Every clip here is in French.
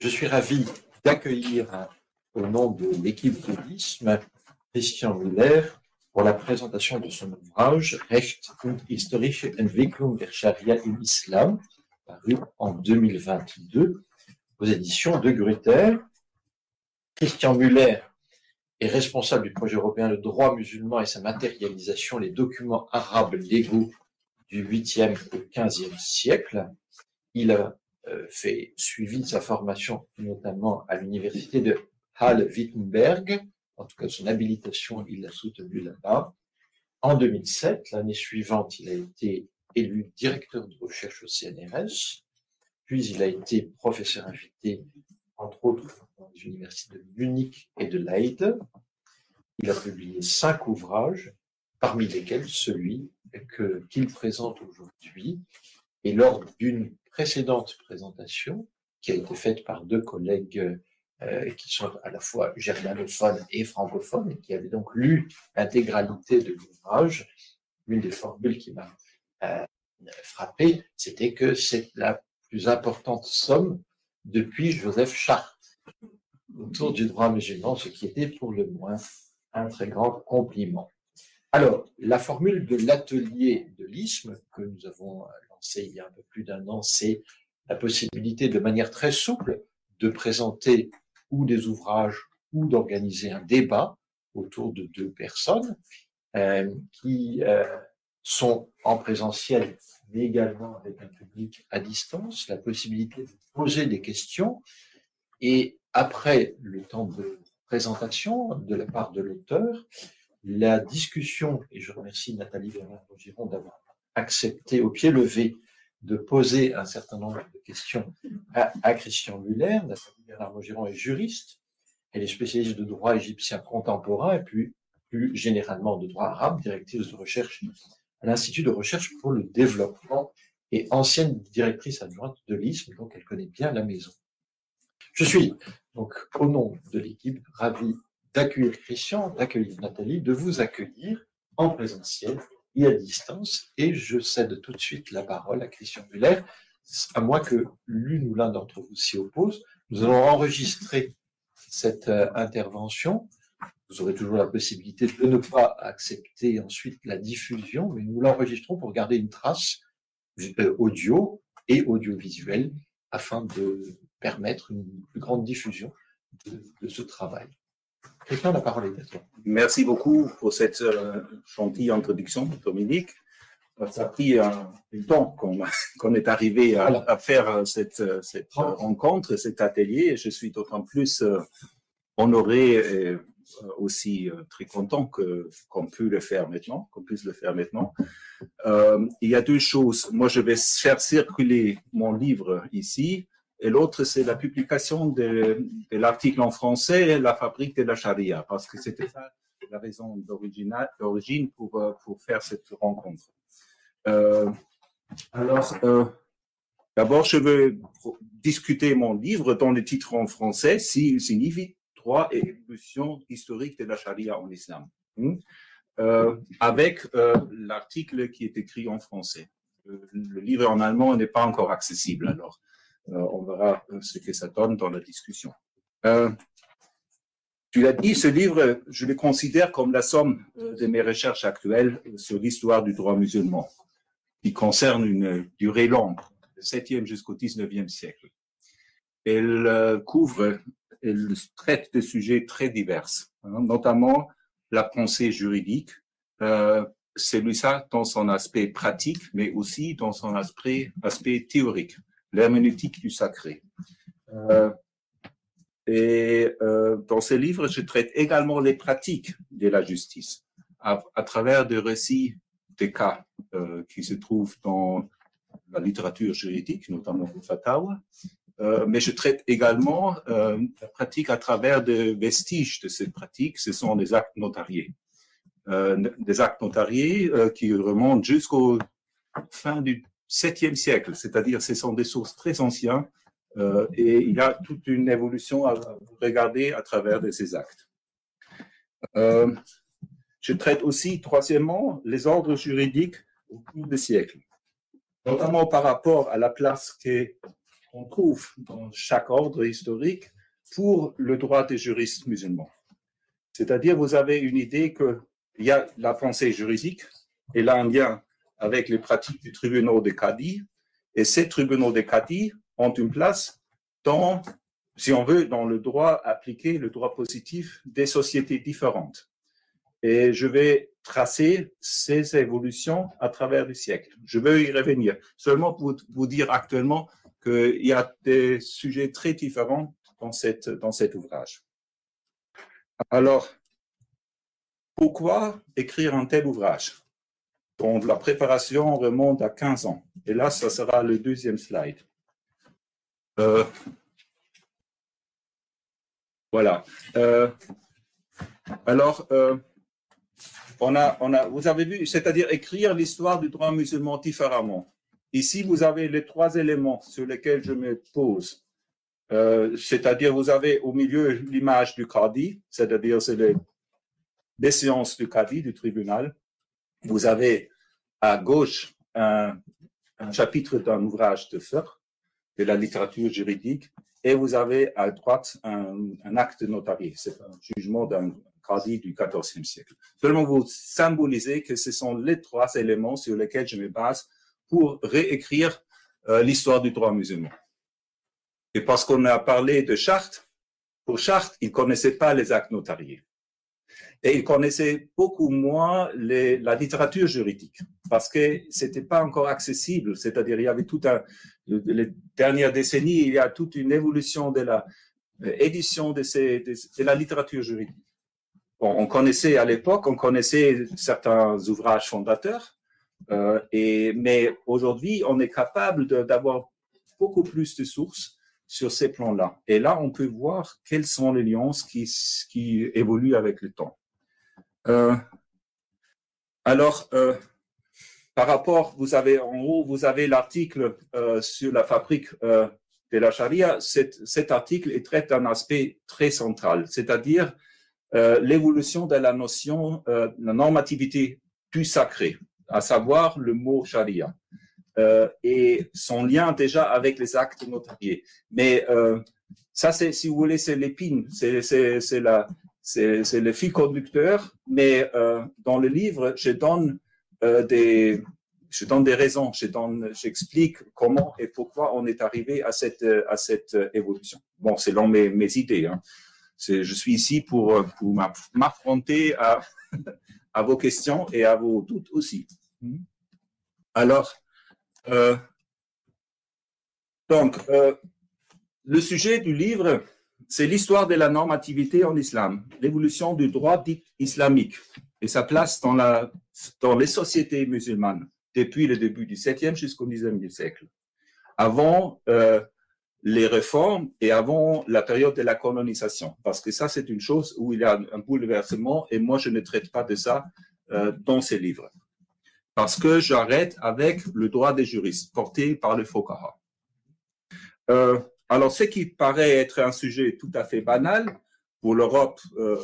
Je suis ravi d'accueillir au nom de l'équipe de l'ISM Christian Müller pour la présentation de son ouvrage Recht und historische Entwicklung der Scharia im Islam, paru en 2022 aux éditions de Gruyter. Christian Müller est responsable du projet européen Le droit musulman et sa matérialisation, les documents arabes légaux du 8e au 15e siècle. Il a euh, fait suivi sa formation notamment à l'université de Halle-Wittenberg. En tout cas, son habilitation, il l'a soutenue là-bas. En 2007, l'année suivante, il a été élu directeur de recherche au CNRS. Puis, il a été professeur invité, entre autres, dans les universités de Munich et de Leyde. Il a publié cinq ouvrages, parmi lesquels celui que, qu'il présente aujourd'hui. Et lors d'une précédente présentation, qui a été faite par deux collègues euh, qui sont à la fois germanophones et francophones, et qui avaient donc lu l'intégralité de l'ouvrage, l'une des formules qui m'a euh, frappé, c'était que c'est la plus importante somme depuis Joseph Chartres autour du droit musulman, ce qui était pour le moins un très grand compliment. Alors, la formule de l'atelier de l'isme que nous avons il y a un peu plus d'un an, c'est la possibilité de manière très souple de présenter ou des ouvrages ou d'organiser un débat autour de deux personnes euh, qui euh, sont en présentiel, mais également avec un public à distance, la possibilité de poser des questions. Et après le temps de présentation de la part de l'auteur, la discussion, et je remercie Nathalie Bernard-Rogiron d'avoir accepté au pied levé de poser un certain nombre de questions à, Christian Muller. Nathalie Bernard-Rogiron est juriste, elle est spécialiste de droit égyptien contemporain et puis plus généralement de droit arabe, directrice de recherche à l'Institut de recherche pour le développement et ancienne directrice adjointe de l'ISM, donc elle connaît bien la maison. Je suis donc au nom de l'équipe ravi d'accueillir Christian, d'accueillir Nathalie, de vous accueillir en présentiel et à distance. Et je cède tout de suite la parole à Christian Muller, à moins que l'une ou l'un d'entre vous s'y oppose. Nous allons enregistrer cette euh, intervention. Vous aurez toujours la possibilité de ne pas accepter ensuite la diffusion, mais nous l'enregistrons pour garder une trace euh, audio et audiovisuelle afin de permettre une plus grande diffusion de ce travail. Merci beaucoup pour cette euh, gentille introduction, Dominique. Ça a pris un, temps qu'on est arrivé à, faire euh, cette, euh, cette rencontre, cet atelier. Je suis d'autant plus honoré et aussi très content que qu'on puisse le faire maintenant, qu'on puisse le faire maintenant. il y a deux choses. Moi, je vais faire circuler mon livre ici et l'autre, c'est la publication de, l'article en français, La fabrique de la charia, parce que c'était ça la raison d'origine pour, euh, pour faire cette rencontre. Euh, alors, euh, d'abord, je veux discuter mon livre dont le titre en français s'il signifie Droit et évolution historique de la charia en islam, hmm? avec l'article qui est écrit en français. Le livre en allemand n'est pas encore accessible, alors on verra ce que ça donne dans la discussion. Euh, tu l'as dit, ce livre, je le considère comme la somme de mes recherches actuelles sur l'histoire du droit musulman, qui concerne une durée longue, du 7e jusqu'au 19e siècle. Elle euh, couvre, elle traite de sujets très divers, hein, notamment la pensée juridique, euh, celui-là dans son aspect pratique, mais aussi dans son aspect théorique l'herméneutique du sacré. Euh, et euh, dans ce livre, je traite également les pratiques de la justice à, travers des récits des cas euh, qui se trouvent dans la littérature juridique, notamment le Fatawa. Mais je traite également la pratique à travers des vestiges de cette pratique. Ce sont des actes notariés. Des actes notariés qui remontent jusqu'au fin du 7e siècle, c'est-à-dire ce sont des sources très anciennes euh, et il y a toute une évolution à regarder à travers de ces actes. Euh, je traite aussi, troisièmement, les ordres juridiques au cours des siècles, notamment par rapport à la place qu'ont on trouve dans chaque ordre historique pour le droit des juristes musulmans. C'est-à-dire, vous avez une idée qu'il y a la pensée juridique, et là un lien avec les pratiques du tribunal des cadis, et ces tribunaux des cadis ont une place dans, si on veut, dans le droit appliqué, le droit positif des sociétés différentes. Et je vais tracer ces évolutions à travers les siècles. Je veux y revenir. Seulement pour vous dire actuellement qu'il y a des sujets très différents dans, cette, dans cet ouvrage. Alors, pourquoi écrire un tel ouvrage? Dont la préparation remonte à 15 ans Et là, ça sera le deuxième slide. Euh, voilà. Euh, alors, euh, on a, on a, vous avez vu, c'est-à-dire écrire l'histoire du droit musulman différemment. Ici, vous avez les trois éléments sur lesquels je me pose. C'est-à-dire, vous avez au milieu l'image du Qadi, c'est-à-dire c'est les séances du Qadi, du tribunal. Vous avez à gauche un, chapitre d'un ouvrage de fiqh, de la littérature juridique, et vous avez à droite un, acte notarié. C'est un jugement d'un du XIVe siècle. Seulement vous symbolisez que ce sont les trois éléments sur lesquels je me base pour réécrire euh, l'histoire du droit musulman. Et parce qu'on a parlé de charte, pour charte, ils connaissaient pas les actes notariés. Et ils connaissaient beaucoup moins la littérature juridique, parce que c'était pas encore accessible. C'est-à-dire, il y avait tout un, les dernières décennies, il y a toute une évolution de la euh, édition de, la littérature juridique on connaissait à l'époque, on connaissait certains ouvrages fondateurs, euh, mais aujourd'hui, on est capable d'avoir beaucoup plus de sources sur ces plans-là. Et là, on peut voir quelles sont les nuances qui, évoluent avec le temps. Euh, alors, euh, par rapport, vous avez en haut, vous avez l'article euh, sur la fabrique de la charia. Cet, article traite d'un aspect très central, c'est-à-dire l'évolution de la notion, la normativité du sacré, à savoir le mot charia, euh, et son lien déjà avec les actes notariés. Mais euh, ça, c'est, si vous voulez, c'est l'épine, c'est, c'est, c'est, la, c'est, c'est le fil conducteur. Mais euh, dans le livre, je donne des, je donne des raisons, je donne, j'explique comment et pourquoi on est arrivé à cette, à cette évolution. Bon, selon mes, mes idées. Hein je suis ici pour, pour m'affronter à, à vos questions et à vos doutes aussi. Alors, euh, donc, euh, le sujet du livre, c'est l'histoire de la normativité en islam, l'évolution du droit dit islamique et sa place dans, la, dans les sociétés musulmanes depuis le début du 7e jusqu'au 10e siècle. Avant euh, les réformes et avant la période de la colonisation, parce que ça, c'est une chose où il y a un bouleversement et moi, je ne traite pas de ça dans ces livres. Parce que j'arrête avec le droit des juristes porté par le Fokara. Euh, alors, ce qui paraît être un sujet tout à fait banal pour l'Europe euh,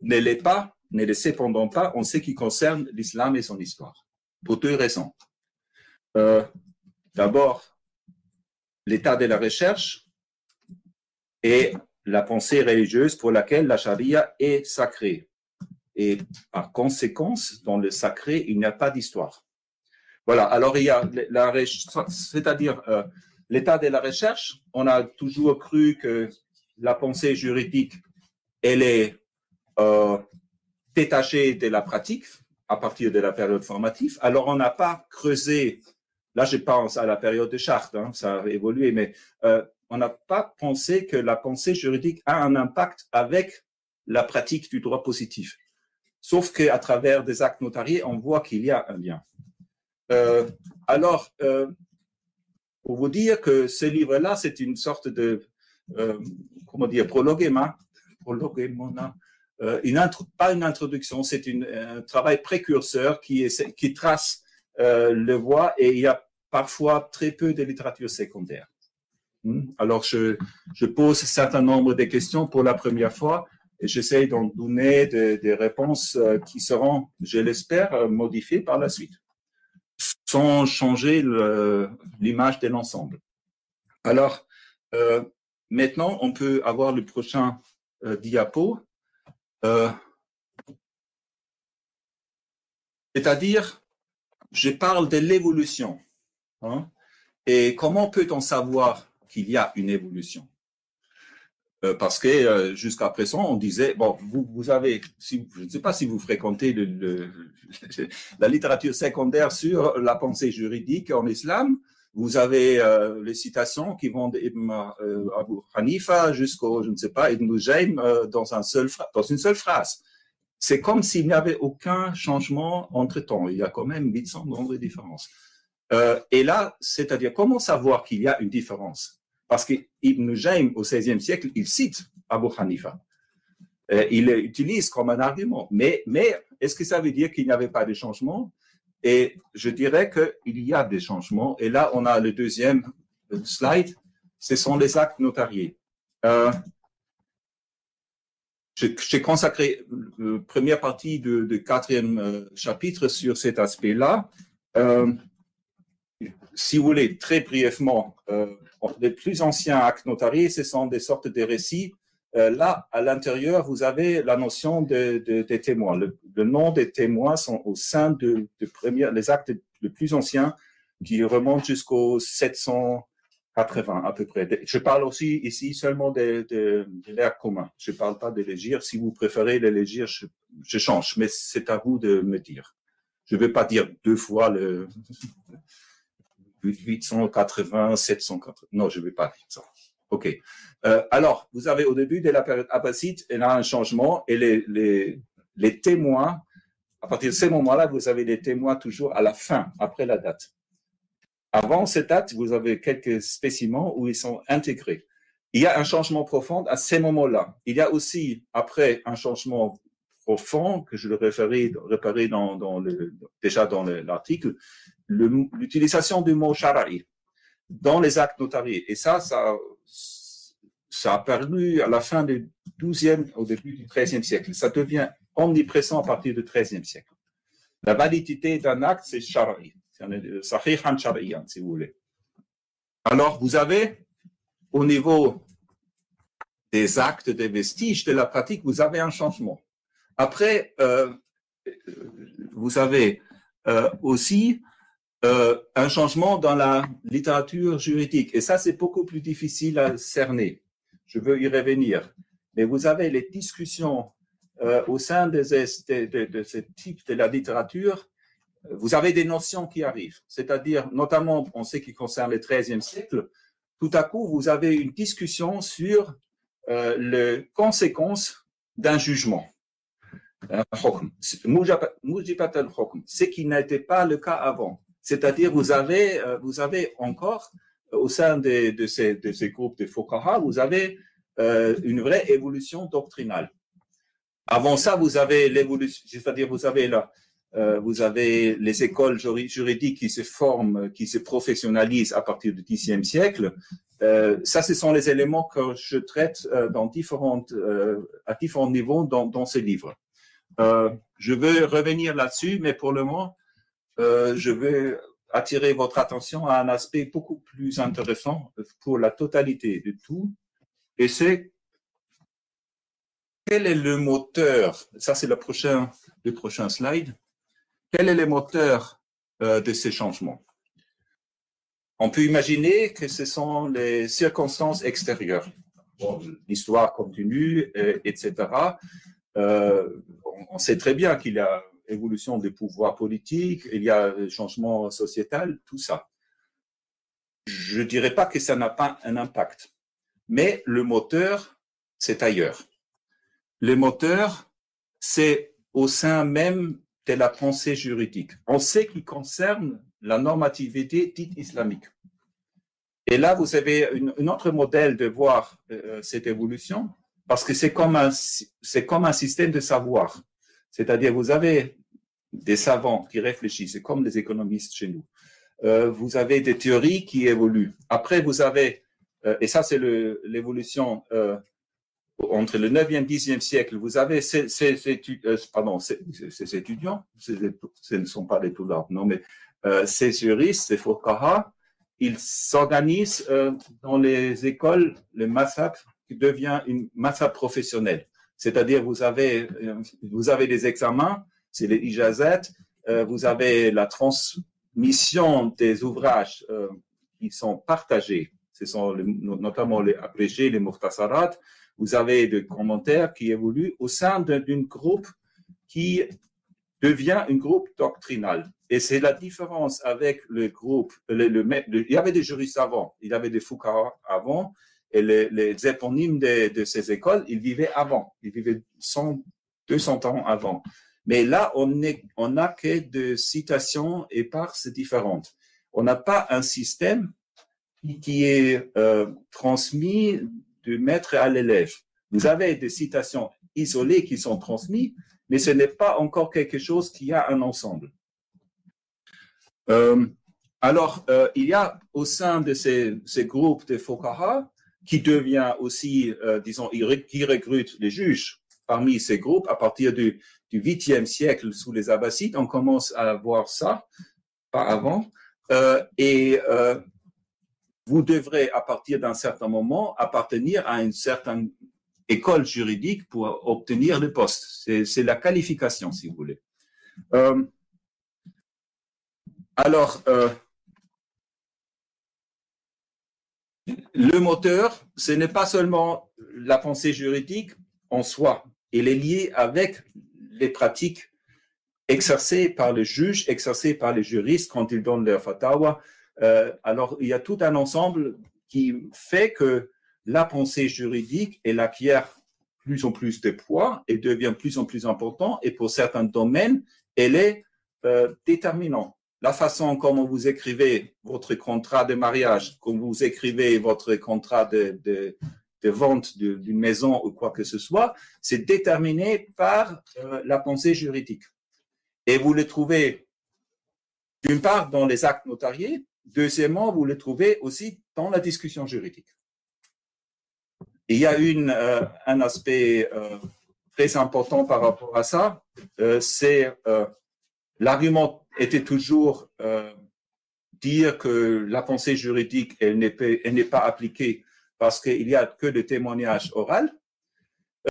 ne l'est pas, ne l'est cependant pas en ce qui concerne l'islam et son histoire, pour deux raisons. Euh, D'abord, l'état de la recherche et la pensée religieuse pour laquelle la charia est sacrée. Et par conséquence, dans le sacré, il n'y a pas d'histoire. Voilà, alors il y a la c'est-à-dire euh, l'état de la recherche. On a toujours cru que la pensée juridique, elle est euh, détachée de la pratique à partir de la période formative. Alors on n'a pas creusé Là, je pense à la période de charte, hein, ça a évolué, mais euh, on n'a pas pensé que la pensée juridique a un impact avec la pratique du droit positif. Sauf qu'à travers des actes notariés, on voit qu'il y a un lien. Euh, alors, euh, pour vous dire que ce livre-là, c'est une sorte de, euh, comment dire, prologuement, prologuement euh, une pas une introduction, c'est un travail précurseur qui, trace le voit et il y a parfois très peu de littérature secondaire. Hmm? Alors, je, pose un certain nombre de questions pour la première fois j'essaie d'en donner des, réponses euh, qui seront, je l'espère, euh, modifiées par la suite, sans changer l'image de l'ensemble. Alors, euh, maintenant, on peut avoir le prochain diapo. C'est-à-dire, je parle de l'évolution. Hein, et comment peut-on savoir qu'il y a une évolution? Euh, parce que euh, jusqu'à présent, on disait, bon, vous, vous avez, si, je ne sais pas si vous fréquentez le, le, la littérature secondaire sur la pensée juridique en islam, vous avez euh, les citations qui vont d'Ibn euh, Abu Hanifa jusqu'au, je ne sais pas, Ibn Jaym euh, dans, un seul, dans une seule phrase. C'est comme s'il n'y avait aucun changement entre temps. Il y a quand même 800 nombres de différences. et là, c'est-à-dire, comment savoir qu'il y a une différence? Parce qu'Ibn Jaym, au XVIe siècle, il cite Abu Hanifa. Euh, il l'utilise comme un argument. Mais, mais est-ce que ça veut dire qu'il n'y avait pas de changement? Et je dirais qu'il y a des changements. Et là, on a le deuxième slide. Ce sont les actes notariés. Euh, J'ai consacré la première partie du quatrième euh, chapitre sur cet aspect-là. Euh, si vous voulez, très brièvement, euh, les plus anciens actes notariés, ce sont des sortes de récits. Euh, là, à l'intérieur, vous avez la notion de, de, des témoins. Le, nom des témoins sont au sein de, de les actes les plus anciens qui remontent jusqu'au 780 à peu près. Je parle aussi ici seulement de, de, de commun. Je ne parle pas de l'égir. Si vous préférez légir, je, je change, mais c'est à vous de me dire. Je ne vais pas dire deux fois le 880, 780. Non, je ne vais pas dire ça. OK. Euh, alors, vous avez au début de la période abbasside, il y a un changement et les, témoins, à partir de ces moments-là, vous avez des témoins toujours à la fin, après la date. Avant cette date, vous avez quelques spécimens où ils sont intégrés. Il y a un changement profond à ces moments-là. Il y a aussi, après, un changement profond que je le référais, dans, déjà dans l'article, l'utilisation du mot shara'i dans les actes notariés. Et ça, ça, ça a apparu à la fin du 12e, au début du 13e siècle. Ça devient omniprésent à partir du 13e siècle. La validité d'un acte, c'est shara'i. C'est sahihan shari'an, si vous voulez. Alors, vous avez, au niveau des actes, des vestiges de la pratique, vous avez un changement. Après, euh, vous avez euh, aussi euh, un changement dans la littérature juridique. Et ça, c'est beaucoup plus difficile à cerner. Je veux y revenir. Mais vous avez les discussions euh, au sein de, de, ce type de la littérature. Vous avez des notions qui arrivent. C'est-à-dire, notamment, on sait qui concerne le XIIIe siècle, tout à coup, vous avez une discussion sur euh, les conséquences d'un jugement. Ce qui n'était pas le cas avant. C'est-à-dire, vous avez, euh, vous avez encore, euh, au sein de, de, ces, de ces groupes de Fokaha, vous avez euh, une vraie évolution doctrinale. Avant ça, vous avez l'évolution, c'est-à-dire, vous avez là, euh, vous avez les écoles juridiques qui se forment, qui se professionnalisent à partir du Xe siècle. Euh, ça, ce sont les éléments que je traite euh, dans différentes, à différents niveaux dans, dans ces livres. je veux revenir là-dessus, mais pour le moment, euh, je vais attirer votre attention à un aspect beaucoup plus intéressant pour la totalité de tout, et c'est quel est le moteur, ça c'est le prochain, le prochain slide, quel est le moteur euh, de ces changements? On peut imaginer que ce sont les circonstances extérieures. L'histoire continue, euh, etc. On sait très bien qu'il y a évolution des pouvoirs politiques, il y a changement sociétal, tout ça. Je ne dirais pas que ça n'a pas un impact, mais le moteur, c'est ailleurs. Le moteur, c'est au sein même de la pensée juridique. On sait qu'il concerne la normativité dite islamique. Et là, vous avez un autre modèle de voir euh, cette évolution, parce que c'est comme c'est comme un système de savoir. C'est-à-dire, vous avez des savants qui réfléchissent, c'est comme des économistes chez nous. Euh, vous avez des théories qui évoluent. Après, vous avez, euh, et ça c'est l'évolution euh, entre le 9e et 10e siècle, vous avez ces, ces, ces, euh, pardon, ces, ces étudiants, ce ne sont pas des toulards, non, mais euh, ces juristes, ces Fokaha, il s'organise euh, dans les écoles, le massacre qui devient une massacre professionnelle. C'est-à-dire, vous avez, vous avez des examens, c'est les ijazat, euh, vous avez la transmission des ouvrages euh, qui sont partagés. Ce sont notamment les abrégés, les murtasarat. Vous avez des commentaires qui évoluent au sein d'un groupe qui devient un groupe doctrinal. Et c'est la différence avec le groupe. Il y avait des juristes avant, il y avait des Foucault avant, et les, les éponymes de, de, ces écoles, ils vivaient avant, ils vivaient 100, 200 ans avant. Mais là, on n'a on a que de citations éparses différentes. On n'a pas un système qui, est euh, transmis du maître à l'élève. Vous avez des citations isolées qui sont transmises, mais ce n'est pas encore quelque chose qui a un ensemble. Euh, alors, euh, il y a au sein de ces, groupes de Fokara, qui devient aussi, disons, qui recrute les juges parmi ces groupes à partir du, du 8e siècle sous les Abbassides. On commence à voir ça, pas avant. et vous devrez, à partir d'un certain moment, appartenir à une certaine école juridique pour obtenir le poste. C'est la qualification, si vous voulez. Alors, euh, le moteur, ce n'est pas seulement la pensée juridique en soi, il est lié avec les pratiques exercées par les juges, exercées par les juristes quand ils donnent leur fatawa. Euh, alors, il y a tout un ensemble qui fait que la pensée juridique, elle acquiert plus en plus de poids et devient plus en plus important. Et pour certains domaines, elle est euh, déterminante la façon comment vous écrivez votre contrat de mariage, comme vous écrivez votre contrat de, de, de vente d'une maison ou quoi que ce soit, c'est déterminé par euh, la pensée juridique. Et vous le trouvez d'une part dans les actes notariés, deuxièmement, vous le trouvez aussi dans la discussion juridique. il y a euh, un aspect euh, très important par rapport à ça, c'est l'argument était toujours dire que la pensée juridique, elle n'est pas appliquée parce qu'il n'y a que des témoignages oraux.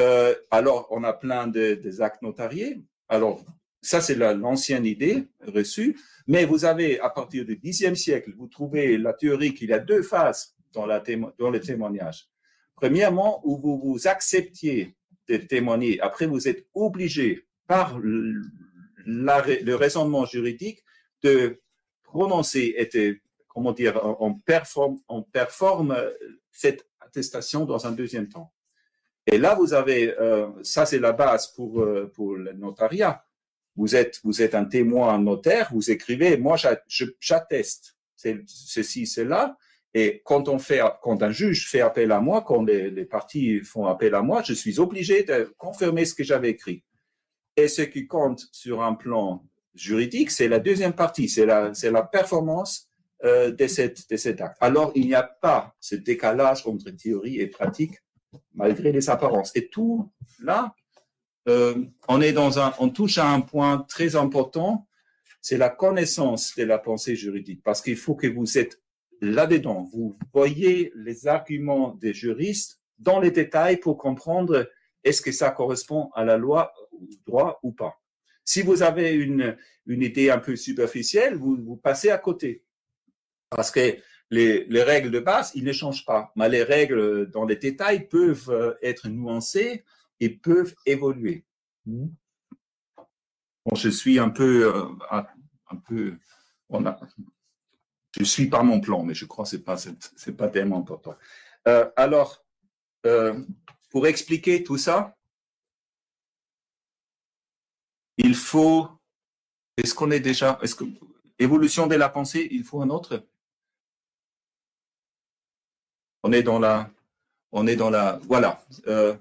Euh, alors, on a plein de, des actes notariés. Alors, ça, c'est l'ancienne idée reçue. Mais vous avez, à partir du Xe siècle, vous trouvez la théorie qu'il y a deux phases dans, le témoignage. Premièrement, où vous vous acceptiez de témoigner. Après, vous êtes obligé par le raisonnement juridique de prononcer et comment dire, on performe, performe cette attestation dans un deuxième temps. Et là, vous avez, euh, ça c'est la base pour, euh, pour le notariat. Vous êtes, vous êtes un témoin notaire, vous écrivez, moi j'atteste ceci, cela. Et quand on fait, quand un juge fait appel à moi, quand les, les parties font appel à moi, je suis obligé de confirmer ce que j'avais écrit. Et ce qui compte sur un plan juridique, c'est la deuxième partie, c'est la, c'est la performance euh, de, cette, cet acte. Alors, il n'y a pas ce décalage entre théorie et pratique, malgré les apparences. Et tout là, euh, on touche à un point très important, c'est la connaissance de la pensée juridique, parce qu'il faut que vous êtes là-dedans, vous voyez les arguments des juristes dans les détails pour comprendre est-ce que ça correspond à la loi droit ou pas. Si vous avez une, idée un peu superficielle, vous passez à côté. Parce que les, les, règles de base, ils ne changent pas. Mais les règles dans les détails peuvent euh, être nuancées et peuvent évoluer. Bon, je suis un peu, euh, un peu, on a, je suis pas mon plan, mais je crois que c'est pas, c'est pas tellement important. Euh, alors, pour expliquer tout ça, il faut, est-ce qu'on est déjà, est-ce que, évolution de la pensée, il faut un autre? On est dans la, on est dans la, voilà. Euh,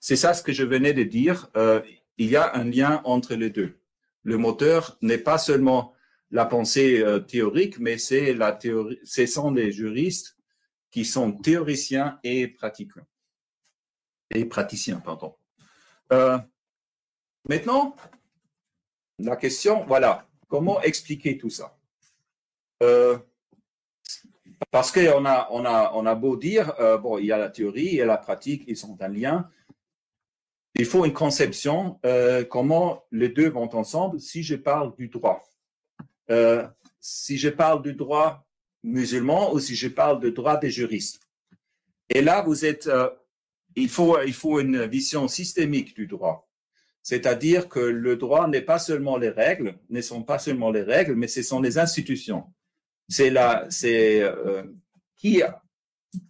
c'est ça ce que je venais de dire. Euh, il y a un lien entre les deux. Le moteur n'est pas seulement la pensée euh, théorique, mais c'est la théorie, ce sont des juristes qui sont théoriciens et pratiquants. Et praticiens, pardon. maintenant, la question, voilà, comment expliquer tout ça? Parce qu'on a, on a, beau dire, euh, il y a la théorie et la pratique, ils sont un lien. Il faut une conception, euh, comment les deux vont ensemble si je parle du droit. Euh, si je parle du droit musulman ou si je parle du droit des juristes. Et là, vous êtes, il, faut, il faut une vision systémique du droit. C'est-à-dire que le droit n'est pas seulement les règles, ne sont pas seulement les règles, mais ce sont les institutions c'est la, c'est euh, qui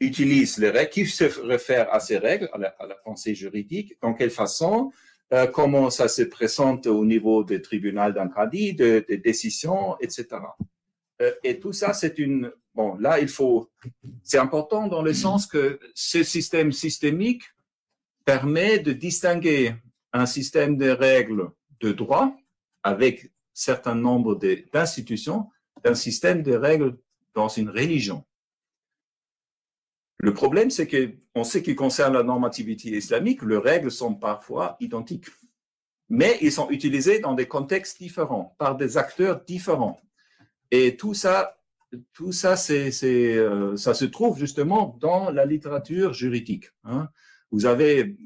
utilise les règles, qui se réfère à ces règles, à la, pensée juridique, dans quelle façon, euh, comment ça se présente au niveau des tribunaux caddie, des de décisions, etc. Euh, et tout ça, c'est une bon. Là, il faut. C'est important dans le sens que ce système systémique permet de distinguer un système de règles de droit avec certain nombre d'institutions d'un système de règles dans une religion. Le problème, c'est que, en ce qui concerne la normativité islamique, les règles sont parfois identiques, mais ils sont utilisés dans des contextes différents, par des acteurs différents. Et tout ça, tout ça, c'est, euh, ça se trouve justement dans la littérature juridique. Hein. Vous avez,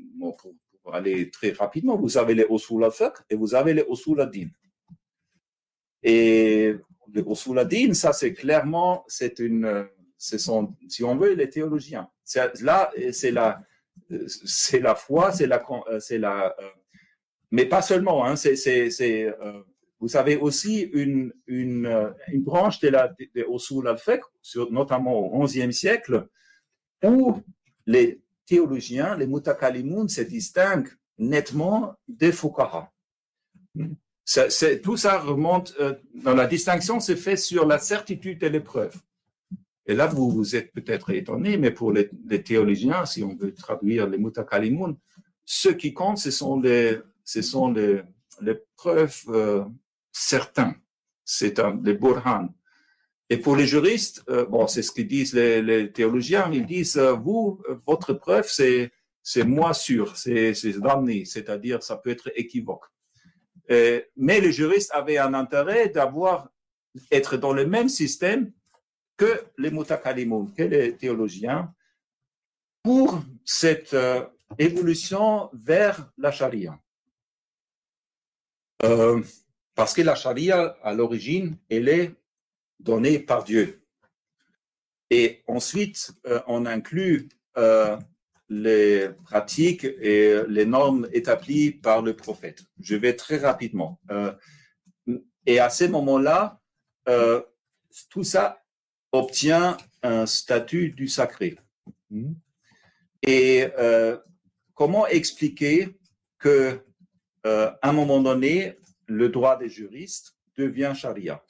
pour, aller très rapidement, vous avez les usul et vous avez les usul. Et le Usuladin, ça c'est clairement, c'est une, ce sont, si on veut, les théologiens. Là, c'est la, c'est la foi, c'est la, c'est la, euh, mais pas seulement. Hein, euh, vous avez aussi une, une, euh, branche de la de al-Fiqh, notamment au XIe siècle, où les théologiens, les mutakalimun, se distinguent nettement des fuqaha tout ça remonte, euh, dans la distinction se fait sur la certitude de l'épreuve. Et là, vous vous êtes peut-être étonné, mais pour les, théologiens, si on veut traduire les mutakalimun, ce qui compte, ce sont les, ce sont les, les preuves euh, certaines. C'est un, les burhan. Et pour les juristes, euh, bon, c'est ce qu'ils disent les, les, théologiens, ils disent, euh, vous, votre preuve, c'est, c'est moi sûr, c'est, c'est damné, c'est-à-dire ça peut être équivoque. Euh, mais les juristes avaient un intérêt d'avoir, être dans le même système que les mutakalimoun, que les théologiens, pour cette euh, évolution vers la charia. Euh, parce que la charia, à l'origine, elle est donnée par Dieu. Et ensuite, on inclut les pratiques et les normes établies par le prophète. Je vais très rapidement. Euh, et à ce moment-là, euh, tout ça obtient un statut du sacré. Et euh, comment expliquer que à un moment donné, le droit des juristes devient charia?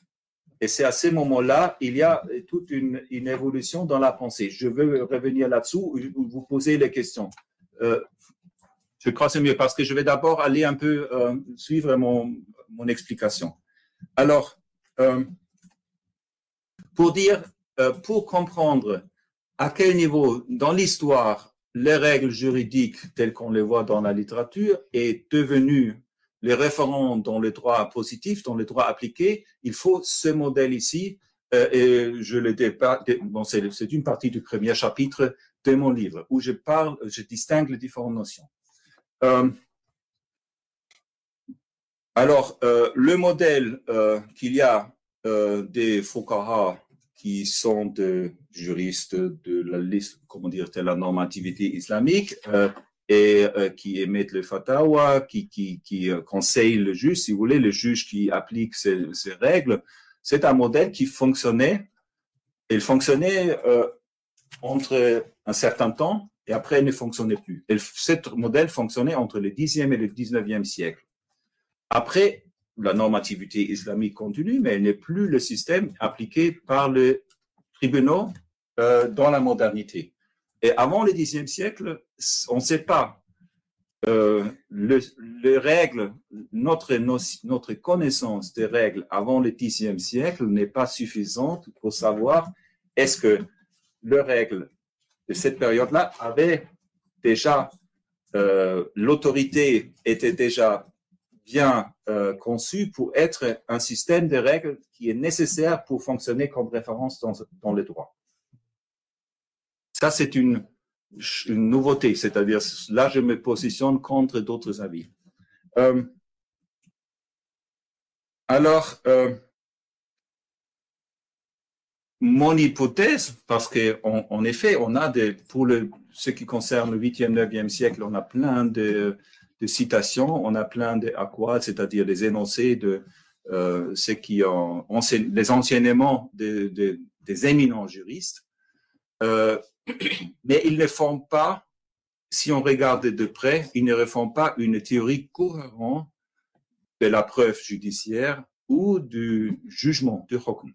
Et c'est à ce moment-là, il y a toute une, évolution dans la pensée. Je veux revenir là-dessous, vous poser les questions. Euh, je crois que c'est mieux parce que je vais d'abord aller un peu euh, suivre mon, mon, explication. Alors, euh, pour dire, pour comprendre à quel niveau, dans l'histoire, les règles juridiques telles qu'on les voit dans la littérature est devenue les référents dans le droit positif, dans le droit appliqué, il faut ce modèle ici. Euh, et je le bon, c'est une partie du premier chapitre de mon livre où je parle, je distingue les différentes notions. Euh, alors, euh, le modèle qu'il y a des Fuqaha qui sont des juristes de la liste, comment dire, de la normativité islamique, et euh, qui émettent le fatwa, qui, qui, qui euh, conseille le juge, si vous voulez, le juge qui applique ces, règles. C'est un modèle qui fonctionnait. Il fonctionnait euh, entre un certain temps et après il ne fonctionnait plus. Et ce modèle fonctionnait entre le 10e et le 19e siècle. Après, la normativité islamique continue, mais elle n'est plus le système appliqué par les tribunaux dans la modernité. Et avant le Xe siècle, on ne sait pas. Euh, le, les règles, notre, notre connaissance des règles avant le Xe siècle n'est pas suffisante pour savoir est-ce que les règles de cette période-là avaient déjà, euh, l'autorité était déjà bien euh, conçue pour être un système de règles qui est nécessaire pour fonctionner comme référence dans, dans le droit. Ça, c'est une, nouveauté, c'est-à-dire là, je me positionne contre d'autres avis. Euh, alors, euh, mon hypothèse, parce qu'en en effet, on a des, pour le, ce qui concerne le 8e, 9e siècle, on a plein de, de citations, on a plein d'aquas, c'est-à-dire des énoncés de euh, qui ont, les enseignements de, de, des éminents juristes. Euh, mais ils ne font pas, si on regarde de près, ils ne refont pas une théorie cohérente de la preuve judiciaire ou du jugement, du hukm.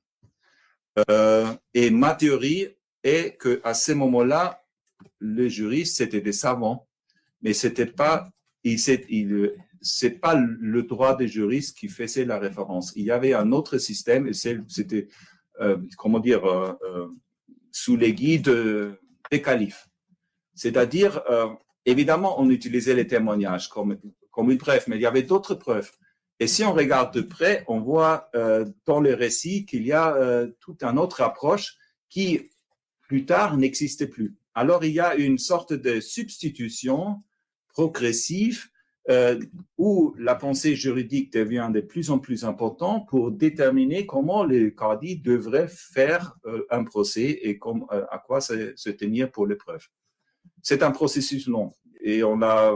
Euh, et ma théorie est que à ce moment-là, les juristes c'était des savants, mais c'était pas, il, c'est pas le droit des juristes qui faisait la référence. Il y avait un autre système et c'était, euh, comment dire, euh, euh sous les guides des califes. C'est-à-dire, euh, évidemment, on utilisait les témoignages comme, comme une preuve, mais il y avait d'autres preuves. Et si on regarde de près, on voit euh, dans le récit qu'il y a euh, toute une autre approche qui, plus tard, n'existait plus. Alors, il y a une sorte de substitution progressive euh, où la pensée juridique devient de plus en plus importante pour déterminer comment les cardis devraient faire euh, un procès et euh, à quoi se, tenir pour l'épreuve. C'est un processus long. Et on a,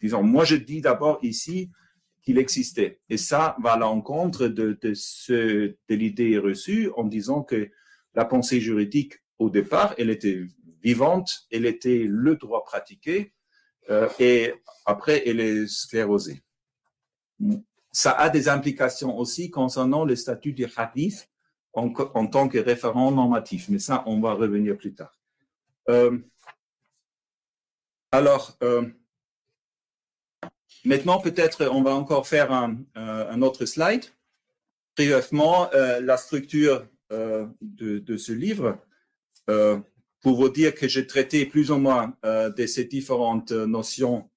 disons, moi je dis d'abord ici, qu'il existait. Et ça va à l'encontre de, de, de l'idée reçue en disant que la pensée juridique, au départ, elle était vivante, elle était le droit pratiqué, euh, et après, elle est sclérosée. Ça a des implications aussi concernant le statut du hadith en, tant que référent normatif, mais ça, on va revenir plus tard. Euh, alors, euh, Maintenant, peut-être on va encore faire un, autre slide. Brièvement, la structure de, ce livre, pour vous dire que j'ai traité plus ou moins euh, de ces différentes notions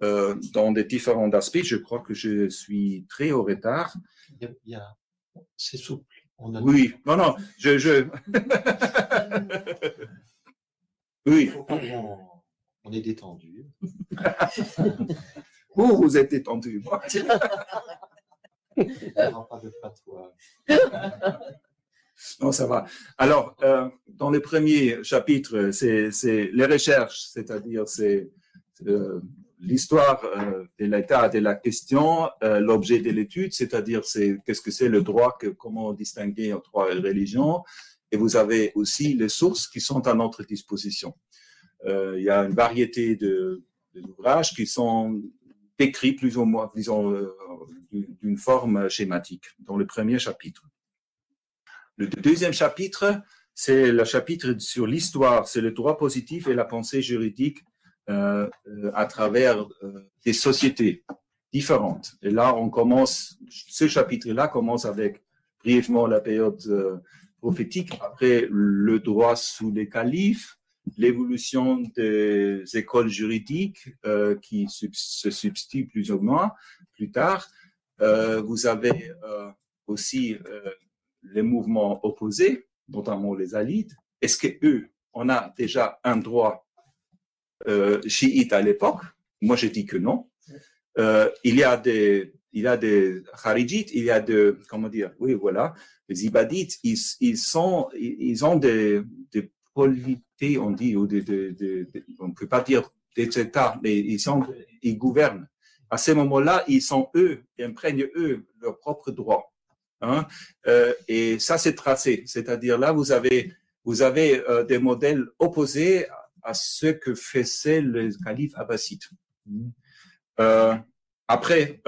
euh, dans des différents aspects. Je crois que je suis très au retard. Il y a, c'est souple. On a oui, non, non, je... je... oui. On, on est détendu. Vous, vous êtes étendu. pas de non, ça va. Alors, euh, dans le premier chapitre, c'est les recherches, c'est-à-dire c'est euh, l'histoire euh, de l'état de la question, euh, l'objet de l'étude, c'est-à-dire c'est qu'est-ce que c'est le droit, que, comment distinguer entre trois religions, et vous avez aussi les sources qui sont à notre disposition. Il y a une variété de d'ouvrages qui sont décrit plus ou moins, disons, d'une forme schématique dans le premier chapitre. Le deuxième chapitre, c'est le chapitre sur l'histoire, c'est le droit positif et la pensée juridique euh, euh à travers euh, des sociétés différentes. Et là, on commence, ce chapitre-là commence avec brièvement la période prophétique, après le droit sous les califes, l'évolution des écoles juridiques qui se substituent plus ou moins plus tard. Vous avez aussi les mouvements opposés, notamment les alides. Est-ce que eux, on a déjà un droit euh, chiite à l'époque? Moi, je dis que non. Euh, il y a des il y a des Kharijites, il y a de, comment dire, oui, voilà, les Ibadites, ils, sont, ils ont des, des polité, on dit, ou de, de, de, on peut pas dire des États, mais ils, sont, ils gouvernent. À ce moment-là, ils sont eux, ils imprègnent eux leurs propres droits. Hein? Euh, et ça, c'est tracé. C'est-à-dire là, vous avez, vous avez euh, des modèles opposés à ce que faisait le calife abbasside. Euh, après,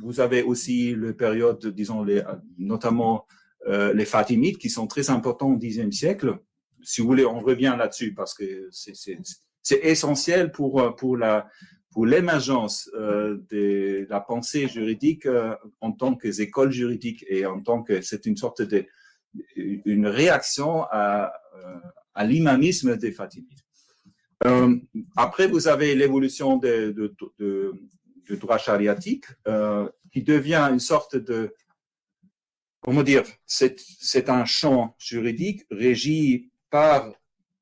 vous avez aussi le période, disons, les, notamment les Fatimides, qui sont très importants au Xe siècle, si vous voulez, on revient là-dessus parce que c'est essentiel pour, pour la pour l'émergence euh, de la pensée juridique euh, en tant qu'école juridique et en tant que c'est une sorte de une réaction à, euh, à l'imamisme des Fatimides. Euh, après, vous avez l'évolution de, de, de, du droit chariatique euh, qui devient une sorte de comment dire, c'est un champ juridique régi par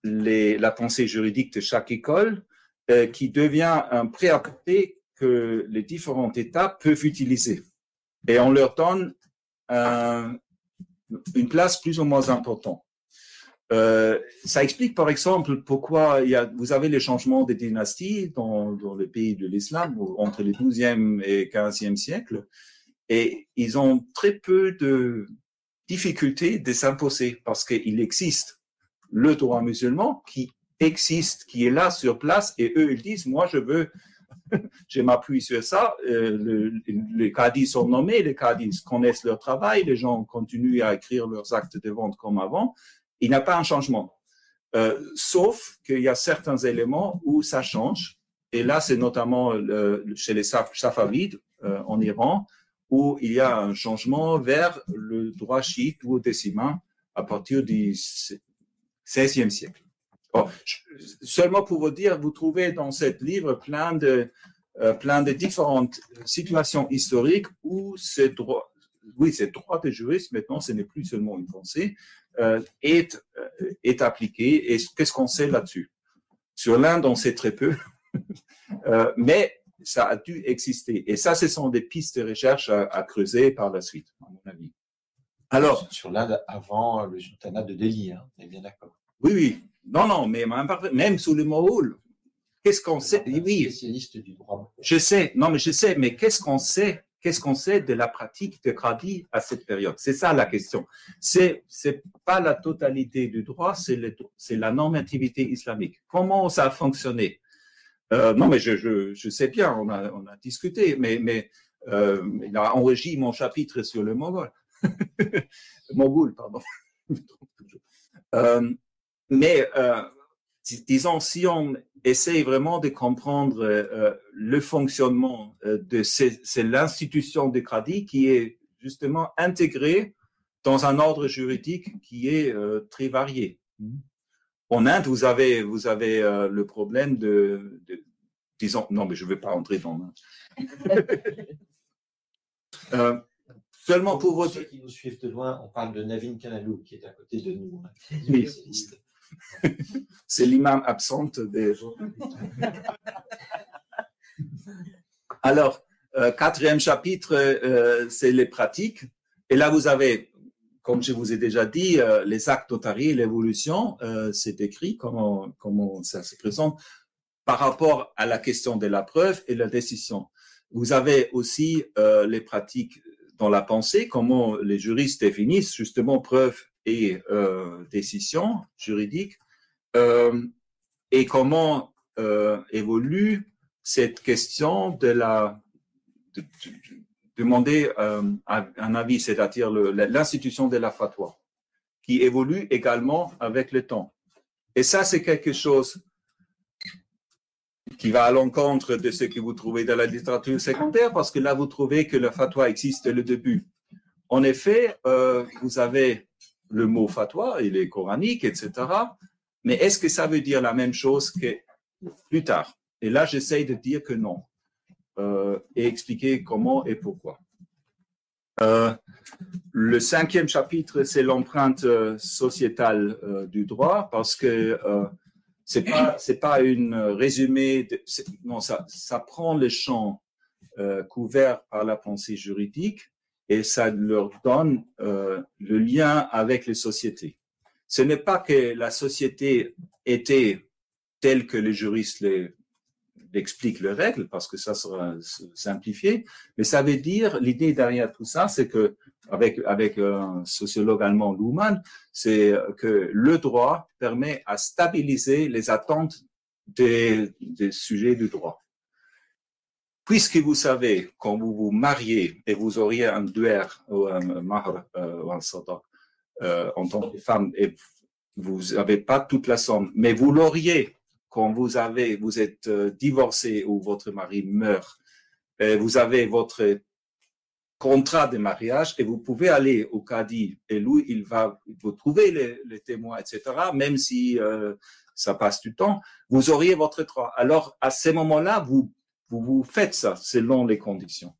les, la pensée juridique de chaque école euh, qui devient un préappui que les différents États peuvent utiliser. Et on leur donne une place plus ou moins importante. Euh, ça explique par exemple pourquoi vous avez les changements des dynasties dans, dans les pays de l'islam entre le 12e et 15e siècle et ils ont très peu de difficultés de s'imposer parce qu'il existe le droit musulman qui existe, qui est là sur place et eux ils disent moi je veux je m'appuie sur ça. Euh, les caddies sont nommés, les caddies connaissent leur travail, les gens continuent à écrire leurs actes de vente comme avant il n'y a pas un changement. Euh, sauf qu'il y a certains éléments où ça change. Et là, c'est notamment chez les Safavides euh, en Iran, où il y a un changement vers le droit chiite ou décimain à partir du XVIe siècle. Seulement pour vous dire, vous trouvez dans ce livre plein de, plein de différentes situations historiques où ce droit, oui, c'est droit des juristes, maintenant, ce n'est plus seulement une pensée, euh, est, euh, est appliqué et qu'est-ce qu'on sait là-dessus? Sur l'Inde, on sait très peu, euh, mais ça a dû exister. Et ça, ce sont des pistes de recherche à, creuser par la suite, à mon avis. Alors, sur l'Inde avant le sultanat de Delhi, hein, on est bien d'accord. Oui, oui. Non, non, mais même sous les Mohouls, qu'est-ce qu'on sait? Oui, spécialiste du droit. Je sais, non, mais je sais, mais qu'est-ce qu'on sait? Qu'est-ce qu'on sait de la pratique de Grady à cette période? C'est ça la question. C'est c'est pas la totalité du droit, c'est c'est la normativité islamique. Comment ça a fonctionné? Euh, Non, mais je, je, je sais bien, on a on a discuté, mais mais euh, il a enregistré mon chapitre sur le Mongol, Mogul, pardon. euh, mais euh, disons si on essaye vraiment de comprendre euh, euh, le fonctionnement de c'est l'institution de crédit qui est justement intégrée dans un ordre juridique qui est très varié. Mm-hmm. En Inde, vous avez vous avez le problème de, de, disons non mais je ne vais pas entrer dans euh, seulement pour, pour ceux qui nous suivent de loin, on parle de Navin Kanalou qui est à côté de nous, hein, oui. C'est l'imam absente des Alors, euh, quatrième chapitre, euh, c'est les pratiques. Et là, vous avez, comme je vous ai déjà dit, euh, les actes notariés, l'évolution, c'est écrit comment, comment ça se présente par rapport à la question de la preuve et la décision. Vous avez aussi les pratiques dans la pensée, comment les juristes définissent justement preuve et euh, décision juridique euh, et comment euh, évolue cette question de la de, demander euh, un avis, c'est-à-dire l'institution de la fatwa, qui évolue également avec le temps. Et ça, c'est quelque chose qui va à l'encontre de ce que vous trouvez dans la littérature secondaire, parce que là, vous trouvez que la fatwa existe le début. En effet, vous avez le mot fatwa, il est coranique, etc. Mais est-ce que ça veut dire la même chose que plus tard? Et là, j'essaye de dire que non. Euh, et expliquer comment et pourquoi. Euh, le cinquième chapitre, c'est l'empreinte euh, sociétale du droit, parce que c'est pas c'est pas une résumé. Non, ça ça prend le champ couvert par la pensée juridique et ça leur donne euh, le lien avec les sociétés. Ce n'est pas que la société était telle que les juristes l'expliquent les règles, parce que ça sera simplifié, mais ça veut dire, l'idée derrière tout ça, c'est que, avec, avec un sociologue allemand, Luhmann, c'est que le droit permet à stabiliser les attentes des, des sujets du droit puisque vous savez, quand vous vous mariez et vous auriez un duer ou un mahr euh, ou un sada euh, en tant que femme et vous n'avez pas toute la somme, mais vous l'auriez quand vous avez, vous êtes euh, divorcé ou votre mari meurt, et vous avez votre contrat de mariage et vous pouvez aller au cadi et lui, il va vous trouver les, témoins, etc., même si ça passe du temps, vous auriez votre droit. Alors, à ce moment-là, vous vous, vous faites ça selon les conditions.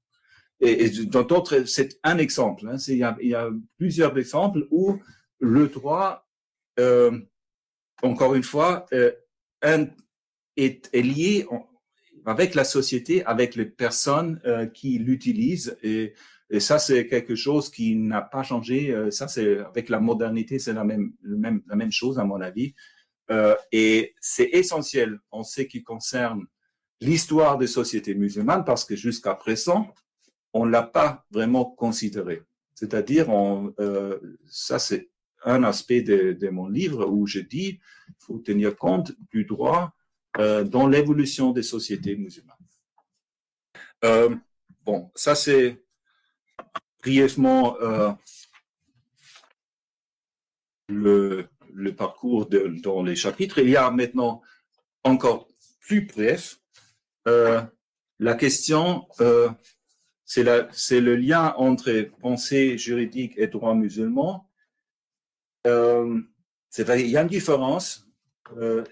Et, et dans d'autres, c'est un exemple. Hein, il, y a, plusieurs exemples où le droit euh, encore une fois, un, est, lié avec la société, avec les personnes qui l'utilisent. Et, ça, c'est quelque chose qui n'a pas changé. ça, c'est avec la modernité, c'est la même, la même chose, à mon avis. Euh, et c'est essentiel en ce qui concerne l'histoire des sociétés musulmanes parce que jusqu'à présent, on l'a pas vraiment considéré. C'est-à-dire, euh, ça c'est un aspect de, mon livre où je dis faut tenir compte du droit euh, dans l'évolution des sociétés musulmanes. Euh, bon, ça c'est brièvement euh, le, parcours dans les chapitres. Il y a maintenant encore plus bref euh, la question, euh, c'est le lien entre pensée juridique et droit musulman. Euh, il y a une différence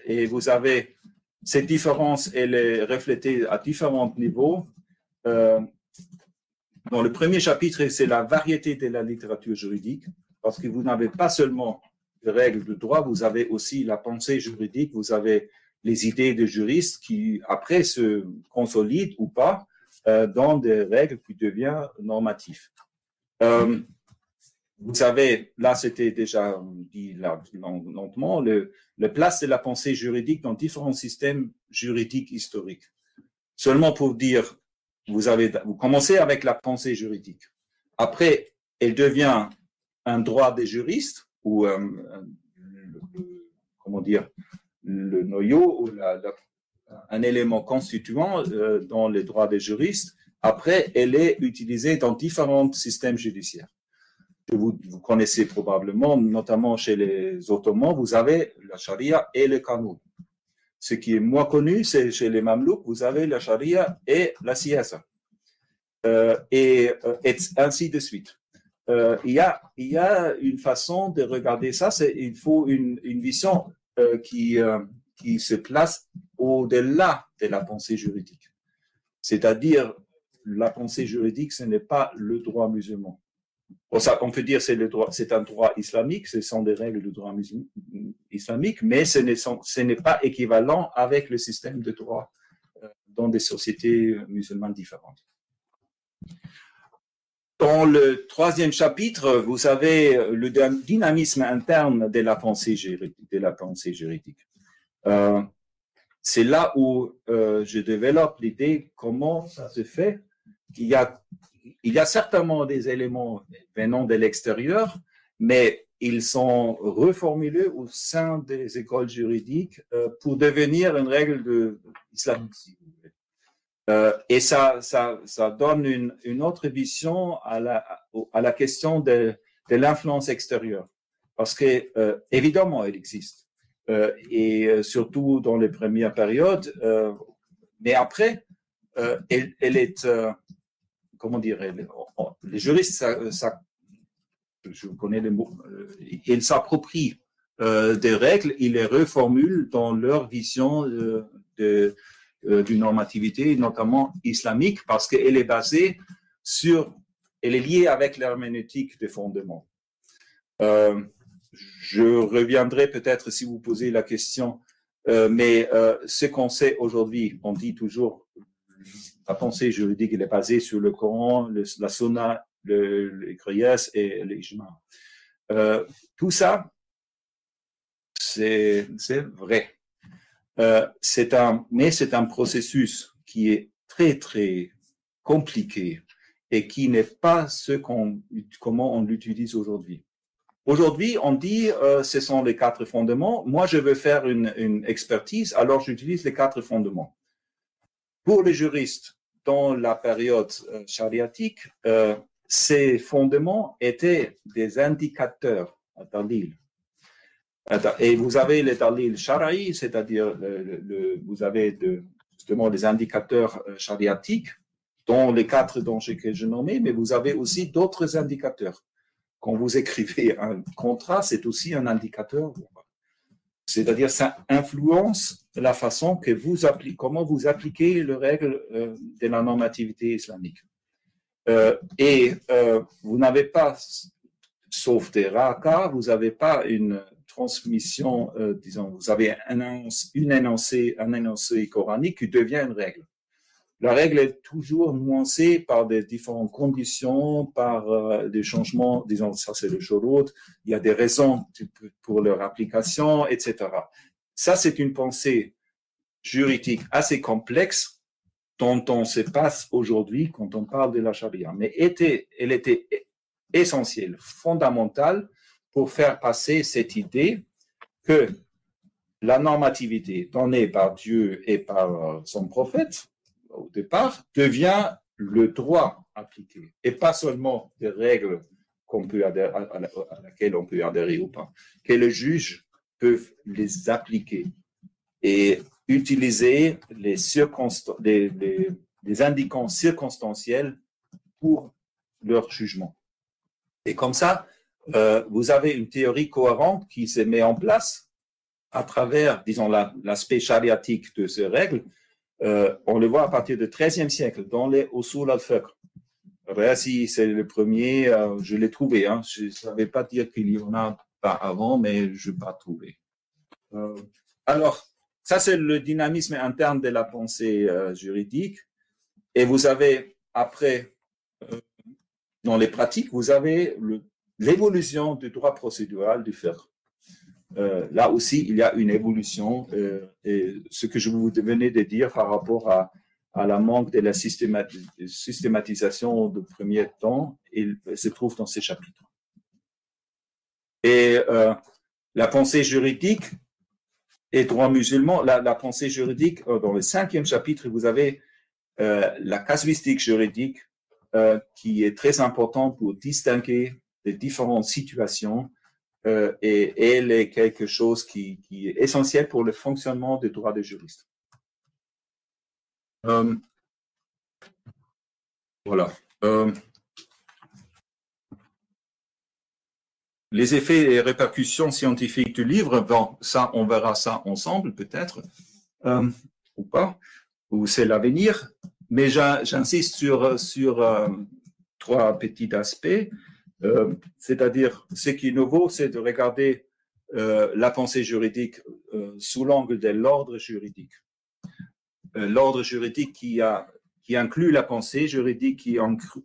et vous avez cette différence, elle est reflétée à différents niveaux. Dans le premier chapitre, c'est la variété de la littérature juridique, parce que vous n'avez pas seulement les règles de droit, vous avez aussi la pensée juridique, vous avez les idées de juristes qui, après, se consolident ou pas euh, dans des règles qui deviennent normatives. Euh, vous savez, là, c'était déjà dit là, lentement, le, le place de la pensée juridique dans différents systèmes juridiques historiques. Seulement pour dire, vous avez, vous commencez avec la pensée juridique. Après, elle devient un droit des juristes ou euh, comment dire le noyau ou un élément constituant euh, dans les droits des juristes. Après, elle est utilisée dans différents systèmes judiciaires. Vous, vous connaissez probablement, notamment chez les Ottomans, vous avez la charia et le canon. Ce qui est moins connu, c'est chez les Mamelouks, vous avez la charia et la siesa. Euh, et, euh, et ainsi de suite. Euh, il, y a, y a une façon de regarder ça, c'est il faut une, une vision qui, euh, qui se place au-delà de la pensée juridique. C'est-à-dire, la pensée juridique, ce n'est pas le droit musulman. on peut dire c'est c'est un droit islamique, ce sont des règles de droit islamique, mais ce n'est, ce n'est pas équivalent avec le système de droit dans des sociétés musulmanes différentes. Dans le troisième chapitre, vous avez le dynamisme interne de la pensée juridique. De. Euh, c'est là où euh, je développe l'idée comment ça se fait qu'il y a, il y a certainement des éléments venant de l'extérieur, mais ils sont reformulés au sein des écoles juridiques euh, pour devenir une règle de islamique. Euh, et ça, ça, ça donne une, autre vision à la, question de, l'influence extérieure. Parce que, euh, évidemment, elle existe. Euh, et surtout dans les premières périodes. Mais après, elle, est, comment dire, elle, les juristes, ça, je connais les mots, ils s'approprient des règles, ils les reformulent dans leur vision de euh, d'une normativité, notamment islamique, parce qu'elle est basée sur, elle est liée avec l'herméneutique des fondements. Euh, je reviendrai peut-être si vous posez la question, euh, mais ce qu'on sait aujourd'hui, on dit toujours la pensée juridique elle est basée sur le Coran, le, la Sunna, le, les Kriyas et l'Ijma. Tout ça, c'est vrai. Euh, mais c'est un processus qui est très, très compliqué et qui n'est pas ce qu'on, comment on l'utilise aujourd'hui. Aujourd'hui, on dit, euh, ce sont les quatre fondements. Moi, je veux faire une, expertise, alors j'utilise les quatre fondements. Pour les juristes, dans la période euh, chariatique, euh, ces fondements étaient des indicateurs, dalil, et vous avez les dalil shara'i, c'est-à-dire vous avez justement des indicateurs euh, chariatiques, dont les quatre dont j'ai que je nommé, mais vous avez aussi d'autres indicateurs. Quand vous écrivez un contrat, c'est aussi un indicateur. C'est-à-dire, ça influence la façon que vous appliquez, comment vous appliquez les règles euh, de la normativité islamique. Euh, et vous n'avez pas, sauf des rares vous n'avez pas une transmission, euh, disons, vous avez un une énoncé, un énoncé coranique qui devient une règle. La règle est toujours nuancée par des différentes conditions, par euh, des changements, disons, ça c'est le chaud il y a des raisons pour leur application, etc. Ça, c'est une pensée juridique assez complexe dont on se passe aujourd'hui quand on parle de la charia. Mais elle était essentielle, fondamentale faire passer cette idée que la normativité donnée par Dieu et par son prophète au départ devient le droit appliqué et pas seulement des règles qu'on peut à, laquelle on peut adhérer ou pas, que les juges peuvent les appliquer et utiliser les, les, les indiquants circonstanciels pour leur jugement. Et comme ça, euh, vous avez une théorie cohérente qui se met en place à travers, disons, l'aspect chariatique de ces règles. Euh, on le voit à partir du XIIIe siècle dans les Usul al-Fiqh. C'est le premier, euh, je l'ai trouvé. Hein. Je ne savais pas dire qu'il y en a pas avant, mais je n'ai pas trouvé. alors, ça, c'est le dynamisme interne de la pensée juridique. Et vous avez, après, dans les pratiques, vous avez l'évolution du droit procédural du fer. Euh, là aussi, il y a une évolution. Euh, et ce que je vous venais de dire par rapport à, à la manque de la systématisation de premier temps, il se trouve dans ces chapitres. Et euh, la pensée juridique et droit musulman, la, pensée juridique, dans le cinquième chapitre, vous avez la casuistique juridique qui est très important pour distinguer les différentes situations euh, et elle est quelque chose qui, est essentiel pour le fonctionnement du droit des juristes. Euh, voilà. Euh, les effets et répercussions scientifiques du livre, bon, ça, on verra ça ensemble peut-être, ou pas, ou c'est l'avenir mais j'insiste sur, sur trois petits aspects. Euh, c'est-à-dire, ce qui est nouveau, c'est de regarder euh, la pensée juridique sous l'angle de l'ordre juridique. l'ordre juridique qui, a, qui inclut la pensée juridique, qui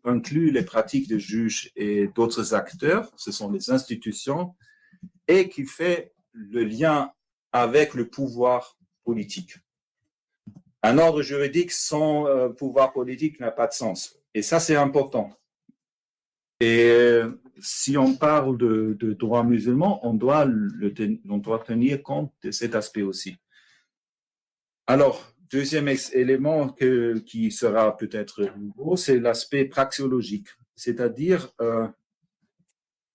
inclut les pratiques de juges et d'autres acteurs, ce sont les institutions, et qui fait le lien avec le pouvoir politique. Un ordre juridique sans euh, pouvoir politique n'a pas de sens. Et ça, c'est important. Et euh, si on parle de, droit musulman, on doit, on doit tenir compte de cet aspect aussi. Alors, deuxième élément qui sera peut-être nouveau, c'est l'aspect praxiologique, c'est-à-dire euh,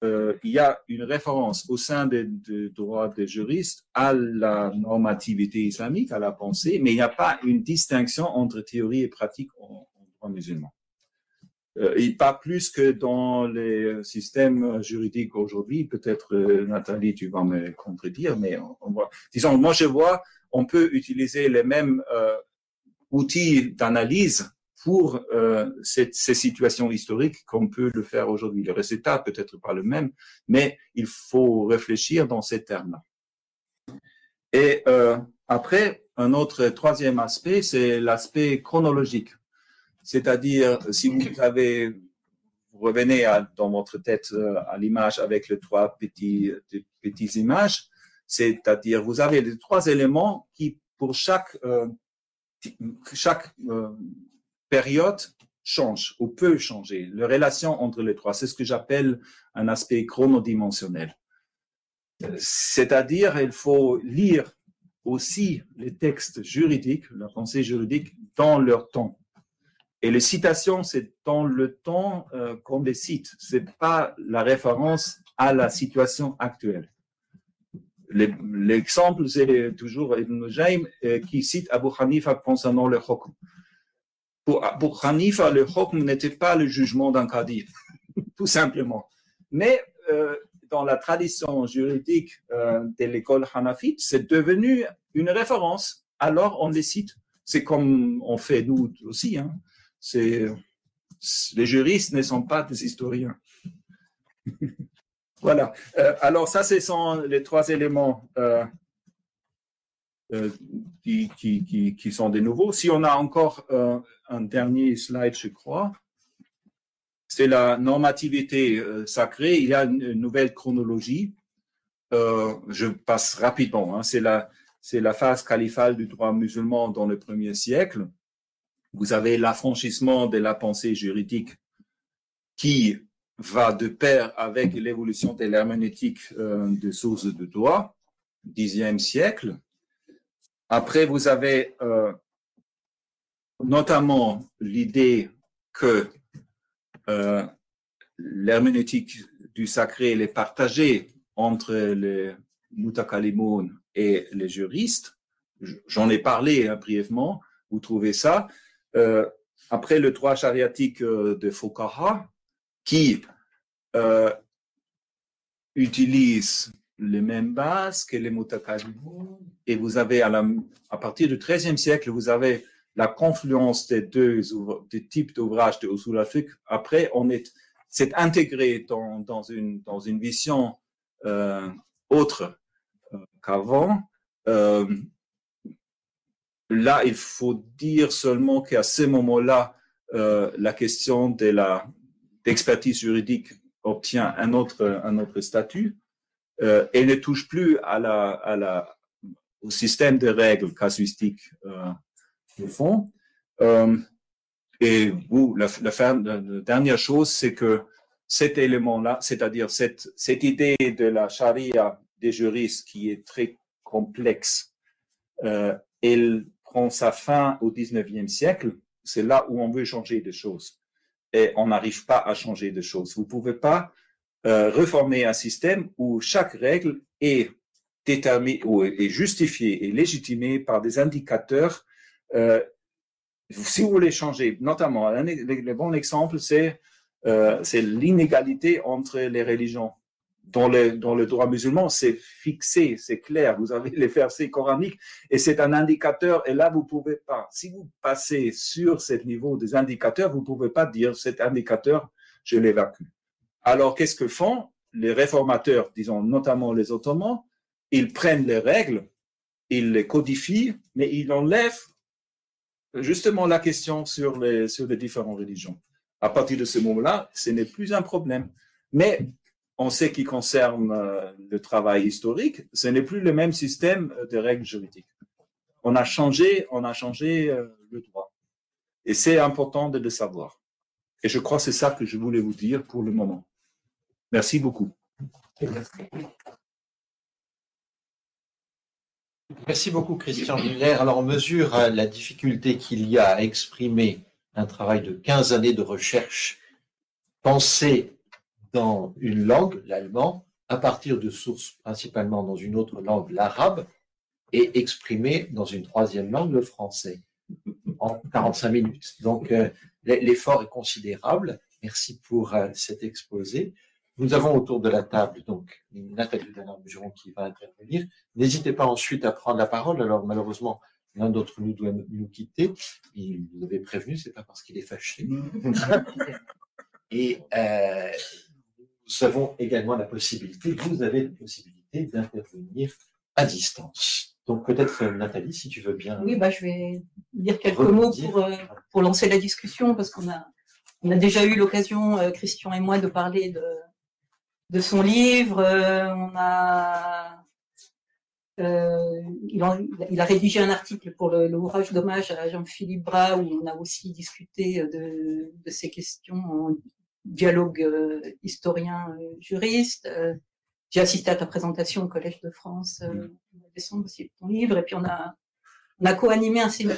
euh, il y a une référence au sein des, droits des juristes à la normativité islamique, à la pensée, mais il n'y a pas une distinction entre théorie et pratique en, droit musulman. Euh, et pas plus que dans les systèmes juridiques aujourd'hui. Peut-être, euh, Nathalie, tu vas me contredire, mais. Disons, moi, je vois, on peut utiliser les mêmes euh, outils d'analyse pour euh, ces, situations historiques qu'on peut le faire aujourd'hui. Le résultat peut être pas le même, mais il faut réfléchir dans ces termes-là. Et euh, après, un autre troisième aspect, c'est l'aspect chronologique. C'est-à-dire, si vous avez, vous revenez à, dans votre tête euh, à l'image avec les trois petits, petites images, c'est-à-dire, vous avez les trois éléments qui, pour chaque, euh, chaque euh, période change ou peut changer. La relation entre les trois, c'est ce que j'appelle un aspect chronodimensionnel. C'est-à-dire, il faut lire aussi les textes juridiques, la pensée juridique, dans leur temps. Et les citations, c'est dans le temps euh, qu'on les cite. C'est pas la référence à la situation actuelle. L'exemple, c'est toujours Ibn Jaym euh, qui cite Abu Hanifa concernant le hukm pour, Hanifa, le hukm n'était pas le jugement d'un cadi, tout simplement. Mais euh, dans la tradition juridique euh, de l'école hanafite, c'est devenu une référence. Alors on les cite. C'est comme on fait nous aussi. Hein. C'est les juristes ne sont pas des historiens. Voilà. Euh, alors ça, ce sont les trois éléments euh, euh, qui, sont des nouveaux. Si on a encore un dernier slide, je crois, c'est la normativité sacrée. Il y a une, nouvelle chronologie. je passe rapidement. Hein. C'est la, c'est la phase califale du droit musulman dans le premier siècle. Vous avez l'affranchissement de la pensée juridique qui va de pair avec l'évolution de l'herméneutique euh, de sources de droit, dixième siècle. Après, vous avez euh, notamment l'idée que euh, du sacré est partagée entre les mutakalimoun et les juristes. J'en ai parlé hein, brièvement, vous trouvez ça. Après le droit chariatique de Fuqaha, qui euh, utilisent les mêmes bases que les mutakallimun. Et vous avez, à, partir du XIIIe siècle, vous avez la confluence des deux types d'ouvrages de Usul Après, on est, c'est intégré dans, une, vision euh, autre euh, qu'avant. Euh, là, il faut dire seulement qu'à ce moment-là, euh, la question de la d'expertise juridique obtient un autre, un autre statut euh, et ne touche plus à la, à la, au système de règles casuistiques euh, de fond. Euh, et vous, la, la, dernière chose, c'est que cet élément-là, c'est-à-dire cette, cette idée de la charia des juristes qui est très complexe, euh, elle prend sa fin au 19e siècle. C'est là où on veut changer des choses et on n'arrive pas à changer de choses. Vous ne pouvez pas euh, reformer un système où chaque règle est déterminée ou est justifiée et légitimée par des indicateurs. Euh, si vous voulez changer, notamment, le bon exemple, euh, c'est l'inégalité entre les religions dans le, dans le droit musulman, c'est fixé, c'est clair. Vous avez les versets coraniques et c'est un indicateur. Et là, vous pouvez pas. Si vous passez sur ce niveau des indicateurs, vous pouvez pas dire cet indicateur, je l'évacue. Alors, qu'est-ce que font les réformateurs, disons notamment les Ottomans? Ils prennent les règles, ils les codifient, mais ils enlèvent justement la question sur les, sur les différentes religions. À partir de ce moment-là, ce n'est plus un problème. Mais en ce qui concerne euh, le travail historique, ce n'est plus le même système de règles juridiques. On a changé, on a changé euh, le droit. Et c'est important de le savoir. Et je crois que c'est ça que je voulais vous dire pour le moment. Merci beaucoup. Merci beaucoup, Christian Miller. Alors, on mesure euh, la difficulté qu'il y a à exprimer un travail de 15 années de recherche pensé dans une langue, l'allemand, à partir de sources principalement dans une autre langue, l'arabe, et exprimé dans une troisième langue, le français, en 45 minutes. Donc, euh, l'effort est considérable. Merci pour euh, cet exposé. Nous avons autour de la table donc Nathalie Bernard-Mugeron qui va intervenir. N'hésitez pas ensuite à prendre la parole. Alors malheureusement, l'un d'entre nous doit nous quitter. Il nous avait prévenu, c'est pas parce qu'il est fâché. Et euh, avons également la possibilité, vous avez la possibilité d'intervenir à distance. Donc peut-être euh, Nathalie, si tu veux bien. Oui, bah, je vais dire quelques mots pour, euh, pour lancer la discussion, parce qu'on a, on a déjà eu l'occasion, euh, Christian et moi, de parler de, de son livre. on a, il, a, il, a, rédigé un article pour l'ouvrage d'hommage à Jean-Philippe Bras, où on a aussi discuté de, de ces questions dialogue euh, historien-juriste. Euh, j'ai assisté à ta présentation au Collège de France euh, mm. en décembre aussi de ton livre. Et puis on a, on a co-animé un séminaire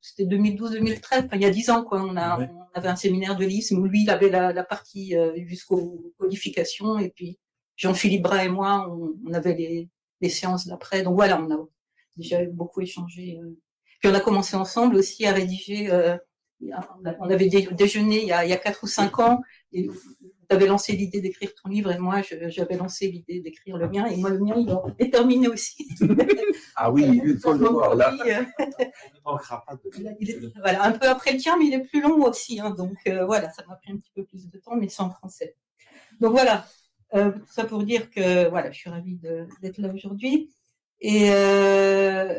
c'était 2012-2013, il y a dix ans, quoi. On, a, on avait un séminaire de l'ISM où lui, il avait la, la partie jusqu'aux codifications, et puis Jean-Philippe Bras et moi, on, on avait les, les séances d'après. Donc voilà, on a déjà beaucoup échangé. Puis on a commencé ensemble aussi à rédiger on avait déjeuné il y a, il y a 4 ou 5 ans et tu avais lancé l'idée d'écrire ton livre et moi j'avais lancé l'idée d'écrire le mien et moi le mien il est terminé aussi. ah oui, il faut le voir là. voilà, un peu après le tien mais il est plus long aussi hein, donc euh, voilà ça m'a pris un petit peu plus de temps mais c'est en français. Donc voilà, euh, tout ça pour dire que voilà, je suis ravie d'être là aujourd'hui. Et euh,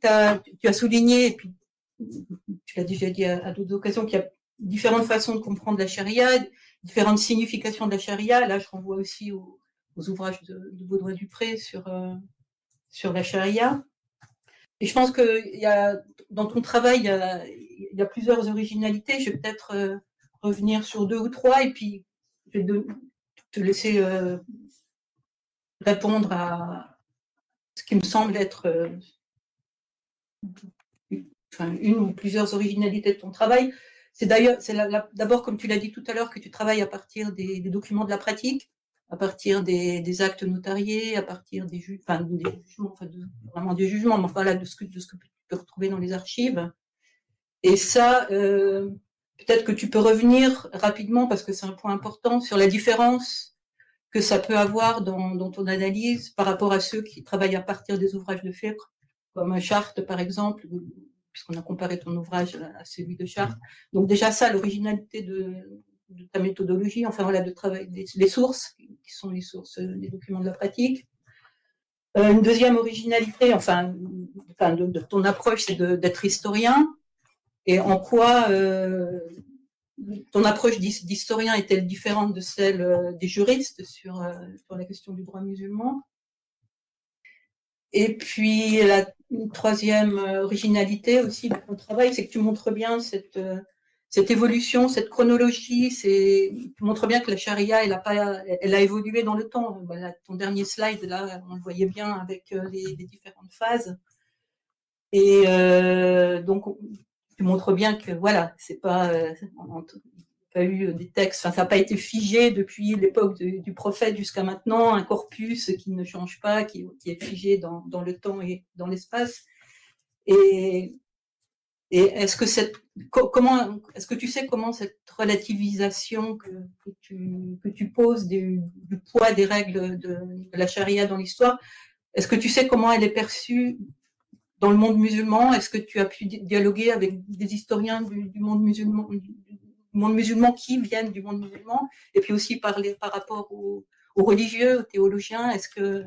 tu as souligné, et puis tu l'as déjà dit à, d'autres occasions, qu'il y a différentes façons de comprendre la charia, différentes significations de la charia. Là, je renvoie aussi aux, ouvrages de, de Baudouin-Dupré sur, euh, sur la charia. Et je pense que y a, dans ton travail, il y a, plusieurs originalités. Je vais peut-être euh, revenir sur deux ou trois et puis je vais te laisser euh, répondre à ce qui me semble être une ou plusieurs originalités de ton travail. C'est d'ailleurs, c'est d'abord, comme tu l'as dit tout à l'heure, que tu travailles à partir des, documents de la pratique, à partir des, actes notariés, à partir des, jugements, enfin, vraiment des jugements, mais enfin là, de ce, que, tu peux retrouver dans les archives. Et ça, euh, peut-être que tu peux revenir rapidement, parce que c'est un point important, sur la différence que ça peut avoir dans, ton analyse par rapport à ceux qui travaillent à partir des ouvrages de Fèvre, comme Chartres par exemple, puisqu'on a comparé ton ouvrage à celui de Chartres. Donc déjà ça, l'originalité de, ta méthodologie, enfin voilà, de travail, les, sources, qui sont les sources des documents de la pratique. Euh, une deuxième originalité, enfin, de, ton approche, c'est d'être historien, et en quoi euh, ton approche d'historien est-elle différente de celle euh, des juristes sur, euh, sur la question du droit musulman? Et puis la troisième originalité aussi de ton travail, c'est que tu montres bien cette, cette évolution, cette chronologie. Tu montres bien que la charia, elle a évolué dans le temps. Ton dernier slide là, on le voyait bien avec les, les différentes phases. Et euh, donc, tu montres bien que voilà, c'est pas, euh, pas eu des textes, enfin, ça n'a pas été figé depuis l'époque du prophète jusqu'à maintenant, un corpus qui ne change pas, qui, est figé dans, le temps et dans l'espace. Et, est-ce que cette, comment, est-ce que tu sais comment cette relativisation que, tu, que tu poses du, poids des règles de, la charia dans l'histoire, est-ce que tu sais comment elle est perçue dans le monde musulman? Est-ce que tu as pu dialoguer avec des historiens du, monde musulman, monde musulman qui viennent du monde musulman, et puis aussi parler par rapport aux, religieux, aux théologiens Est-ce que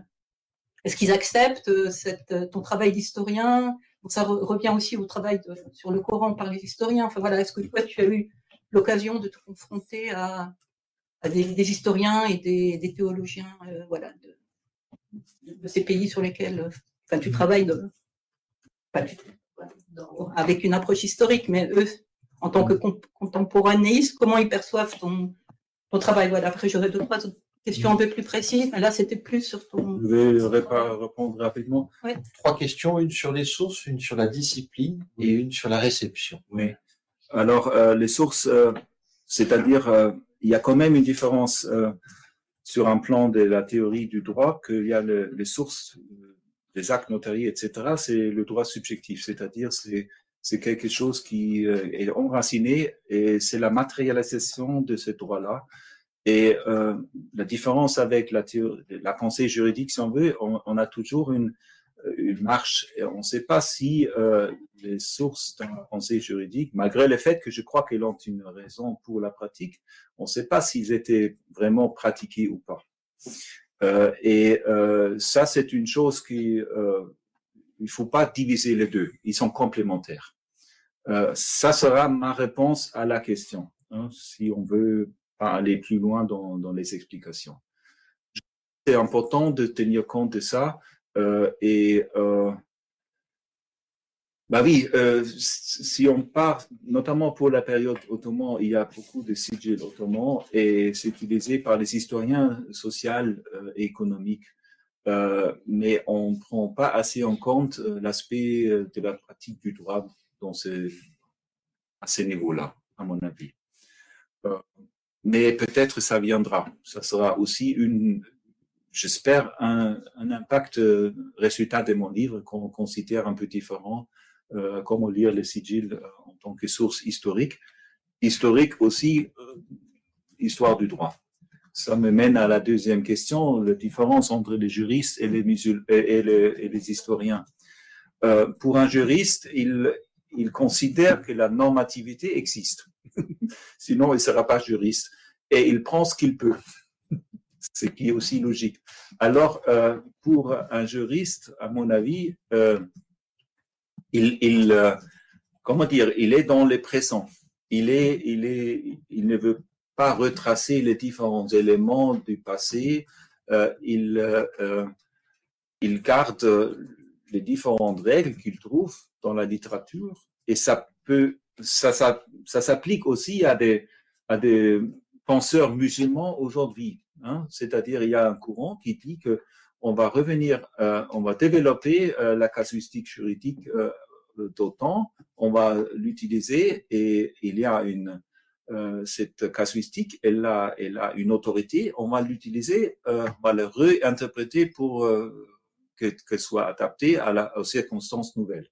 est-ce qu'ils acceptent cette, ton travail d'historien? Ça revient aussi au travail sur le Coran par les historiens. Enfin voilà, est-ce que toi tu as eu l'occasion de te confronter à, des, historiens et des, théologiens, euh, voilà, de, ces pays sur lesquels, enfin, tu travailles avec une approche historique, mais eux, en tant que contemporanéistes, comment ils perçoivent ton, ton travail? Voilà, après j'aurais deux, trois questions un peu plus précises, mais là c'était plus sur ton... Je vais répondre rapidement. Trois questions, une sur les sources, une sur la discipline et une sur la réception. Oui. Alors, euh, les sources, euh, c'est-à-dire, euh, il y a quand même une différence sur un plan de la théorie du droit, qu'il y a les sources les actes notariés, etc., c'est le droit subjectif, c'est-à-dire c'est c'est quelque chose qui euh, est enraciné et c'est la matérialisation de ce droit-là. Et euh, la différence avec la, la pensée juridique, si on veut, on, a toujours une, une marche. Et on ne sait pas si euh, les sources de la pensée juridique, malgré le fait que je crois qu'elles ont une raison pour la pratique, on ne sait pas s'ils étaient vraiment pratiqués ou pas. Euh, et euh, ça, c'est une chose qui, euh, il faut pas diviser les deux. Ils sont complémentaires. Euh, ça sera ma réponse à la question, hein, si on veut pas aller plus loin dans, les explications. C'est important de tenir compte de ça euh, et euh, bah oui, si on part, notamment pour la période ottoman, il y a beaucoup de sigils ottomans et c'est utilisé par les historiens sociaux et économiques. Euh, mais on ne prend pas assez en compte euh, l'aspect euh, de la pratique du droit dans ce, à ce niveau-là, à mon avis. mais peut-être ça viendra. Ça sera aussi une, j'espère, un, impact résultat de mon livre qu'on considère un peu différent comment lire les sigils en tant que source historique. Historique aussi, histoire du droit. Ça me mène à la deuxième question, la différence entre les juristes et les, musul et les, historiens. Euh, pour un juriste, il, considère que la normativité existe. Sinon, il ne sera pas juriste. et il prend ce qu'il peut, ce qui est aussi logique. Alors, euh, pour un juriste, à mon avis, euh, il, il comment dire, il est dans les présents. Il est, il est, il ne veut pas retracer les différents éléments du passé. Euh, il, euh, il garde les différentes règles qu'il trouve dans la littérature et ça peut, ça, ça, ça s'applique aussi à des, à des penseurs musulmans aujourd'hui. Hein. C'est-à-dire, il y a un courant qui dit que on va revenir, euh, on va développer la casuistique juridique euh, d'autant, on va l'utiliser et il y a une euh, cette casuistique, elle a, elle a une autorité, on va l'utiliser, euh, on va le réinterpréter pour euh, que, que soit adapté à la, aux circonstances nouvelles.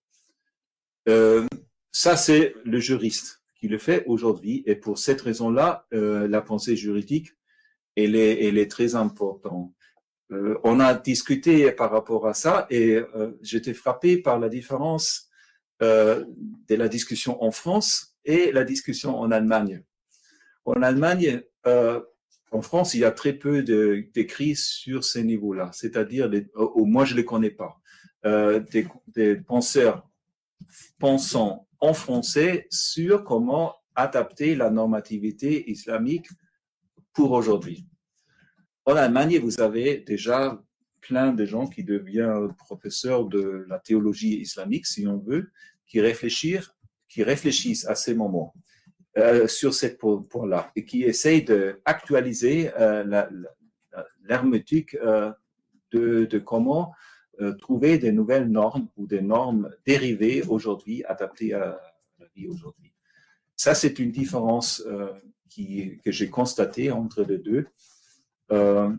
ça, c'est le juriste qui le fait aujourd'hui et pour cette raison-là, la pensée juridique, elle est, elle est très importante. Euh, on a discuté par rapport à ça et euh, j'étais frappé par la différence euh, de la discussion en France et la discussion en Allemagne. En Allemagne, en France, il y a très peu d'écrits sur ces niveaux-là, c'est-à-dire, au moi je les connais pas, des, des penseurs pensant en français sur comment adapter la normativité islamique pour aujourd'hui. En Allemagne, vous avez déjà plein de gens qui deviennent professeurs de la théologie islamique, si on veut, qui réfléchissent, qui réfléchissent à ces moments euh, sur ce point-là et qui essayent d'actualiser euh, l'hermétique euh, de, de, comment euh, trouver des nouvelles normes ou des normes dérivées aujourd'hui, adaptées à la vie aujourd'hui. Ça, c'est une différence euh, qui, que j'ai constatée entre les deux. Euh,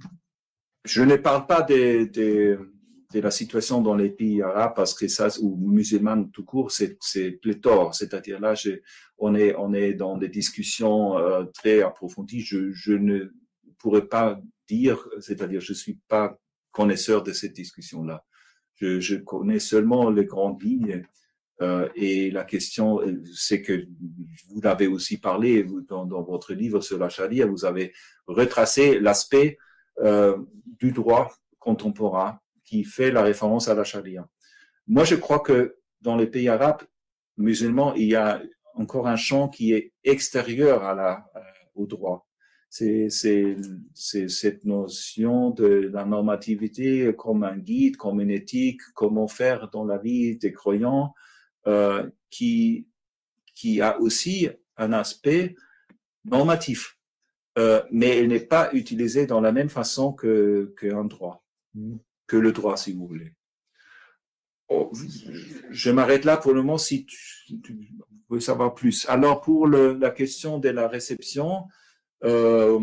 je ne parle pas de, de, de, la situation dans les pays arabes parce que ça, ou musulmans tout court, c'est pléthore. C'est-à-dire là, je, on, est, on est dans des discussions euh, très approfondies. Je, je ne pourrais pas dire, c'est-à-dire je suis pas connaisseur de cette discussion-là. Je, je, connais seulement les grandes lignes. Euh, et la question, c'est que vous l'avez aussi parlé vous, dans, dans, votre livre sur la charia, vous avez retracé l'aspect euh, du droit contemporain qui fait la référence à la charia. Moi, je crois que dans les pays arabes musulmans, il y a encore un champ qui est extérieur euh, au droit. C'est cette notion de la normativité comme un guide, comme une éthique, comment faire dans la vie des croyants, euh, qui, a aussi un aspect normatif, euh, mais elle n'est pas utilisée dans la même façon que qu'un droit, que le droit, si vous voulez. Oh, je m'arrête là pour le moment si tu, veux savoir plus. Alors pour la question de la réception, euh,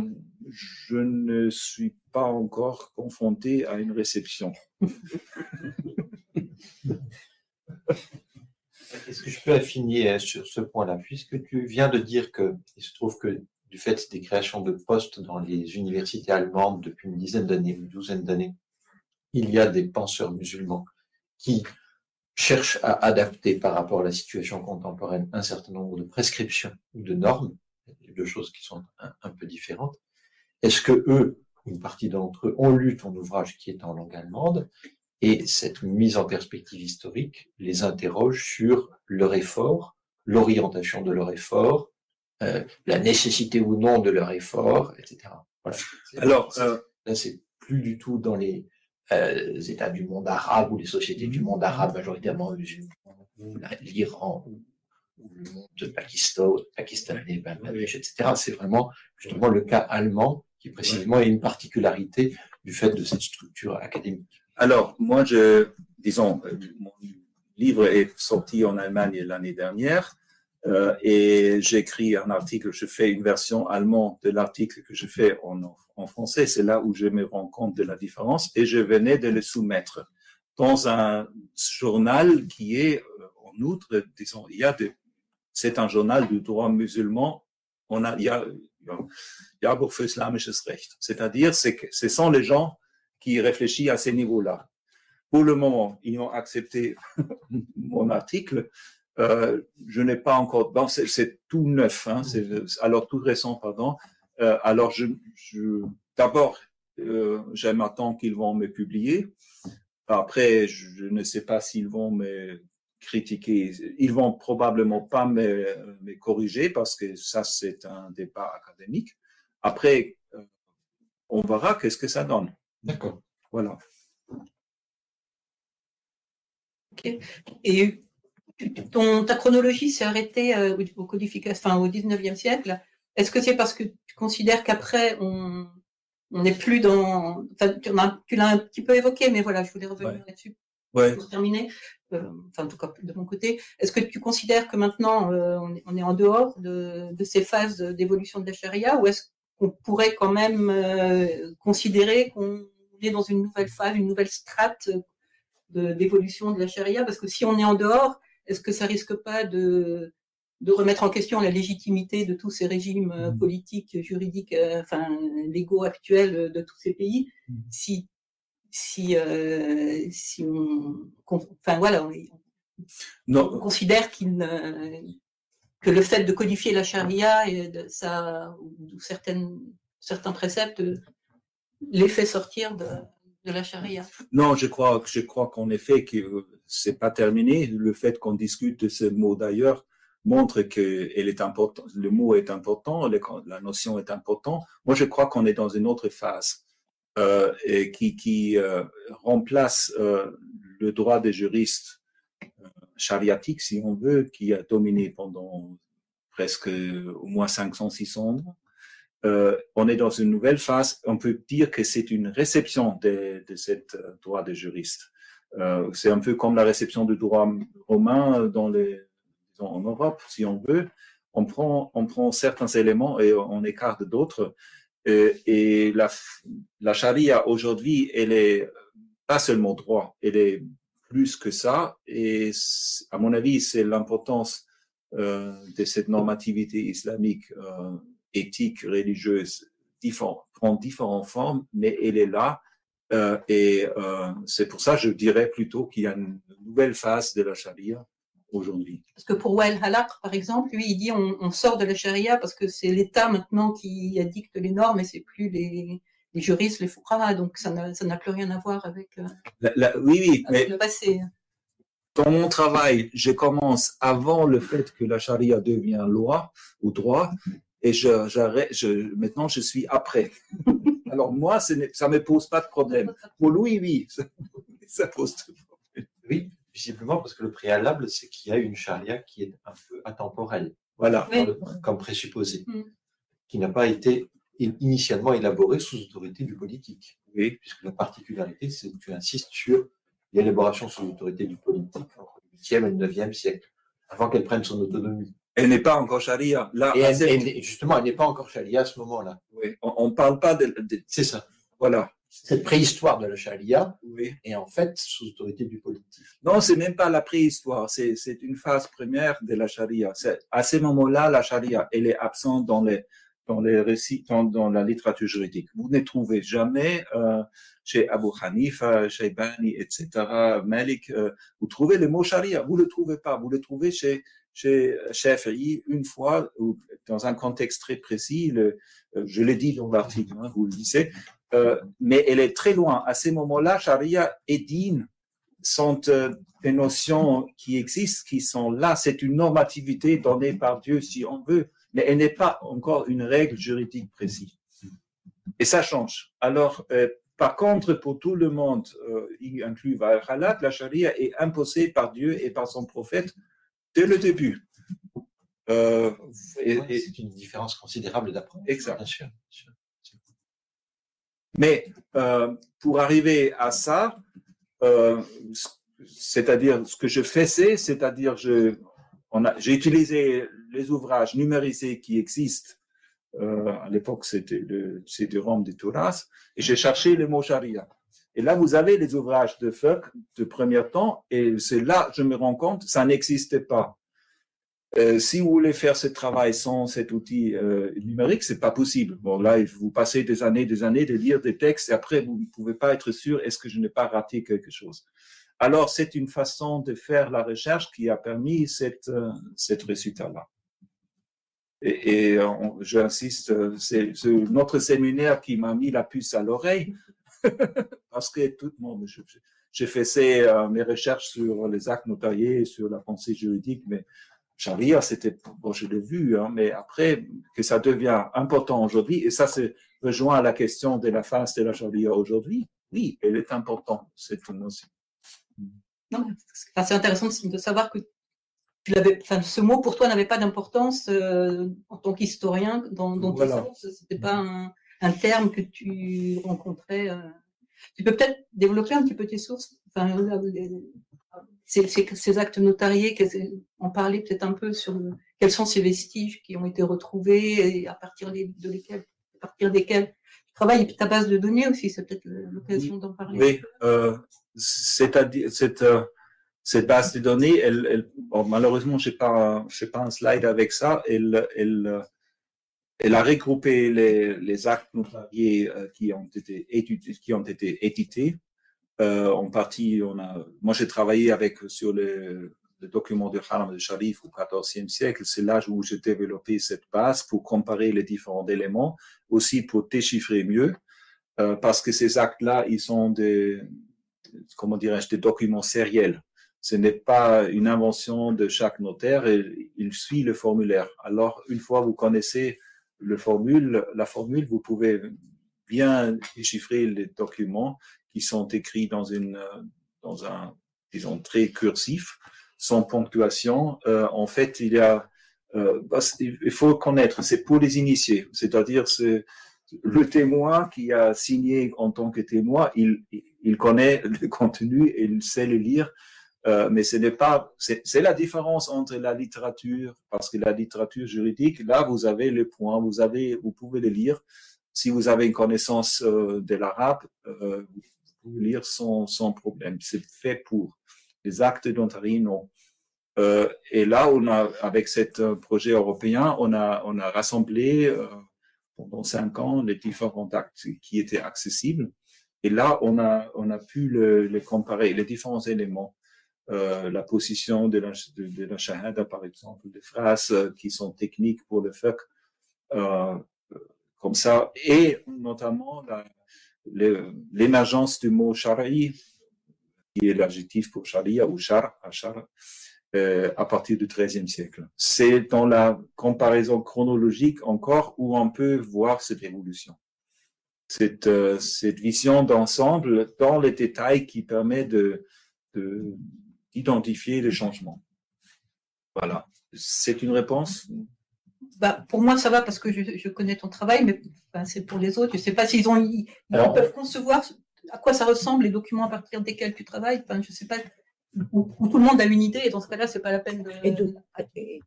je ne suis pas encore confronté à une réception. Est-ce que je peux affiner hein, sur ce point-là, puisque tu viens de dire que il se trouve que du fait des créations de postes dans les universités allemandes depuis une dizaine d'années, une douzaine d'années, il y a des penseurs musulmans qui cherchent à adapter par rapport à la situation contemporaine un certain nombre de prescriptions ou de normes, deux choses qui sont un, un peu différentes. Est-ce que eux, une partie d'entre eux, ont lu ton ouvrage qui est en langue allemande et cette mise en perspective historique les interroge sur leur effort, l'orientation de leur effort, euh, la nécessité ou non de leur effort, etc. Voilà. Alors, euh... là, c'est plus du tout dans les euh, États du monde arabe ou les sociétés du monde arabe majoritairement musulmans, l'Iran ou, ou, le monde de Pakistan, pakistanais, Bangladesh, etc. C'est vraiment justement le cas allemand qui précisément est une particularité du fait de cette structure académique. Alors, moi, je, disons, mon livre est sorti en Allemagne l'année dernière euh, et j'écris un article, je fais une version allemande de l'article que je fais en, français. C'est là où je me rends compte de la différence et je venais de le soumettre dans un journal qui est, euh, en outre, disons, il y a de, c'est un journal du droit musulman. On a, il y a, Jahrbuch für islamisches Recht. C'est-à-dire, c'est que ce sont les gens qui réfléchissent à ces niveaux-là. Pour le moment, ils ont accepté mon article. Euh, je n'ai pas encore. Bon, c'est tout neuf, hein, c'est alors tout récent, pardon. Euh, alors, je, je d'abord, euh, j'aime attendre qu'ils vont me publier. Après, je ne sais pas s'ils vont me critiquer. Ils vont probablement pas me, me corriger parce que ça, c'est un débat académique. Après, euh, on verra qu'est-ce que ça donne. D'accord. Voilà. Ok. Et ton, ta chronologie s'est arrêtée euh, au, codification, enfin, au 19e siècle. Est-ce que c'est parce que tu considères qu'après, on on n'est plus dans. Enfin, tu l'as un petit peu évoqué, mais voilà, je voulais revenir Ouais. là-dessus Ouais. pour terminer. Euh, enfin, en tout cas, de mon côté. Est-ce que tu considères que maintenant, euh, on, est, on est en dehors de, de ces phases d'évolution de la charia, ou est-ce qu'on pourrait quand même euh, considérer qu'on est dans une nouvelle phase, une nouvelle strate de- d'évolution de la charia? Parce que si on est en dehors, est-ce que ça risque pas de, de remettre en question la légitimité de tous ces régimes euh, Mhm. politiques, juridiques, euh, enfin légaux actuels euh, de tous ces pays? Mhm. Si si euh, si on, enfin voilà, on, considère qu'il que le fait de codifier la charia et de ça ou certaines certains préceptes les fait sortir de, de la charia. non, je crois, je crois qu'en effet que c'est pas terminé. Le fait qu'on discute de ce mot d'ailleurs montre que elle est important, le mot est important, la notion est importante. Moi, je crois qu'on est dans une autre phase euh, qui, euh, remplace euh, le droit des juristes chariatiques, si on veut, qui a dominé pendant presque au moins 500, 600 ans. Euh, on est dans une nouvelle phase. On peut dire que c'est une réception de, de cette euh, droit des juristes. Euh, c'est un peu comme la réception du droit romain dans les, en Europe, si on veut. On prend, on prend certains éléments et on écarte d'autres. Euh, et la, la charia aujourd'hui, elle est pas seulement droit, elle est plus que ça. Et à mon avis, c'est l'importance euh, de cette normativité islamique éthique, religieuse, prend différentes formes, mais elle est là. Euh, et euh, c'est pour ça, je dirais plutôt qu'il y a une nouvelle phase de la charia aujourd'hui. Parce que pour Wael Halak, par exemple, lui, il dit on, on sort de la charia parce que c'est l'État maintenant qui dicte les normes et c'est plus les, les juristes, les fuqaha, donc ça n'a plus rien à voir avec, euh, La- la- oui, oui, mais le passé. dans mon travail, je commence avant le fait que la charia devient loi ou droit, et je, j'arrête, je, maintenant je suis après. Alors moi, ça me pose pas de problème. Pour lui, oui, ça, ça pose de problème. Oui, visiblement, parce que le préalable, c'est qu'il y a une charia qui est un peu atemporelle, Voilà. Oui. dans le- comme présupposé, Mm. qui n'a pas été in- initialement élaborée sous autorité du politique. Oui. Puisque la particularité, c'est que tu insistes sur l'élaboration sous l'autorité du politique entre le 8e et le 9e siècle, avant qu'elle prenne son autonomie. Elle n'est pas encore charia. Là, Et elle- justement, elle n'est pas encore charia à ce moment-là. oui, on, ne parle pas de, de- C'est ça. voilà. Cette préhistoire de la charia Oui. est en fait sous autorité du politique. Non, c'est même pas la préhistoire. C'est, une phase première de la charia. C'est, à ce moment-là, la charia, elle est absente dans les, dans les récits, dans, dans la littérature juridique. Vous ne trouvez jamais, euh, chez Abu Hanifa, chez Bani, etc., Malik, euh, vous trouvez le mot charia. Vous le trouvez pas. Vous le trouvez chez, chez Shafi'i une fois, dans un contexte très précis. Euh, je l'ai dit dans l'article, hein, vous le lisez. Euh, mais elle est très loin. À ces moments-là, charia et din sont euh, des notions qui existent, qui sont là. C'est une normativité donnée par Dieu, si on veut, mais elle n'est pas encore une règle juridique précise. Et ça change. Alors, par contre, pour tout le monde, y inclut Valhalat, la charia est imposée par Dieu et par son prophète dès le début. Euh, et- Ouais, et- c'est une différence considérable d'approche. Exact. Bien sûr. bien sûr. Mais euh, pour arriver à ça, euh, c'est-à-dire ce que je faisais, c'est-à-dire je, on a, j'ai utilisé les ouvrages numérisés qui existent. À l'époque, c'était le CD-ROM de Touras, et j'ai cherché le mot charia. Et là, vous avez les ouvrages de Fuck de premier temps, et c'est là je me rends compte, ça n'existait pas. Euh, si vous voulez faire ce travail sans cet outil euh, numérique, c'est pas possible. Bon, là, vous passez des années, des années de lire des textes et après, vous ne pouvez pas être sûr, est-ce que je n'ai pas raté quelque chose? Alors, c'est une façon de faire la recherche qui a permis cette, euh, cet résultat-là. Et, et j'insiste, c'est notre séminaire qui m'a mis la puce à l'oreille, parce que tout le monde, j'ai fait mes recherches sur les actes notariés, sur la pensée juridique, mais Sharia, c'était, bon, je l'ai vu, hein, mais après, que ça devient important aujourd'hui, et ça, c'est rejoint à la question de la phase de la Sharia aujourd'hui. Oui, elle est importante, cette notion. C'est intéressant de savoir que tu l'avais, enfin, ce mot pour toi n'avait pas d'importance euh, en tant qu'historien dans, dans tes sources. C'était pas un, un, terme que tu rencontrais. Euh. Tu peux peut-être développer un petit peu tes sources. Enfin, ces, ces, actes notariés, en parler peut-être un peu sur quels sont ces vestiges qui ont été retrouvés et à partir de lesquels, à partir desquels tu travailles et puis ta base de données aussi, c'est peut-être l'occasion d'en parler. Oui, euh, cette euh, base de données, elle, malheureusement j'ai pas j'ai pas un slide avec ça, elle elle a regroupé les, les actes notariés euh, qui ont été qui ont été édités euh, en partie, on a, moi j'ai travaillé avec sur le, le document de Haram de Sharif au XIVe siècle. C'est là où j'ai développé cette base pour comparer les différents éléments, aussi pour déchiffrer mieux, euh, parce que ces actes-là, ils sont des, comment dirais-je, des documents sériels. Ce n'est pas une invention de chaque notaire, il suit le formulaire. Alors, une fois vous connaissez la formule, vous pouvez bien déchiffrer les documents qui sont écrits dans une dans un disons très cursif, sans ponctuation. Euh, en fait, il y a euh, il faut connaître, c'est pour les initiés, c'est-à-dire c'est le témoin qui a signé en tant que témoin, il connaît le contenu et il sait le lire, euh, mais ce n'est pas, c'est la différence entre la littérature, parce que la littérature juridique, là, vous avez les points, vous avez, vous pouvez les lire. Si vous avez une connaissance euh, de l'arabe, euh, lire sans, sans problème. C'est fait pour. Les actes d'Ontario, non. Et là, on a, avec euh, projet européen, on a, on a rassemblé pendant cinq ans les différents actes qui étaient accessibles. Et là, on a, on a pu le, les comparer, les différents éléments. Euh, la position de la, de, de, la shahada, par exemple, des phrases euh, qui sont techniques pour le fiqh, euh, comme ça, et notamment l'émergence du mot shari, qui est l'adjectif pour sharia ou shar, euh, à partir du XIIIe siècle. C'est dans la comparaison chronologique encore où on peut voir cette évolution. Cette, euh, cette vision d'ensemble dans les détails qui permet de, d'identifier les changements. Voilà. C'est une réponse? Bah, pour moi, ça va parce que je, je connais ton travail, mais enfin, c'est pour les autres. Je ne sais pas s'ils ont, ils, ils peuvent concevoir à quoi ça ressemble les documents à partir desquels tu travailles. Enfin, je sais pas. Où, où tout le monde a une idée, et dans ce cas-là, c'est pas la peine de. Et de,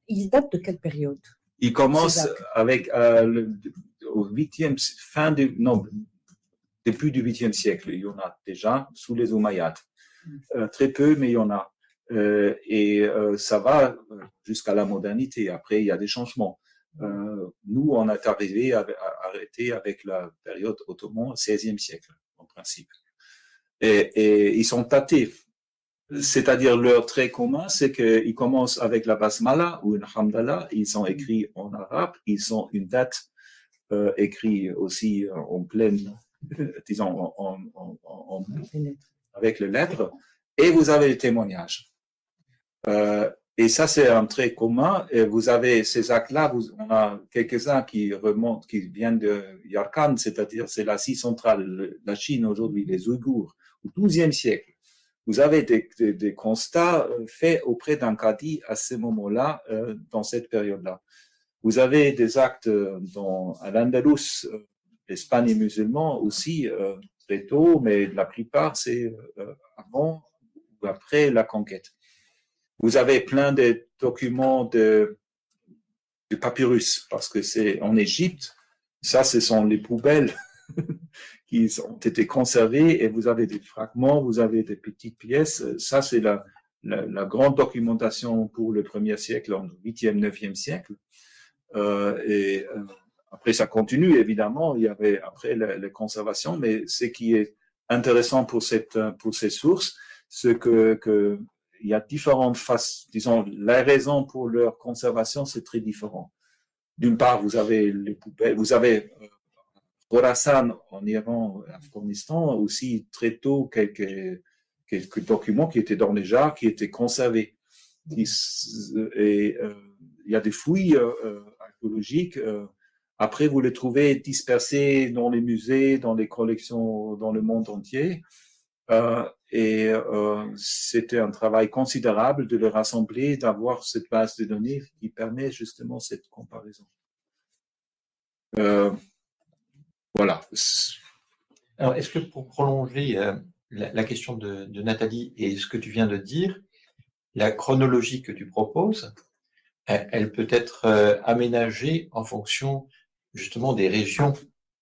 ils datent de quelle période? Il commence avec euh, le, au huitième, fin du, non, début du huitième siècle. Il y en a déjà sous les Umayyads. Mm. Euh, très peu, mais il y en a. Euh, et euh, ça va jusqu'à la modernité. Après, il y a des changements. Euh, nous, on est arrivé à, à, arrêter avec la période ottoman, 16e siècle, en principe. Et, et ils sont tâtés. C'est-à-dire, leur trait commun, c'est qu'ils commencent avec la basmala ou une hamdallah, ils sont écrits en arabe, ils sont une date euh, écrite aussi en pleine, disons, en, en, en, en, avec les lettres, et vous avez les témoignages. Euh, et ça, c'est un trait commun. Vous avez ces actes-là, on a quelques-uns qui remontent, qui viennent de Yarkand, c'est-à-dire c'est l'Asie centrale, la Chine aujourd'hui, les Ouïghours, au XIIe siècle. Vous avez des, constats euh, faits auprès d'un cadi à ce moment-là, euh, dans cette période-là. Vous avez des actes dans, à l'Andalus, l'Espagne et musulman aussi, très tôt, mais la plupart, c'est avant ou après la conquête. Vous avez plein de documents de, de papyrus, parce que c'est en Égypte, ça, ce sont les poubelles qui ont été conservées et vous avez des fragments, vous avez des petites pièces. Ça, c'est la, grande documentation pour le premier siècle, en 8e, 9e siècle. Euh, et euh, après, ça continue, évidemment. Il y avait après la, la conservation, mais ce qui est intéressant pour ces sources, c'est que il y a différentes faces, disons, la raison pour leur conservation, c'est très différent. d'une part, vous avez les poubelles, vous avez euh, Khorasan en Iran, Afghanistan, aussi très tôt quelques, documents qui étaient dans les jars, qui étaient conservés. Et euh, il y a des fouilles euh, archéologiques. après, vous les trouvez dispersés dans les musées, dans les collections dans le monde entier. Et c'était un travail considérable de les rassembler, d'avoir cette base de données qui permet justement cette comparaison. Voilà. Alors, est-ce que pour prolonger euh, la, question de, Nathalie et ce que tu viens de dire, la chronologie que tu proposes, elle, peut être euh, aménagée en fonction justement des régions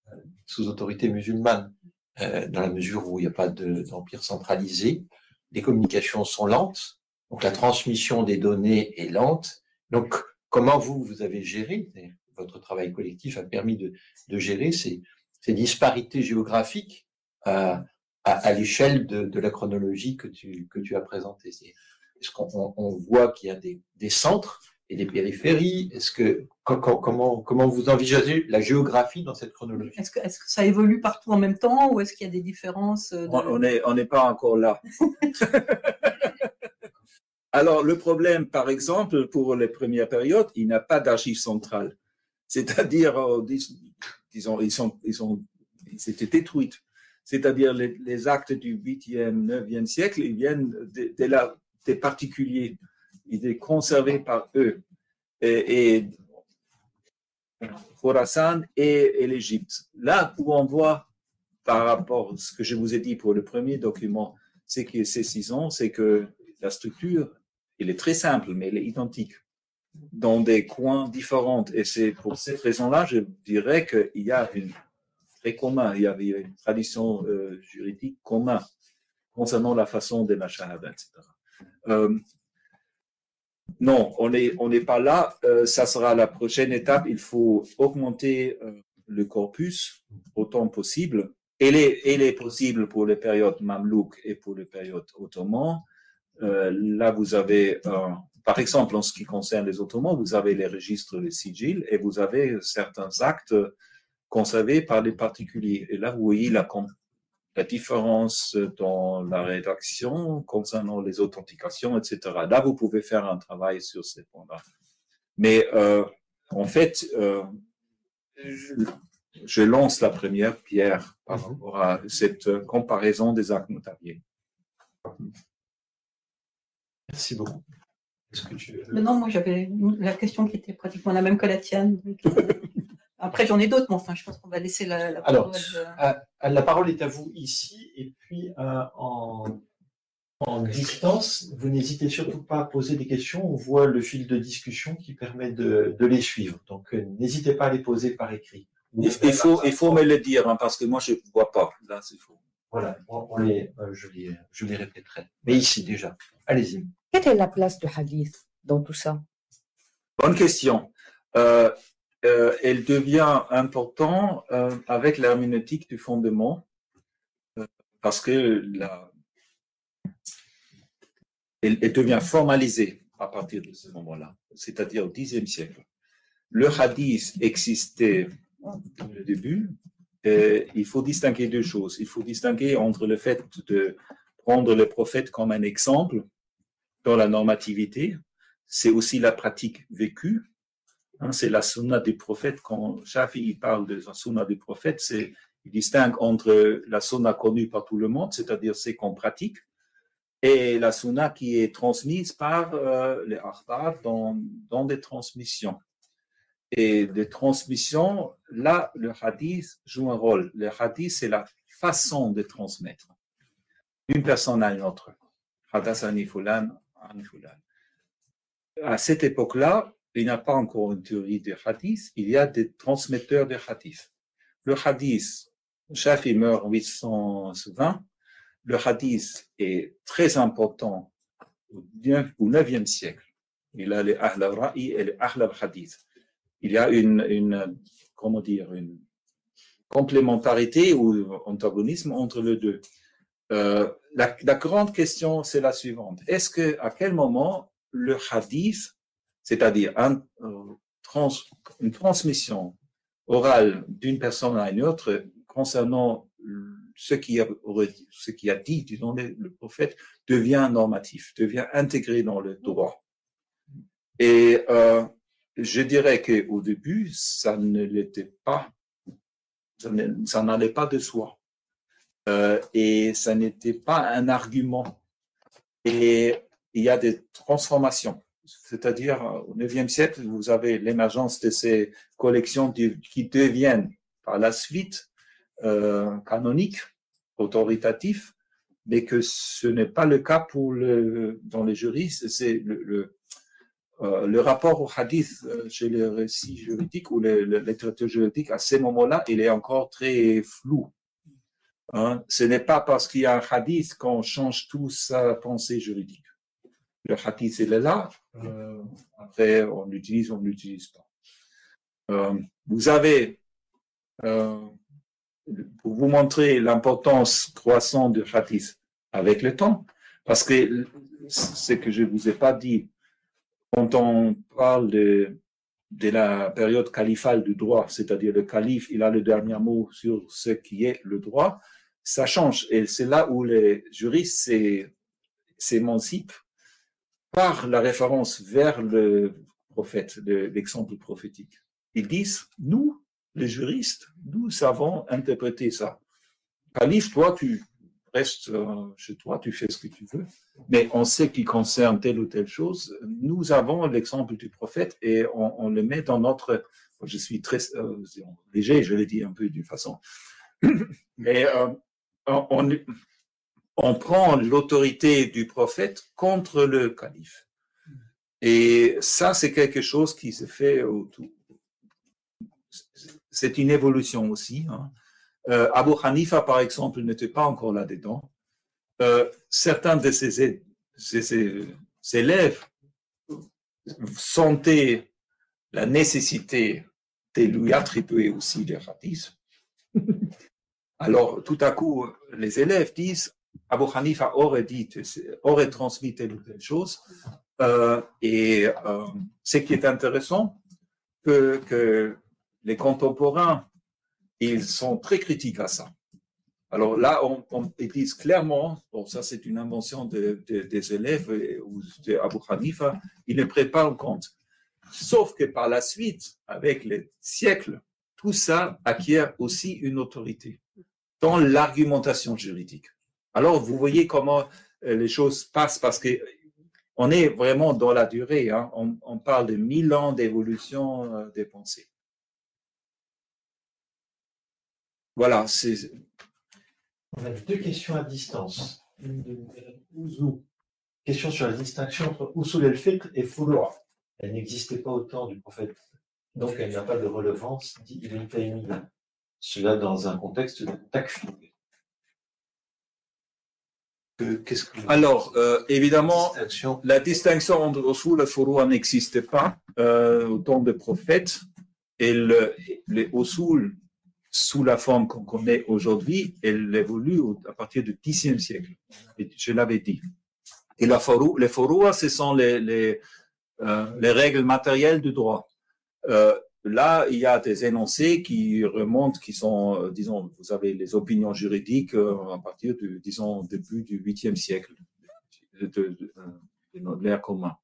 euh, sous autorité musulmane, dans la mesure où il n'y a pas d'empire centralisé, les communications sont lentes, donc la transmission des données est lente. Donc, comment vous, vous avez géré, votre travail collectif a permis de, de gérer ces, ces disparités géographiques à, à, l'échelle de, de, la chronologie que tu, que tu as présentée? Est-ce qu'on on voit qu'il y a des, des, centres et des périphéries Est-ce que comment, comment vous envisagez la géographie dans cette chronologie? Est-ce que, est que, ça évolue partout en même temps ou est-ce qu'il y a des différences On n'est on n'est pas encore là. Alors, le problème, par exemple, pour les premières périodes, il n'y a pas d'archives centrales. C'est-à-dire, disons, ils sont, ils sont, ils étaient détruites. C'est-à-dire les, actes du 8e, 9e siècle, ils viennent de, des particuliers. Ils étaient conservés par eux. Et, et Khorasan et, l'Égypte. Là où on voit, par rapport à ce que je vous ai dit pour le premier document, c'est que ces six ans, c'est que la structure, elle est très simple, mais elle est identique dans des coins différents. Et c'est pour cette raison-là, je dirais qu'il y a une très commun, il y a une tradition euh, juridique commune concernant la façon des machins, etc. non, on n'est on n'est pas là. Euh, ça sera la prochaine étape. Il faut augmenter euh, le corpus autant possible. Et les, et les possible pour les périodes mamelouques et pour les périodes ottomanes. Euh, là, vous avez par exemple, en ce qui concerne les Ottomans, vous avez les registres, les sigils, et vous avez certains actes conservés par les particuliers. Et là, vous voyez la, la différence dans la rédaction concernant les authentications, etc. Là, vous pouvez faire un travail sur ces points-là. Mais euh, en fait, euh, je, je, lance la première pierre par mhm. rapport à cette comparaison des actes notariés. Merci beaucoup. Non, moi j'avais la question qui était pratiquement la même que la tienne. Après, j'en ai d'autres, mais enfin, je pense qu'on va laisser la, la parole. Alors, euh, la parole est à vous ici, et puis euh, en, en distance, vous n'hésitez surtout pas à poser des questions. On voit le fil de discussion qui permet de, de les suivre. Donc, euh, n'hésitez pas à les poser par écrit. Il, faut, il faut me le dire, hein, parce que moi, je ne vois pas. Là, c'est faux. Voilà, on, les, je, les, je les répéterai. Mais ici, déjà. Allez-y. Quelle est la place du hadith dans tout ça? Bonne question. Euh, euh, elle devient importante euh, avec l'herméneutique du fondement parce que elle, devient formalisée à partir de ce moment-là, c'est-à-dire au Xe siècle. Le hadith existait au début. il faut distinguer deux choses. Il faut distinguer entre le fait de prendre le prophète comme un exemple dans la normativité, c'est aussi la pratique vécue. Hein, c'est la sunna des prophètes. Quand Shafi parle de la sunna des prophètes, il distingue entre la sunna connue par tout le monde, c'est-à-dire c'est qu'on pratique, et la sunna qui est transmise par euh, les ahbab dans, dans des transmissions. Et des transmissions, là, le hadith joue un rôle. Le hadith, c'est la façon de transmettre d'une personne à une autre. À cette époque-là, il n'y a pas encore une théorie des hadiths, il y a des transmetteurs de hadiths. Le hadith, Shafi meurt en 820, le hadith est très important au 9e siècle. Il a les Ahl al-Ra'i et les Ahl al-Hadith. Il y a une, comment dire, une complémentarité ou antagonisme entre les deux. Euh, la, grande question, c'est la suivante. Est-ce que, à quel moment le hadith, c'est-à-dire euh, une transmission orale d'une personne à une autre concernant ce qui a, ce qui a dit, le prophète devient normatif, devient intégré dans le droit. Et euh, je dirais qu'au début, ça ne l'était pas, ça n'allait pas de soi. Euh, et ça n'était pas un argument. Et il y a des transformations. C'est-à-dire, au IXe siècle, vous avez l'émergence de ces collections qui deviennent par la suite euh, canoniques, autoritatifs, mais que ce n'est pas le cas pour le, dans les juristes. C'est euh, le, rapport au hadith euh, chez les récits juridiques ou les, les littératures juridiques, à ces moments-là, il est encore très flou. Hein? Ce n'est pas parce qu'il y a un hadith qu'on change tout sa pensée juridique. Le hadith, il est là. Euh, après, on l'utilise, on ne l'utilise pas. Euh, vous avez, euh, pour vous montrer l'importance croissante du hadith avec le temps, parce que ce que je vous ai pas dit, quand on parle de, de la période califale du droit, c'est-à-dire le calife, il a le dernier mot sur ce qui est le droit, ça change. Et c'est là où les juristes s'émancipent par la référence vers le prophète, l'exemple prophétique. Ils disent, nous, les juristes, nous savons interpréter ça. Calife, toi, tu restes euh, chez toi, tu fais ce que tu veux, mais on sait qu'il concerne telle ou telle chose. Nous avons l'exemple du prophète et on, le met dans notre. Je suis très euh, léger, je l'ai dit un peu d'une façon, mais euh, on prend l'autorité du prophète contre le calife. Et ça, c'est quelque chose qui se fait autour. C'est une évolution aussi. Hein. Euh, Abu Hanifa, par exemple, n'était pas encore là-dedans. Euh, certains de ses, élèves sentaient la nécessité de lui attribuer aussi des hadiths. Alors, tout à coup, les élèves disent, Abu Hanifa aurait dit, aurait transmis telle ou telle chose. Euh, et euh, ce qui est intéressant, que, que les contemporains, ils sont très critiques à ça. Alors là, on, on ils disent clairement, bon, ça c'est une invention de, de, des élèves ou de Abu Hanifa, ils ne prennent pas en compte. Sauf que par la suite, avec les siècles, tout ça acquiert aussi une autorité dans l'argumentation juridique. Alors, vous voyez comment euh, les choses passent parce que on est vraiment dans la durée. Hein. On, parle de mille ans d'évolution euh, des pensées. Voilà. On a deux questions à distance. Une de Ouzou. Question sur la distinction entre Usul el-Fiqh et Furu'a. Elle n'existait pas au temps du prophète, donc elle n'a pas de relevance, dit Ibn Taymiyyah. Cela dans un contexte de takfir. Alors, euh, évidemment, la distinction entre Usul et Furu'a n'existait pas euh, au temps des prophètes. Et le, les Usul, sous la forme qu'on connaît aujourd'hui, elle évolue à partir du Xe siècle. je l'avais dit. Et la les Furu'a, ce sont les, les, euh, les règles matérielles du droit. Euh, Là, il y a des énoncés qui remontent, qui sont, euh, disons, vous avez les opinions juridiques euh, à partir du, disons, début du 8e siècle de, de l'ère commun.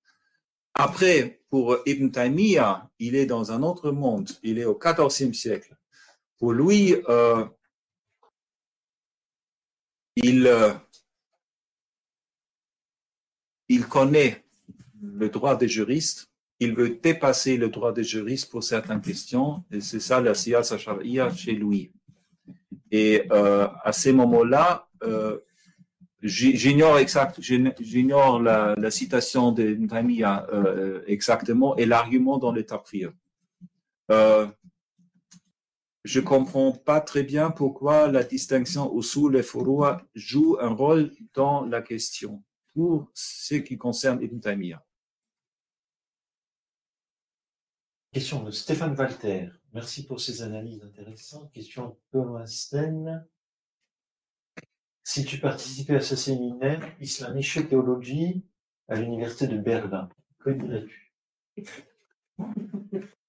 Après, pour Ibn Taymiyyah, il est dans un autre monde. Il est au 14e siècle. Pour lui, euh, euh, il connaît le droit des juristes il veut dépasser le droit des juristes pour certaines questions, et c'est ça la siyasa sharia chez lui. Et euh, à ces moments-là, euh, j'ignore exact, j'ignore la, citation de Ntamia euh, exactement et l'argument dans l'état prière. Euh, je comprends pas très bien pourquoi la distinction usul et furua joue un rôle dans la question pour ce qui concerne Ibn Taymiyyah. Question de Stéphane Walter. Merci pour ces analyses intéressantes. Question de Thomas Sten. Si tu participais à ce séminaire, Islamische Théologie, à l'université de Berlin, que dirais-tu?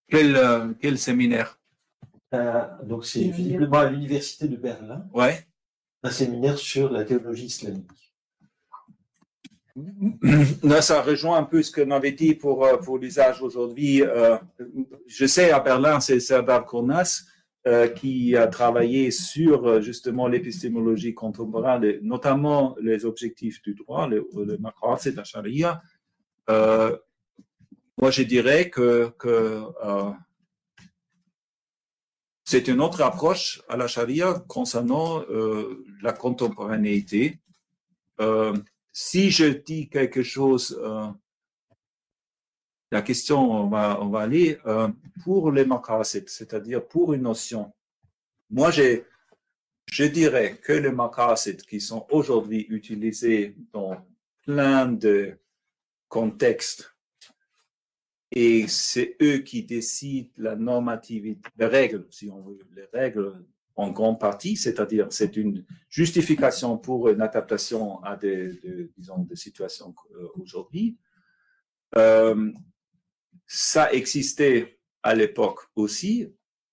Quel, euh, quel séminaire? Euh, donc c'est visiblement à l'université de Berlin, Ouais. un séminaire sur la théologie islamique. Ça rejoint un peu ce qu'on avait dit pour, euh, pour l'usage aujourd'hui. Euh, je sais, à Berlin, c'est Serdar Kornas euh, qui a travaillé sur justement l'épistémologie contemporaine, notamment les objectifs du droit, le, le et la charia. Moi, je dirais que, c'est une autre approche à la charia concernant la contemporanéité. Si je dis quelque chose, euh, la question, on va, on va aller euh, pour les maqasid, c'est-à-dire pour une notion. Moi, j'ai, je dirais que les maqasid qui sont aujourd'hui utilisés dans plein de contextes, et c'est eux qui décident la normativité, les règles, si on veut, les règles en grande partie, c'est-à-dire c'est une justification pour une adaptation à des, disons, des situations euh, aujourd'hui. Euh, ça existait à l'époque aussi,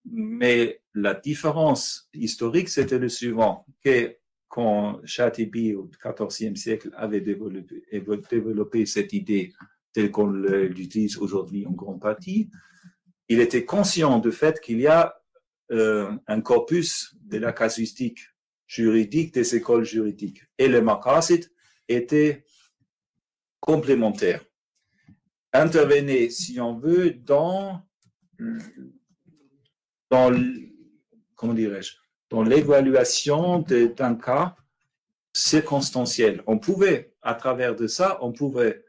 mais la différence historique, c'était le suivant, que quand Chatibi au XIVe siècle avait développé cette idée telle qu'on l'utilise aujourd'hui en grande partie, il était conscient du fait qu'il y a euh, un corpus de la casuistique juridique des écoles juridiques. Et le maqasid était complémentaire. Intervenait, si on veut, dans, dans comment dirais-je, dans l'évaluation d'un cas circonstanciel. On pouvait, à travers de ça, on pouvait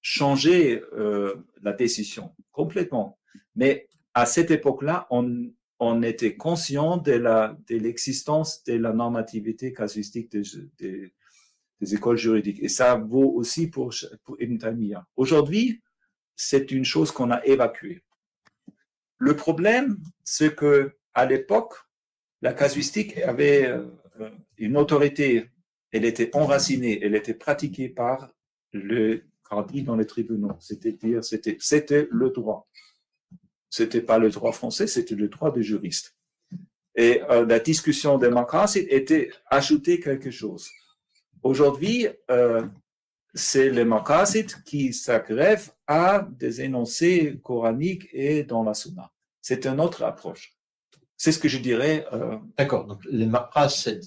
changer euh, la décision complètement. Mais à cette époque-là, on, on était conscient de l'existence de la normativité casuistique des, écoles juridiques. Et ça vaut aussi pour, pour Ibn Taymiyyah. Aujourd'hui, c'est une chose qu'on a évacuée. Le problème, c'est que à l'époque, la casuistique avait euh, une autorité. Elle était enracinée, elle était pratiquée par le cardinal dans les tribunaux. C'est-à-dire, c'était, c'était le droit. C'était pas le droit français, c'était le droit des juristes. Et euh, la discussion des maqasid était ajouter quelque chose. Aujourd'hui, euh, c'est les maqasid qui s'agrèvent à des énoncés coraniques et dans la sunna. C'est une autre approche. C'est ce que je dirais. euh, D'accord, donc les maqasid,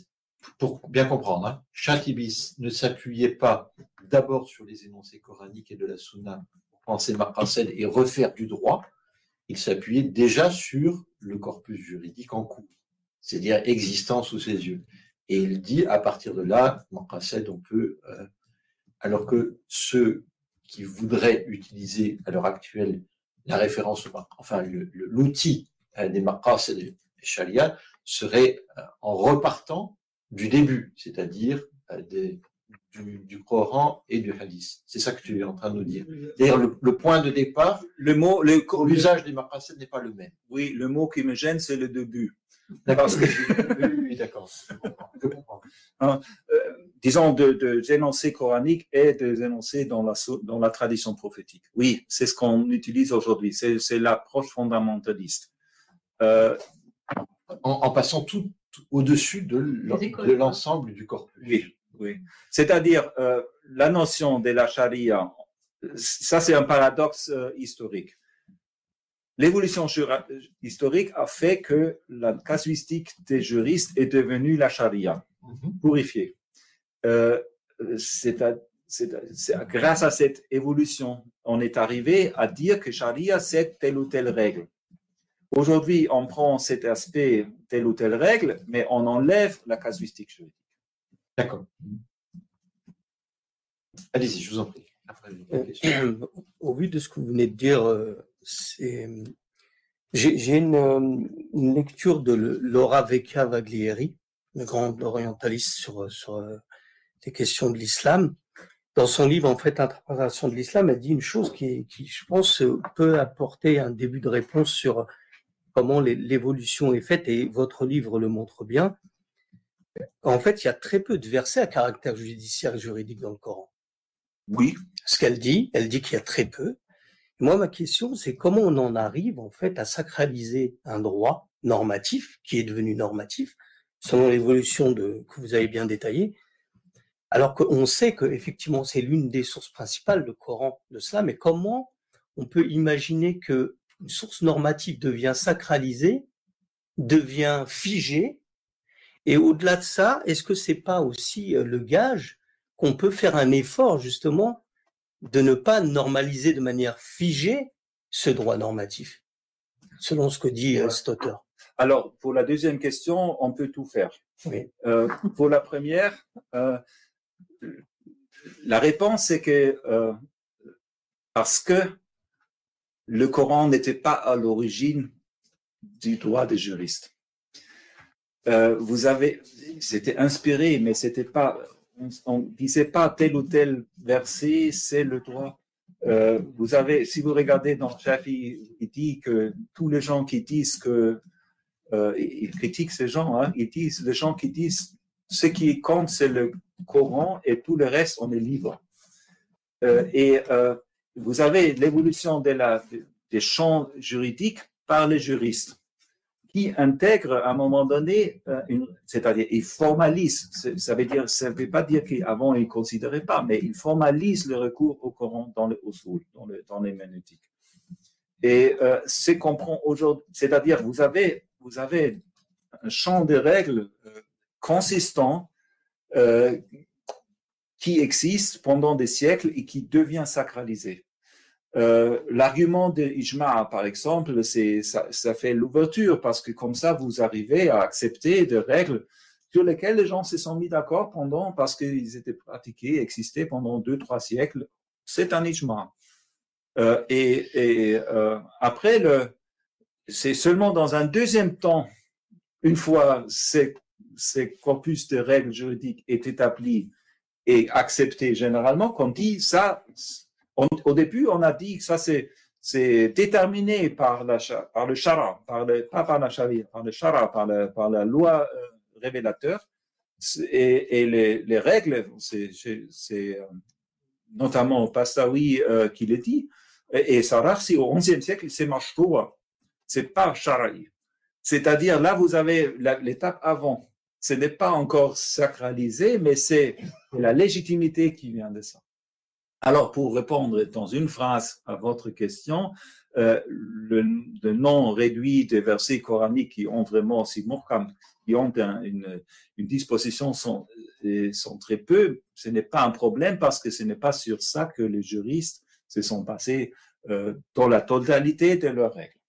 pour bien comprendre, hein, Chatibis ne s'appuyait pas d'abord sur les énoncés coraniques et de la sunna pour penser maqasid et refaire du droit, il s'appuyait déjà sur le corpus juridique en cours, c'est-à-dire existant sous ses yeux. Et il dit, à partir de là, on peut, euh, alors que ceux qui voudraient utiliser à l'heure actuelle la référence, enfin l'outil euh, des maqasid et des sharia serait euh, en repartant du début, c'est-à-dire des- du, du Coran et du Hadith. C'est ça que tu es en train de nous dire. D'ailleurs, le, le point de départ, le mot, l'usage des maqasid n'est pas le même. oui, le mot qui me gêne, c'est le début. D'accord. Que- oui, oui, d'accord. Je comprends. Je comprends. Euh, disons, de, de, des énoncés coraniques et des énoncés dans la, dans la tradition prophétique. Oui, c'est ce qu'on utilise aujourd'hui. C'est, c'est l'approche fondamentaliste. Euh, En, en passant tout, tout au-dessus de, hein. l'ensemble du corpus. Oui. Oui. C'est-à-dire, euh, la notion de la charia, ça c'est un paradoxe euh, historique. L'évolution historique a fait que la casuistique des juristes est devenue la charia. Mhm. purifié. Euh, c'est à- c'est à- c'est à- grâce à cette évolution, on est arrivé à dire que Sharia, c'est telle ou telle règle. Aujourd'hui, on prend cet aspect, telle ou telle règle, mais on enlève la casuistique juridique. D'accord. Allez-y, je vous en prie. Après, une. Euh, Au vu de ce que vous venez de dire, euh, c'est, j'ai une, euh, une lecture de Laura Vecchia Vaglieri, le grand orientaliste sur, sur les questions de l'islam. Dans son livre, en fait, Interprétation de l'islam, elle dit une chose qui, qui, je pense, peut apporter un début de réponse sur comment l'évolution est faite, et votre livre le montre bien. En fait, il y a très peu de versets à caractère judiciaire et juridique dans le Coran Oui, ce qu'elle dit. Elle dit qu'il y a très peu. Moi, ma question, c'est comment on en arrive en fait à sacraliser un droit normatif qui est devenu normatif selon l'évolution de que vous avez bien détaillé, alors qu'on sait que effectivement c'est l'une des sources principales, le Coran, de cela. Mais comment on peut imaginer que une source normative devient sacralisée, devient figée, et au-delà de ça, est-ce que c'est pas aussi euh, le gage qu'on peut faire un effort justement de ne pas normaliser de manière figée ce droit normatif, selon ce que dit euh, Stotter Alors, pour la deuxième question, on peut tout faire. Oui. Euh, pour la première, euh, la réponse c'est que euh, parce que le Coran n'était pas à l'origine du droit des juristes. Euh, vous avez, c'était inspiré, mais c'était pas, on, ne disait pas tel ou tel verset, c'est le droit. Euh, vous avez, si vous regardez dans Shafi, il dit que tous les gens qui disent que, euh, il critique ces gens, hein, ils disent, les gens qui disent, ce qui compte, c'est le Coran et tout le reste, on est libre. Et vous avez l'évolution des champs juridiques par les juristes qui intègrent à un moment donné, euh, c'est-à-dire ils formalisent, ça veut dire, ça ne veut pas dire qu'avant ils ne considéraient pas, mais ils formalisent le recours au Coran dans le usul, dans, le, dans. Et euh, c'est qu'on aujourd'hui, c'est-à-dire vous avez, vous avez un champ de règles euh, consistant euh, qui existe pendant des siècles et qui devient sacralisé. Euh, L'argument de Ijma, par exemple, c'est ça, ça fait l'ouverture parce que comme ça, vous arrivez à accepter des règles sur lesquelles les gens se sont mis d'accord pendant parce qu'ils étaient pratiqués, existaient pendant deux, trois siècles. C'est un Ijma. Euh, et et euh, après, le, c'est seulement dans un deuxième temps, une fois ces, ces corpus de règles juridiques est établi et accepté généralement, qu'on dit ça, au début, on a dit que ça, c'est, déterminé par, le le, pas par la sharia, par le shara, par, la loi euh, révélateur. Et, les, les, règles, c'est, euh, notamment Pastawi euh, qui le dit, et, et Sararsi au XIe siècle, c'est mashtoua, c'est pas shara'i. C'est-à-dire, là, vous avez l'étape avant. Ce n'est pas encore sacralisé, mais c'est la légitimité qui vient de ça. Alors, pour répondre dans une phrase à votre question, euh, le, le, nom réduit des versets coraniques qui ont vraiment, si qui ont un, une, une, disposition sont, sont très peu, ce n'est pas un problème parce que ce n'est pas sur ça que les juristes se sont passés euh, dans la totalité de leurs règles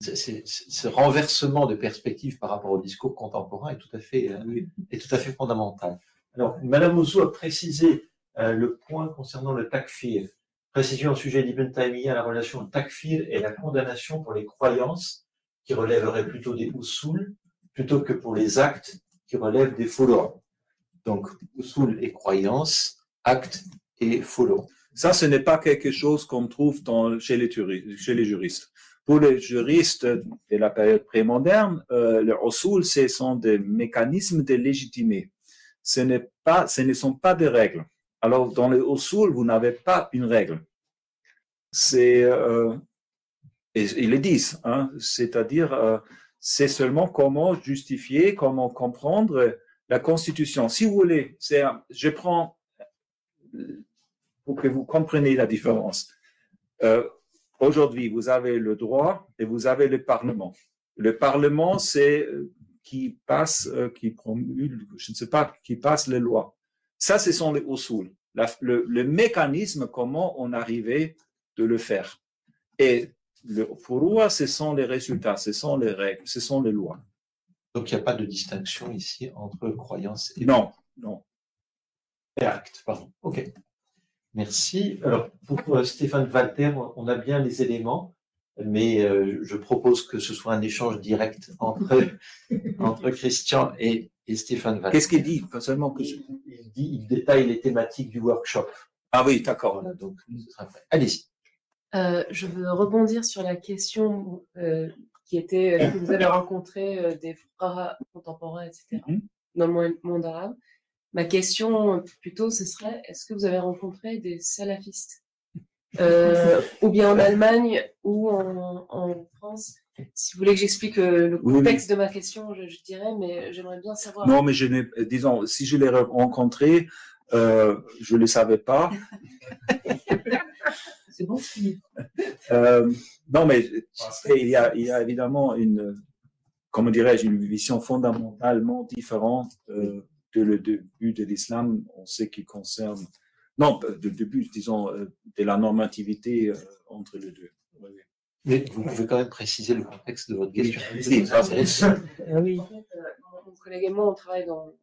ce renversement de perspective par rapport au discours contemporain est tout à fait, euh, est tout à fait fondamental. Alors, Madame Ouzou a précisé euh, le point concernant le takfir. Précision au sujet d'Ibn Taymiyyah, la relation takfir et la condamnation pour les croyances qui relèveraient plutôt des usul plutôt que pour les actes qui relèvent des folo. Donc, usul et croyances, actes et folo. Ça, ce n'est pas quelque chose qu'on trouve dans, chez, les, juristes. Pour les juristes de la période prémoderne, euh, les usul, ce sont des mécanismes de légitimité. Ce, pas, ce ne sont pas des règles. Alors, dans les usul, vous n'avez pas une règle. C'est, euh, ils le disent, hein, c'est-à-dire, euh, c'est seulement comment justifier, comment comprendre la Constitution. Si vous voulez, c'est, je prends pour que vous compreniez la différence. Euh, Aujourd'hui, vous avez le droit et vous avez le Parlement. Le Parlement, c'est qui passe, qui promulgue, je ne sais pas, qui passe les lois. Ça, ce sont les usul. Le, le, mécanisme, comment on arrivait de le faire. Et le furua, ce sont les résultats, ce sont les règles, ce sont les lois. Donc, il n'y a pas de distinction ici entre croyance et... Non, non. Et acte, pardon. OK. Merci. Alors, pour euh, Stéphane Walter, on a bien les éléments, mais euh, je propose que ce soit un échange direct entre, entre Christian et, et Stéphane Walter. Qu'est-ce qu'il dit? Pas seulement que il, il, dit, il détaille les thématiques du workshop. Ah oui, d'accord. Voilà, donc, allez-y. Euh, je veux rebondir sur la question euh, qui était que vous avez rencontré des frères contemporains, etc., mm -hmm. dans le monde arabe. Ma question plutôt, ce serait, est-ce que vous avez rencontré des salafistes? Euh, ou bien en Allemagne ou en, en, France. Si vous voulez que j'explique euh, le contexte de ma question, je, je dirais, mais j'aimerais bien savoir. Non, mais je n'ai, disons, si je l'ai rencontré, euh, je ne le savais pas. C'est bon. euh, non, mais il y, a, il y a évidemment une, comment dirais-je, une vision fondamentalement différente euh, de le début de l'islam, on sait qu'il concerne, non, de début, disons, euh, de la normativité euh, entre les deux. Oui. Mais vous pouvez quand même préciser le contexte de votre question. Oui, ah oui. En fait, mon collègue et moi, on travaille dans.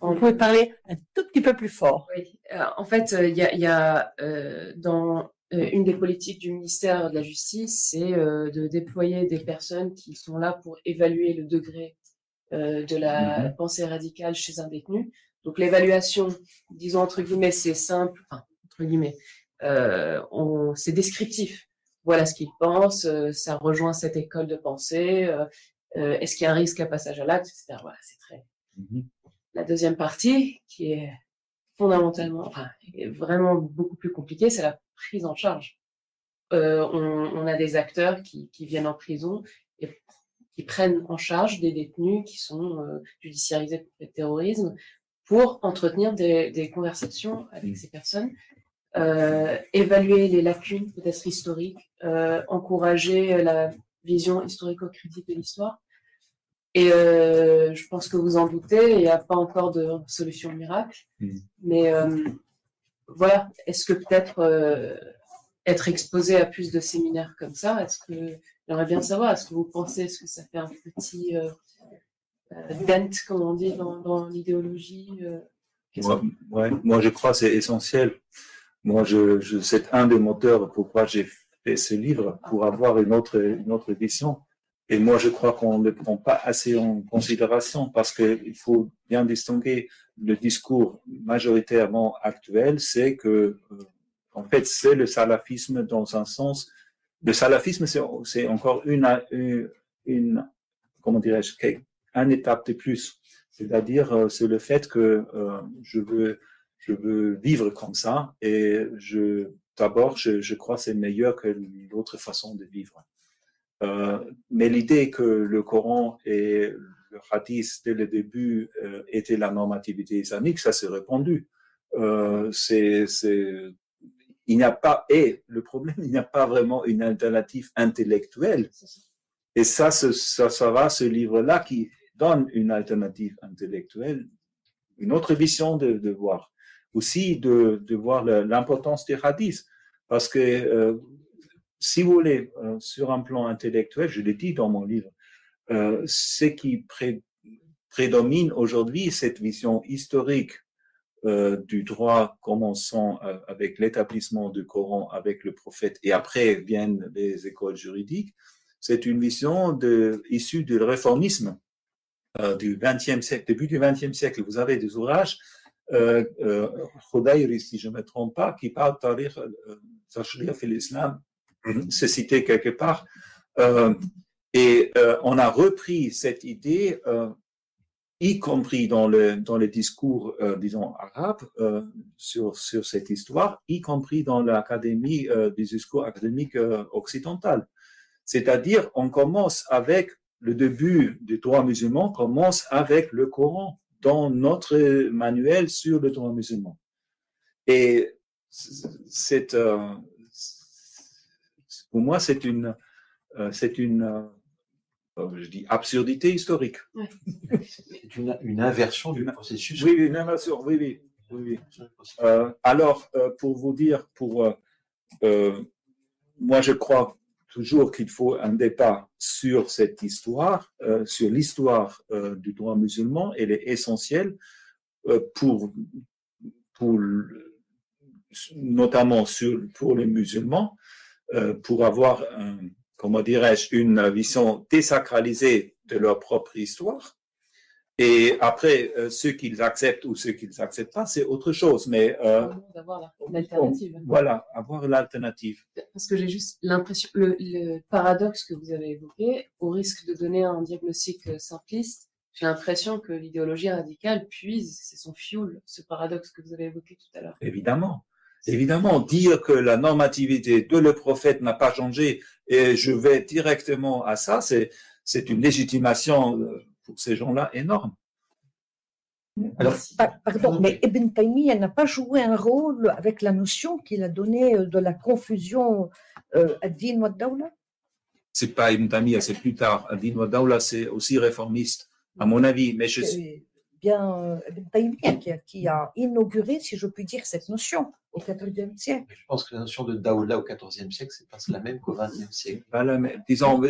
Vous pouvez parler un tout petit peu plus fort. Oui. en fait, il y a, y a dans une des politiques du ministère de la Justice, c'est de déployer des personnes qui sont là pour évaluer le degré euh, de la mmh pensée radicale chez un détenu. Donc l'évaluation, disons entre guillemets, c'est simple, enfin, entre guillemets, euh, c'est descriptif. Voilà ce qu'il pense, euh, ça rejoint cette école de pensée, euh, est-ce qu'il y a un risque à passage à l'acte, etc. Voilà, c'est très. Mmh la deuxième partie, qui est fondamentalement, enfin, est vraiment beaucoup plus compliquée, c'est la prise en charge. On, on, a des acteurs qui, qui viennent en prison et qui prennent en charge des détenus qui sont euh, judiciarisés pour le terrorisme pour entretenir des, des conversations avec ces personnes, euh, évaluer les lacunes peut-être historiques, euh, encourager la vision historico-critique de l'histoire. Et euh, je pense que vous en doutez, il n'y a pas encore de solution miracle. Mmh. Mais voilà, est-ce que peut-être être exposé à plus de séminaires comme ça, est-ce que J'aimerais bien savoir, est-ce que vous pensez, est-ce que ça fait un petit euh, euh, dent, comme on dit, dans, dans l'idéologie euh, moi, ouais, moi, je crois que c'est essentiel. Moi, je, je, c'est un des moteurs pourquoi j'ai fait ce livre, pour avoir une autre, une autre vision. Et moi, je crois qu'on ne le prend pas assez en considération parce qu'il faut bien distinguer le discours majoritairement actuel, c'est que, en fait, c'est le salafisme dans un sens le salafisme, c'est encore une, une, comment dirais-je, une étape de plus. C'est-à-dire, euh, c'est le fait que euh, je veux, je veux vivre comme ça et je, d'abord, je, je crois c'est meilleur que l'autre façon de vivre. Euh, mais l'idée que le Coran et le hadith dès le début euh, étaient la normativité islamique, ça s'est répandu. Euh, c'est il n'y a pas, et le problème, il n'y a pas vraiment une alternative intellectuelle. Et ça, ça, ça sera ce livre-là qui donne une alternative intellectuelle, une autre vision de, voir. Aussi de, voir l'importance des hadiths. Parce que, euh, si vous voulez, euh, sur un plan intellectuel, je l'ai dit dans mon livre, euh, ce qui pré, prédomine aujourd'hui, cette vision historique du droit commençant avec l'établissement du Coran avec le prophète et après viennent les écoles juridiques, c'est une vision issue du réformisme du XXe siècle, début du XXe siècle. Vous avez des ouvrages, euh, euh, si je ne me trompe pas, qui parlent de l'islam, mm-hmm. c'est cité quelque part. Euh, et euh, on a repris cette idée euh, y compris dans le, dans les discours, euh, disons, arabes euh, sur, sur cette histoire, y compris dans l'académie euh, des discours académiques euh, occidental. C'est-à-dire, on commence avec le début du droit musulman, commence avec le Coran dans notre manuel sur le droit musulman. Et c'est, euh, pour moi, c'est une, euh, c'est une euh, je dis absurdité historique. C'est une, une, inversion du processus. Oui, oui, une inversion, oui, oui. oui, oui. Euh, alors, euh, pour vous dire, pour euh, euh, moi, je crois toujours qu'il faut un débat sur cette histoire, sur l'histoire du droit musulman. Elle est essentielle pour, pour notamment sur, pour les musulmans, pour avoir un comment dirais-je, une vision désacralisée de leur propre histoire. Et après, euh, ceux qu'ils acceptent ou ceux qu'ils n'acceptent pas, c'est autre chose. Mais euh, d'avoir l'alternative. Voilà, avoir l'alternative. Parce que j'ai juste l'impression, le, le, paradoxe que vous avez évoqué, au risque de donner un diagnostic euh, simpliste, j'ai l'impression que l'idéologie radicale puise, c'est son fuel, ce paradoxe que vous avez évoqué tout à l'heure. Évidemment. Évidemment, dire que la normativité de le prophète n'a pas changé et je vais directement à ça, c'est, c'est une légitimation euh, pour ces gens-là énorme. Alors, pardon, mais Ibn Taymiyyah n'a pas joué un rôle avec la notion qu'il a donnée euh, de la confusion euh, ad-din wa dawla C'est pas Ibn Taymiyyah, c'est plus tard. Ad-din wa dawla, c'est aussi réformiste, à mon avis. Mais je bien Ibn Taymiyyah qui a, qui a inauguré, si je puis dire, cette notion au XIVe siècle. Je pense que la notion de Daoula au XIVe siècle, c'est pas la même qu'au XXe siècle. pas la même. Disons,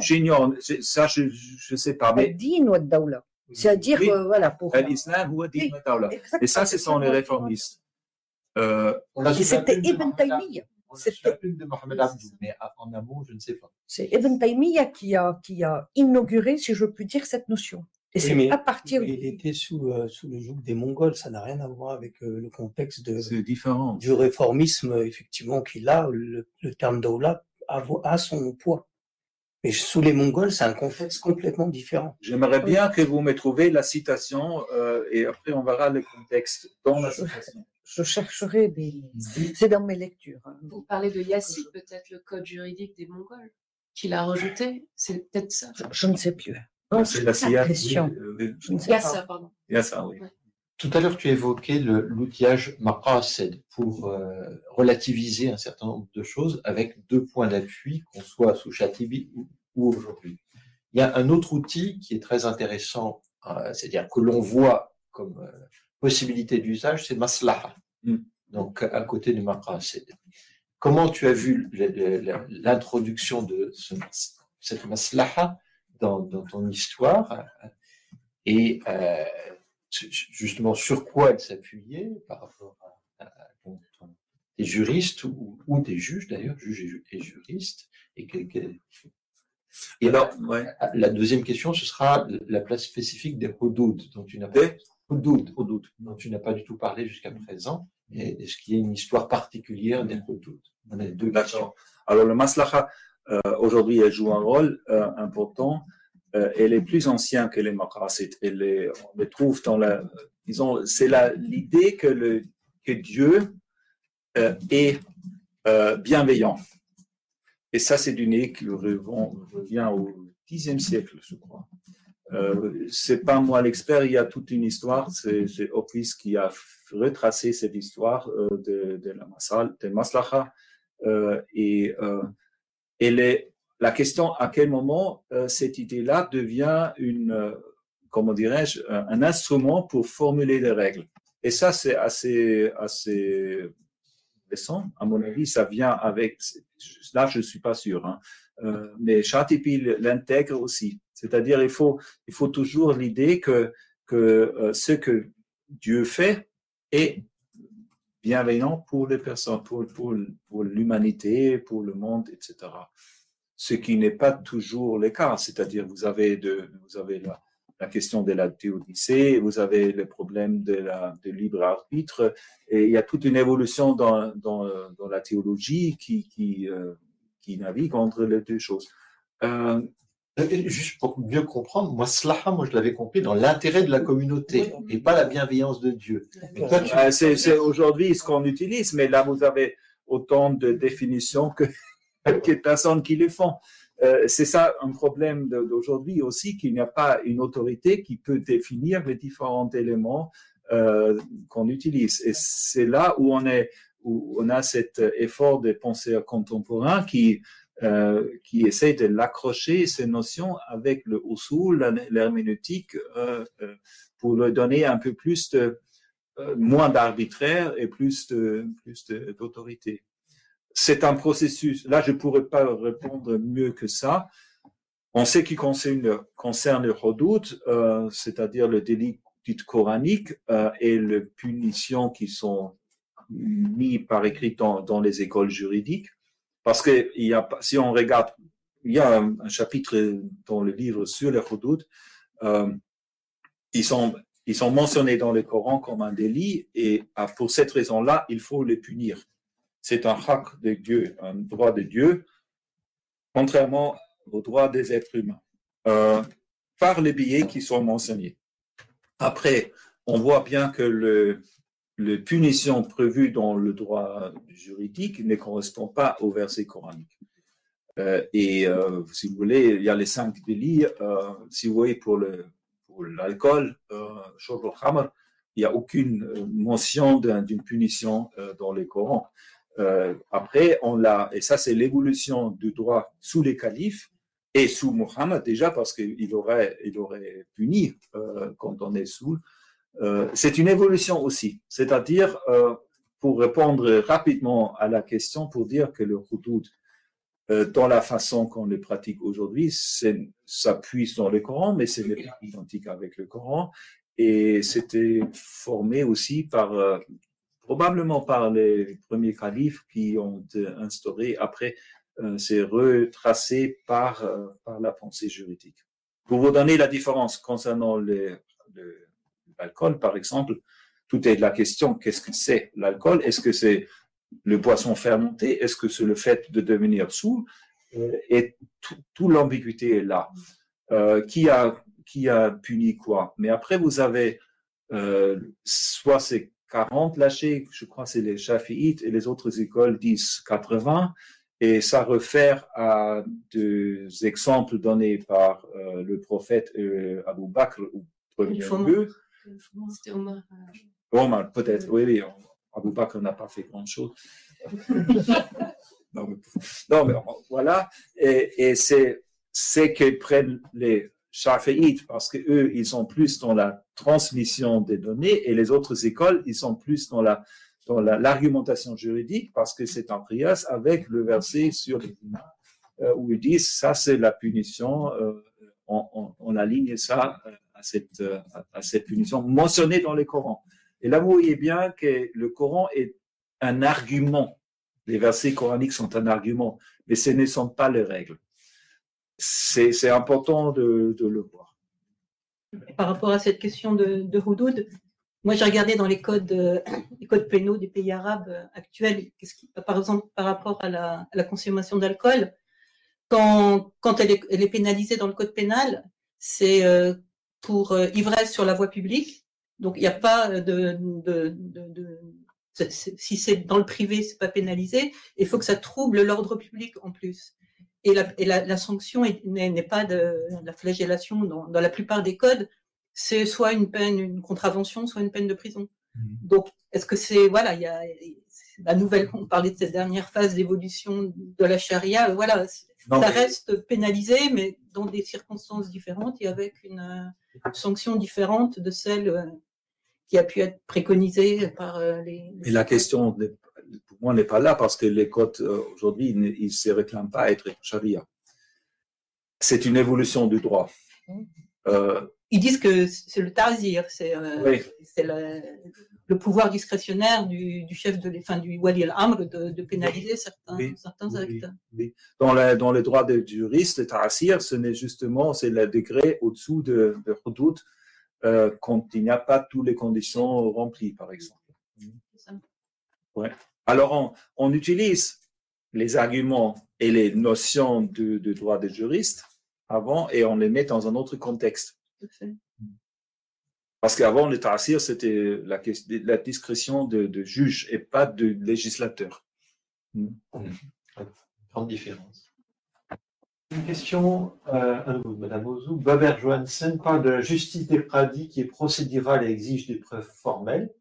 j'ignore, je- ça je, je sais pas, mais Ad-din wa dawla. C'est-à-dire, Oui. euh, voilà, pour. l'islam ou dawla. Exactement, Et ça, ce sont les réformistes. Euh, c'était de Ibn Taymiyyah. C'était- de Mohamed Abdou, mais en amont, je ne sais pas. C'est Ibn Taymiyyah qui a, qui a inauguré, si je puis dire, cette notion. Et Oui, c'est mais à partir il était sous, euh, sous le joug des Mongols, ça n'a rien à voir avec euh, le contexte de, différent. du réformisme, effectivement, qu'il a, le, le terme d'Aula a, son poids. Mais sous les Mongols, c'est un contexte complètement différent. J'aimerais bien que vous me trouviez la citation euh, et après on verra le contexte dans la citation. Je chercherai des. C'est dans mes lectures. hein. Vous parlez de Yassi, peut-être le code juridique des Mongols, qu'il a rejeté. C'est peut-être ça. Je, je ne sais plus. Non, C'est la CIA. question. euh, sais pas. Yassa, pardon. Il y a ça, oui. Tout à l'heure, tu évoquais l'outillage maqasid pour euh, relativiser un certain nombre de choses avec deux points d'appui, qu'on soit sous Chatibi ou, ou aujourd'hui. Il y a un autre outil qui est très intéressant, euh, c'est-à-dire que l'on voit comme euh, possibilité d'usage, c'est maslaha. Mm. Donc, à côté du maqasid. Comment tu as vu l'introduction de ce, cette maslaha dans, dans ton histoire et euh, justement sur quoi elle s'appuyait par rapport à, à- à ton- ton- des juristes ou, ou des juges d'ailleurs, juges et, ju- et juristes. Et, Alors, ouais. la deuxième question, ce sera la place spécifique des hudud dont tu n'as pas, hudud, dont tu n'as pas du tout parlé jusqu'à présent. Est-ce qu'il y a une histoire particulière des hudud On a deux questions. D'accord. Alors le maslaha, euh, aujourd'hui, elle joue un rôle euh, important. Euh, elle est plus ancienne que les maqasid. Elle on le trouve dans la, disons, c'est l'idée que le que Dieu euh, est euh, bienveillant. Et ça, c'est une idée qui revient, au Xe siècle, je crois. Euh, c'est pas moi l'expert, il y a toute une histoire. C'est Opis qui a retracé cette histoire euh, de, la masal, de maslaha. Euh, et elle est la question à quel moment euh, cette idée-là devient une, euh, comment dirais-je, un, instrument pour formuler des règles. Et ça, c'est assez, assez récent. À mon avis, ça vient avec. Là, je suis pas sûr. Hein. Euh, mais Chatipi l'intègre aussi. C'est-à-dire, il faut, il faut toujours l'idée que que euh, ce que Dieu fait est bienveillant pour les personnes, pour, l'humanité, pour le monde, etc. Ce qui n'est pas toujours le cas. C'est-à-dire, vous avez, vous avez la, question de la théodicée, vous avez le problème de libre arbitre, et il y a toute une évolution dans, la théologie euh, qui navigue entre les deux choses. Euh, Juste pour mieux comprendre, moi, slaha, moi, je l'avais compris dans l'intérêt de la communauté et pas la bienveillance de Dieu. Tu- Euh, c'est aujourd'hui ce qu'on utilise, mais là, vous avez autant de définitions que, que personnes qui le font. Euh, c'est ça un problème d'aujourd'hui aussi, qu'il n'y a pas une autorité qui peut définir les différents éléments euh, qu'on utilise. Et c'est là où on est, où on a cet effort des penseurs contemporains qui euh, qui essaie de l'accrocher ces notions avec le usul, l'herméneutique, euh, euh, pour leur donner un peu plus de euh, moins d'arbitraire et plus de plus d'autorité. C'est un processus. Là, je pourrais pas répondre mieux que ça. En ce qui concerne, concerne le redoute, euh, c'est-à-dire le délit dit coranique euh, et les punitions qui sont mis par écrit dans, dans les écoles juridiques, parce que si on regarde, il y a un, chapitre dans le livre sur les redoutes, euh, ils sont ils sont mentionnés dans le Coran comme un délit et ah, pour cette raison-là, il faut les punir. C'est un haq de Dieu, un droit de Dieu, contrairement aux droits des êtres humains, euh, par les billets qui sont mentionnés. Après, on voit bien que le, les punitions prévues dans le droit juridique ne correspondent pas au verset coranique. Euh, et euh, si vous voulez, il y a les cinq délits. Euh, si vous voyez pour le pour l'alcool, il n'y a aucune mention d'une punition dans les Corans. après, on l'a, et ça c'est l'évolution du droit sous les califes et sous Muhammad déjà parce qu'il aurait il aurait puni quand on est sous euh, c'est une évolution aussi, c'est-à-dire, euh, pour répondre rapidement à la question, pour dire que le hudud, euh, dans la façon qu'on le pratique aujourd'hui, s'appuie dans le Coran, mais ce n'est pas identique avec le Coran. Et c'était formé aussi par, probablement par les premiers califes qui ont instauré, après, c'est retracé par, la pensée juridique. Pour vous donner la différence concernant les, l'alcool, par exemple, tout est de la question, qu'est-ce que c'est l'alcool? Est-ce que c'est le boisson fermenté Est-ce que c'est le fait de devenir sous euh, Et toute l'ambiguïté est là. Euh, qui, a, qui a puni quoi? Mais après, vous avez euh, soit c'est 40 lâchés, je crois c'est les Shafi'ites, et les autres écoles disent 80, et ça réfère à des exemples donnés par euh, le prophète Abu Bakr au premier lieu, c'était Omar. Omar, peut-être, oui, oui. Abu Bakr n'a pas fait grand-chose. non, mais, voilà. Et, et c'est, c'est qu'ils prennent les Shafi'ites parce que eux, ils sont plus dans la transmission des données et les autres écoles, ils sont plus dans la dans l'argumentation juridique parce que c'est en prias avec le verset sur les euh, où ils disent ça c'est la punition, euh, on, on, on, aligne ça euh, à cette, punition mentionnée dans les Corans. Et là, vous voyez bien que le Coran est un argument. Les versets coraniques sont un argument, mais ce ne sont pas les règles. C'est important de, le voir. Par rapport à cette question de, Houdoud, moi j'ai regardé dans les codes, les codes pénaux des pays arabes actuels, par exemple par rapport à la, consommation d'alcool, quand, quand elle, est, elle, est, pénalisée dans le code pénal, c'est euh, pour euh, ivresse sur la voie publique. Donc il n'y a pas de, de, de, de si c'est dans le privé, c'est pas pénalisé. Il faut que ça trouble l'ordre public en plus. Et la, et la, la sanction n'est pas de la flagellation dans, dans, la plupart des codes. C'est soit une peine, une contravention, soit une peine de prison. Mmh. Donc, est-ce que c'est voilà, il y a la nouvelle. On parlait de cette dernière phase d'évolution de la charia. Voilà, non, ça mais... reste pénalisé, mais dans des circonstances différentes et avec une, sanction différente de celle euh, qui a pu être préconisée par euh, les. Et la question, pour moi, n'est pas là parce que les codes euh, aujourd'hui, ils ne se réclament pas à être charia. C'est une évolution du droit. Mmh. Euh, ils disent que c'est le tazir, c'est euh, oui. le, pouvoir discrétionnaire du, du chef de enfin, du wali al-amr de, de, pénaliser certains, oui. certains oui. actes. Dans, la, dans les droits des juristes, le tazir, ce n'est justement c'est le degré au-dessous de, de euh, quand il n'y a pas toutes les conditions remplies, par exemple. Ouais. Alors on, on, utilise les arguments et les notions de, de droit des juristes avant et on les met dans un autre contexte. Parce qu'avant, le ta'asir, c'était la, la, discrétion de, de, juge et pas de législateur. Mmh. Grande différence. Une question euh, à vous, Madame Ozou. Baber Johansen parle de la justice des pradis qui est procédurale et exige des preuves formelles,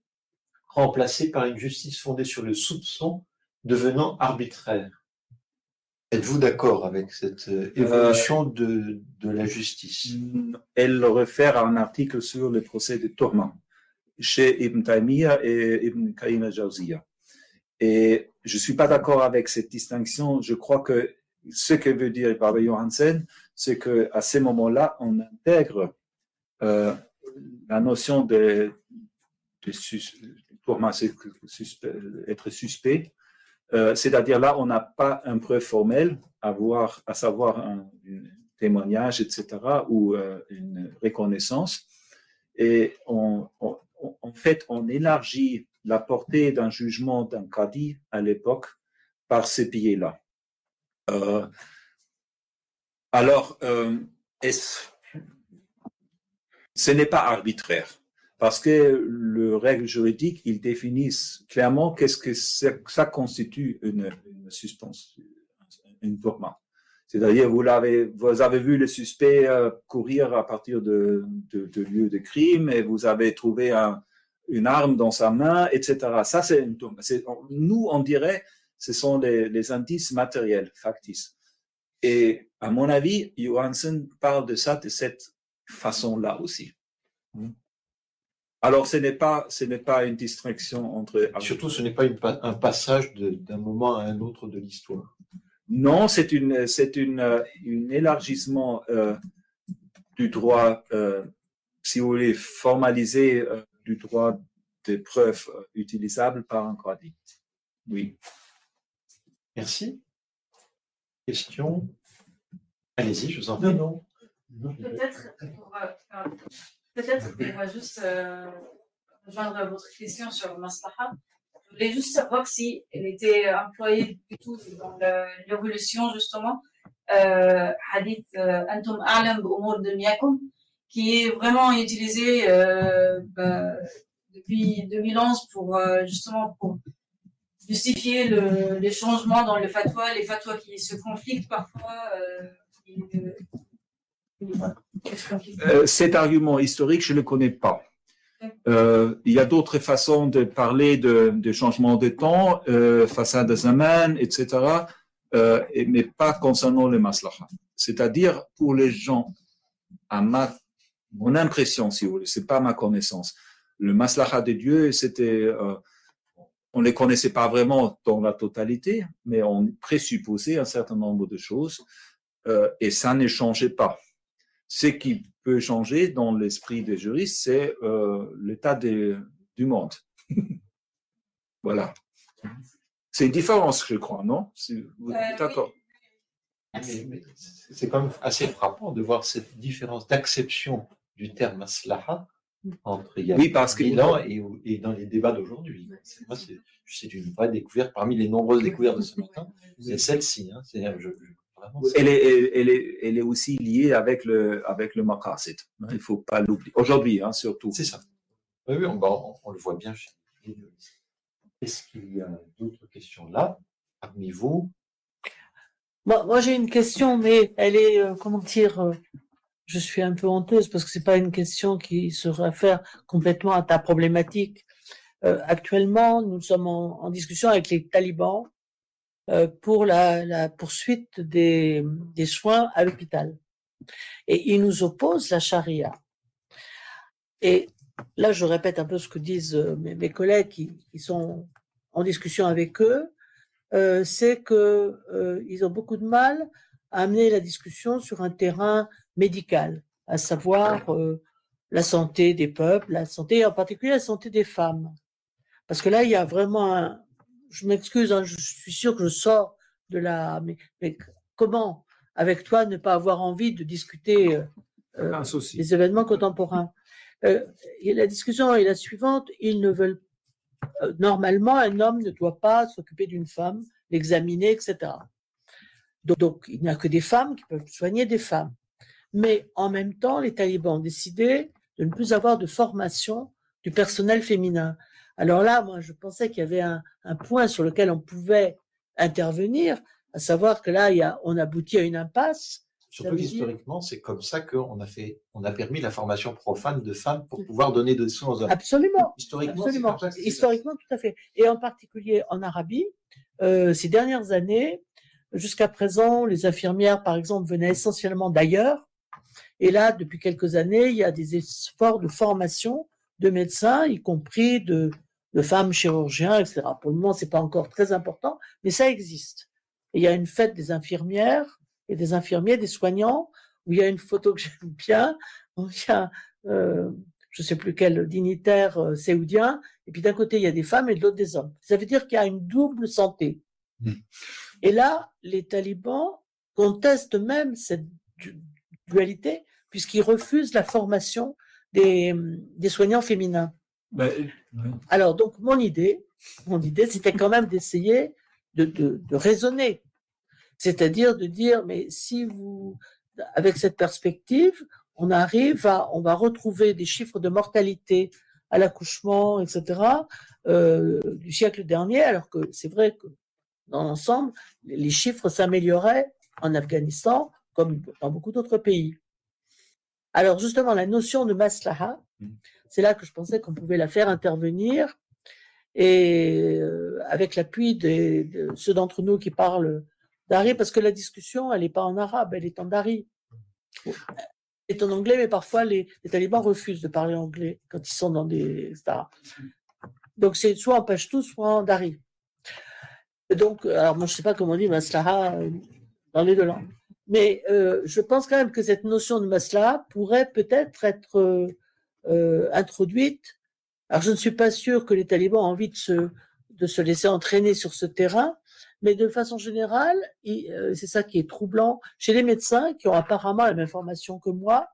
remplacée par une justice fondée sur le soupçon devenant arbitraire. Êtes-vous d'accord avec cette évolution euh, de, de, la justice? Elle réfère à un article sur le procès de Tourment chez Ibn Taymiyyah et Ibn Qayyim al-Jawziyah. Et je suis pas d'accord avec cette distinction. Je crois que ce que veut dire Barbara Johansen, c'est que à ces moments-là, on intègre euh, la notion de, de sus, tourment, c'est être suspect, euh, c'est-à-dire là, on n'a pas un preuve formel, à, voir, à savoir un, témoignage, etc., ou euh, une reconnaissance. Et on, en fait, on élargit la portée d'un jugement d'un cadi à l'époque par ces biais-là. Euh, alors, euh, ce n'est pas arbitraire. Parce que le règle juridique, ils définissent clairement qu'est-ce que ça constitue une, une suspension, une tourmente. C'est-à-dire, vous, l'avez, vous avez vu le suspect euh, courir à partir de, lieu de crime et vous avez trouvé un, une arme dans sa main, etc. Ça, c'est une Nous, on dirait, ce sont les, les indices matériels, factices. Et à mon avis, Johansen parle de ça de cette façon-là aussi. Alors, ce n'est pas, ce n'est pas une distraction entre. Surtout, ce n'est pas une, un passage d'un moment à un autre de l'histoire. Non, c'est une, c'est une, un élargissement euh, du droit, euh, si vous voulez, formalisé euh, du droit des preuves euh, utilisables par un codie. Oui. Merci. Question? Allez-y, je vous en prie. Non, Peut-être pour, peut-être pour juste rejoindre votre question sur Maslaha, je voulais juste savoir si elle était employée du tout dans l'évolution, justement, euh, hadith euh, Antum Alam de Miakum, qui est vraiment utilisé euh, bah, depuis 2011 pour euh, justement pour justifier le, les changements dans le fatwa, les fatwas qui se conflictent parfois. Euh, euh, cet argument historique, je ne le connais pas. Euh, il y a d'autres façons de parler de, de changement de temps, euh, façade de zaman, etc., euh, mais pas concernant le maslaha. C'est-à-dire pour les gens, à ma, mon impression, si vous voulez, c'est pas ma connaissance. Le maslaha de Dieu, c'était, on ne les connaissait pas vraiment dans la totalité, mais on présupposait un certain nombre de choses, et ça ne changeait pas. Ce qui peut changer dans l'esprit des juristes, c'est euh, l'état du monde. voilà. C'est une différence, je crois, non? Euh, D'accord. C'est quand même assez frappant de voir cette différence d'acception du terme maslaha entre il y a oui, parce que... et, et, dans les débats d'aujourd'hui. C'est une vraie découverte parmi les nombreuses découvertes de ce matin. C'est celle-ci. Hein, je, elle est, elle, est, elle est aussi liée avec le, avec le maqasid. Il ne faut pas l'oublier. Aujourd'hui, hein, surtout. C'est ça. Oui, oui on, on, le voit bien Est-ce qu'il y a d'autres questions là, parmi vous? Moi, moi j'ai une question, mais elle est, euh, comment dire, euh, je suis un peu honteuse parce que c'est pas une question qui se réfère complètement à ta problématique. Euh, actuellement, nous sommes en, en, discussion avec les talibans pour la, la poursuite des, des, soins à l'hôpital. Et ils nous opposent la charia. Et là, je répète un peu ce que disent euh, mes, mes collègues qui, qui, sont en discussion avec eux, euh, c'est que euh, ils ont beaucoup de mal à amener la discussion sur un terrain médical, à savoir euh, la santé des peuples, la santé, en particulier la santé des femmes. Parce que là, il y a vraiment un, je m'excuse, hein, je suis sûr que je sors de la. Mais, mais, comment, avec toi, ne pas avoir envie de discuter euh, euh des événements contemporains? Euh, et La discussion est la suivante ils ne veulent. Euh, normalement, un homme ne doit pas s'occuper d'une femme, l'examiner, etc. Donc, donc il n'y a que des femmes qui peuvent soigner des femmes. Mais en même temps, les talibans ont décidé de ne plus avoir de formation du personnel féminin. Alors là, moi, je pensais qu'il y avait un, un, point sur lequel on pouvait intervenir, à savoir que là, il y a, on aboutit à une impasse. Surtout historiquement, c'est comme ça qu'on a fait, on a permis la formation profane de femmes pour pouvoir donner des soins aux hommes. Absolument. Historiquement, Absolument. historiquement, tout à fait. Et en particulier en Arabie, euh, ces dernières années, jusqu'à présent, les infirmières, par exemple, venaient essentiellement d'ailleurs. Et là, depuis quelques années, il y a des efforts de formation de médecins, y compris de, de femmes chirurgiens, etc. Pour le moment, c'est pas encore très important, mais ça existe. Et il y a une fête des infirmières et des infirmiers, des soignants, où il y a une photo que j'aime bien, où il y a, euh, je sais plus quel dignitaire euh, séoudien, et puis d'un côté il y a des femmes et de l'autre des hommes. Ça veut dire qu'il y a une double santé. Mmh. Et là, les talibans contestent même cette dualité, puisqu'ils refusent la formation des, des soignants féminins. Ben, Alors, donc, mon idée, mon idée, c'était quand même d'essayer de, de, de, raisonner. C'est-à-dire de dire, mais si vous, avec cette perspective, on arrive à, on va retrouver des chiffres de mortalité à l'accouchement, etc., euh, du siècle dernier, alors que c'est vrai que dans l'ensemble, les chiffres s'amélioraient en Afghanistan comme dans beaucoup d'autres pays. Alors justement, la notion de maslaha, mmh. C'est là que je pensais qu'on pouvait la faire intervenir et euh, avec l'appui de, ceux d'entre nous qui parlent d'Ari, parce que la discussion, elle n'est pas en arabe, elle est en Dari. Elle est en anglais, mais parfois les, talibans refusent de parler anglais quand ils sont dans des. Donc c'est soit en pashto, soit en Dari. Donc, alors moi je ne sais pas comment on dit maslaha euh, dans les deux langues. Mais euh, je pense quand même que cette notion de maslaha pourrait peut-être être, euh, introduite. Alors je ne suis pas sûr que les talibans aient envie de se, de se laisser entraîner sur ce terrain, mais de façon générale, c'est ça qui est troublant chez les médecins qui ont apparemment la même formation que moi,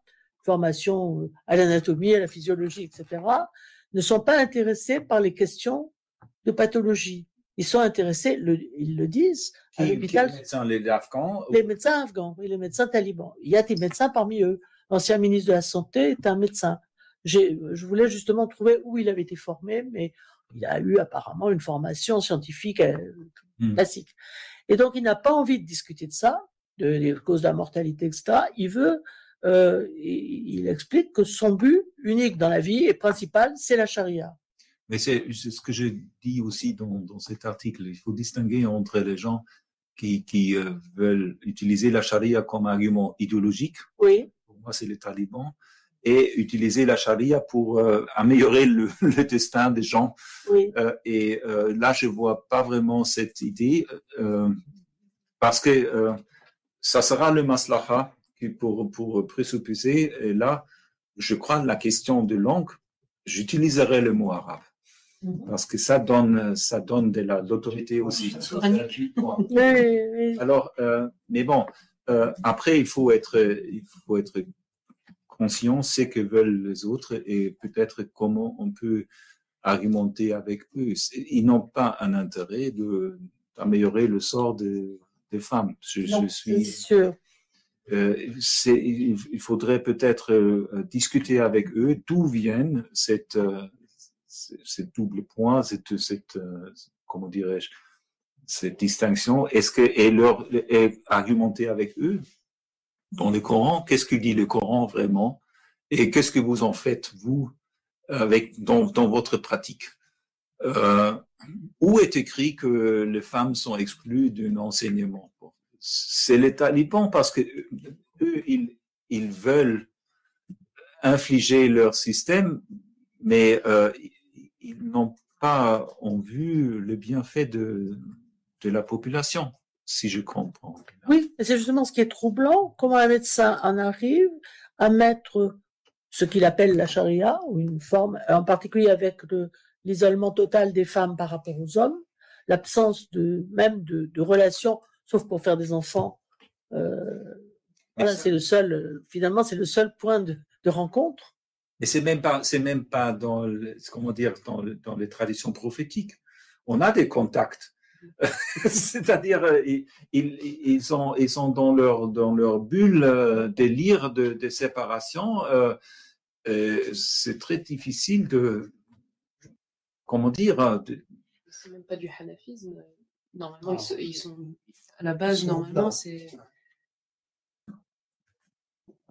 formation à l'anatomie, à la physiologie, etc., ne sont pas intéressés par les questions de pathologie. Ils sont intéressés, ils le disent, à l'hôpital. Les médecins, les Afghans Les médecins afghans, oui, les médecins talibans. Il y a des médecins parmi eux. L'ancien ministre de la Santé est un médecin. Je voulais justement trouver où il avait été formé, mais il a eu apparemment une formation scientifique euh, hmm. classique. Et donc, il n'a pas envie de discuter de ça, de, des causes de la mortalité, etc. Il veut, euh, il explique que son but unique dans la vie et principal, c'est la charia. Mais c'est ce que je dis aussi dans, dans, cet article. Il faut distinguer entre les gens qui, qui euh, veulent utiliser la charia comme argument idéologique. Oui. Pour moi, c'est les talibans. Et utiliser la charia pour euh, améliorer le, le, destin des gens. Oui. Euh, et euh, là, je vois pas vraiment cette idée parce que ça sera le maslaha qui pour, pour présupposer. Et là, je crois la question de langue, j'utiliserai le mot arabe. Mhm. parce que ça donne, ça donne de l'autorité aussi. Alors, euh, mais bon, euh, après, il faut être, il faut être conscient ce que veulent les autres et peut-être comment on peut argumenter avec eux. Ils n'ont pas un intérêt d'améliorer le sort des, des femmes. Je, je suis sûr. Euh, il faudrait peut-être euh, discuter avec eux d'où viennent cette euh, cette double point, cette, cette comment dirais-je, cette distinction, est-ce que et leur et argumenter avec eux? Dans le Coran, qu'est-ce que dit le Coran vraiment, et qu'est-ce que vous en faites vous avec dans, dans votre pratique? Euh, Où est écrit que les femmes sont exclues d'un enseignement? C'est les talibans parce que eux ils, ils veulent infliger leur système, mais euh, ils n'ont pas en vue le bienfait de, de la population, si je comprends. Oui, c'est justement ce qui est troublant, comment un médecin en arrive à mettre ce qu'il appelle la charia, ou une forme, en particulier avec l'isolement total des femmes par rapport aux hommes, l'absence de même de, de relations, sauf pour faire des enfants. Euh, voilà, c'est le seul, finalement, c'est le seul point de, de rencontre. Et c'est même pas, c'est même pas dans, comment dire, dans, dans, les traditions prophétiques. On a des contacts. C'est-à-dire, euh, ils, ils, sont, ils sont dans leur, dans leur bulle euh, délire de, de séparation. Euh, c'est très difficile de, comment dire. De... C'est même pas du hanafisme. Normalement, ils, ils, sont, à la base, normalement, c'est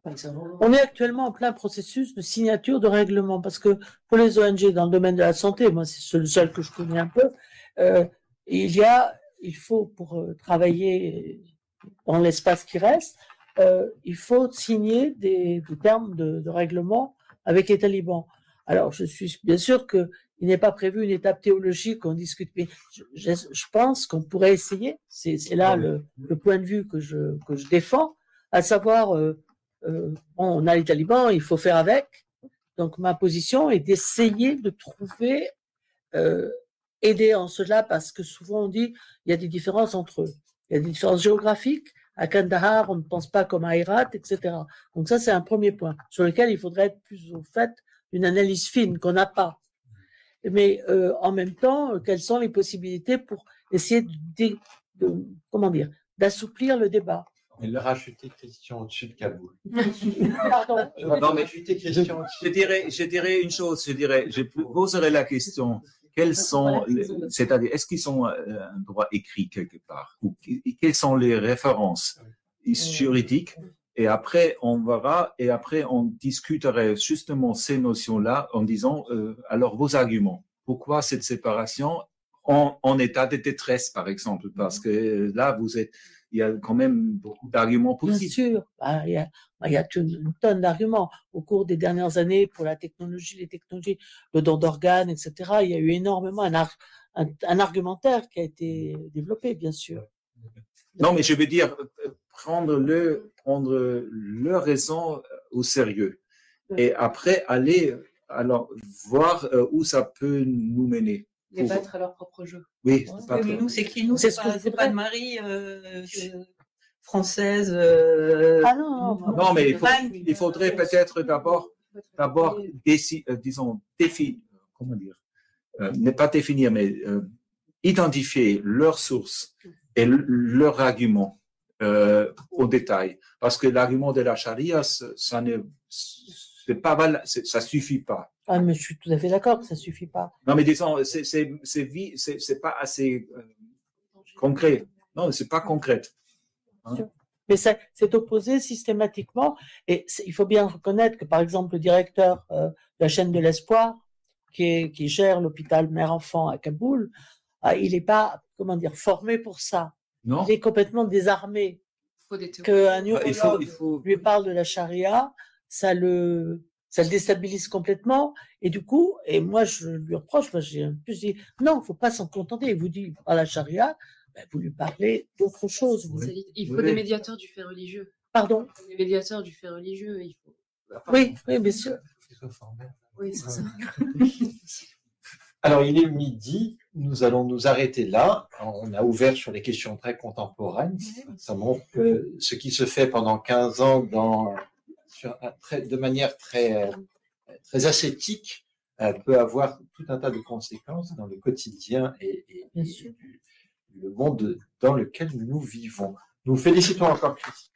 on est actuellement en plein processus de signature de règlement parce que pour les ONG dans le domaine de la santé, moi c'est le seul que je connais un peu, euh, il y a, il faut pour euh, travailler dans l'espace qui reste, euh, il faut signer des, termes de, règlement avec les talibans. Alors je suis bien sûr que il n'est pas prévu une étape théologique qu'on discute, mais je, pense qu'on pourrait essayer. C'est là le, point de vue que je défends, à savoir euh, on a les talibans, il faut faire avec. Donc ma position est d'essayer de trouver, aider en cela, parce que souvent on dit il y a des différences entre eux. Il y a des différences géographiques. À Kandahar, on ne pense pas comme à Herat, etc. Donc ça, c'est un premier point sur lequel il faudrait être plus au fait d'une analyse fine qu'on n'a pas. Mais euh, en même temps, quelles sont les possibilités pour essayer de, de comment dire, d'assouplir le débat? Il a rajouté Christian au-dessus de Kaboul. Pardon. Non, mais Christian Je dirais, je dirais une chose, je dirais, je poserai la question, quels sont, c'est-à-dire, est-ce qu'ils ont euh, un droit écrit quelque part? Ou quelles sont les références juridiques? Et après, on verra, et après, on discuterait justement ces notions-là en disant, euh, alors vos arguments. Pourquoi cette séparation en, en état de détresse, par exemple? Parce que là, vous êtes, il y a quand même beaucoup d'arguments Bien possibles. sûr, bah, il y a, bah, il y a toute une tonne d'arguments. Au cours des dernières années, pour la technologie, les technologies, le don d'organes, etc., il y a eu énormément un, ar- un, un argumentaire qui a été développé, bien sûr. Non, mais je veux dire, euh, prendre le, prendre leur raison euh, au sérieux. Et après, aller, euh, alors, voir où ça peut nous mener. Les battre à leur propre jeu. Oui, Ouais. c'est pas Oui, mais trop- nous, c'est qui? Nous C'est ce pas, pas de Marie euh, euh, française. euh, Ah non, non, Non, mais il, faut- Fine. il faudrait peut-être d'abord, d'abord, euh, disons, définir, comment dire, euh, ne pas définir, mais euh, identifier leurs sources et l- leur argument euh, au détail. Parce que l'argument de la charia, ça ça ne, c'est pas c'est- ça suffit pas. Ah, mais je suis tout à fait d'accord que ça suffit pas. Non, mais disons, c'est, c'est, pas assez euh, concret. Non, c'est pas concret. Mais ça- c'est opposé systématiquement. Et il faut bien reconnaître que, par exemple, le directeur euh, de la chaîne de l'espoir, qui, qui gère l'hôpital mère-enfant à Kaboul, ah, il n'est pas, comment dire, formé pour ça. Non? Il est complètement désarmé. Faut des théories. Qu'un Il faut, neurologue il faut, lui parle de la charia, ça le, ça le déstabilise complètement. Et du coup, et moi, je lui reproche, moi, j'ai un peu dit, non, faut pas s'en contenter. Il vous dit, à la charia, ben, vous lui parlez d'autre chose. Il faut Oui. des médiateurs du fait religieux. Pardon? Des médiateurs du fait religieux. Il faut... Oui, oui, bien sûr. Oui, c'est ça. Alors, il est midi. Nous allons nous arrêter là. On a ouvert sur les questions très contemporaines. Ça montre que ce qui se fait pendant 15 ans dans, sur un très- de manière très, euh, très ascétique euh, peut avoir tout un tas de conséquences dans le quotidien et, et- Bien et sûr. du- le monde dans lequel nous vivons. Nous félicitons encore Christ-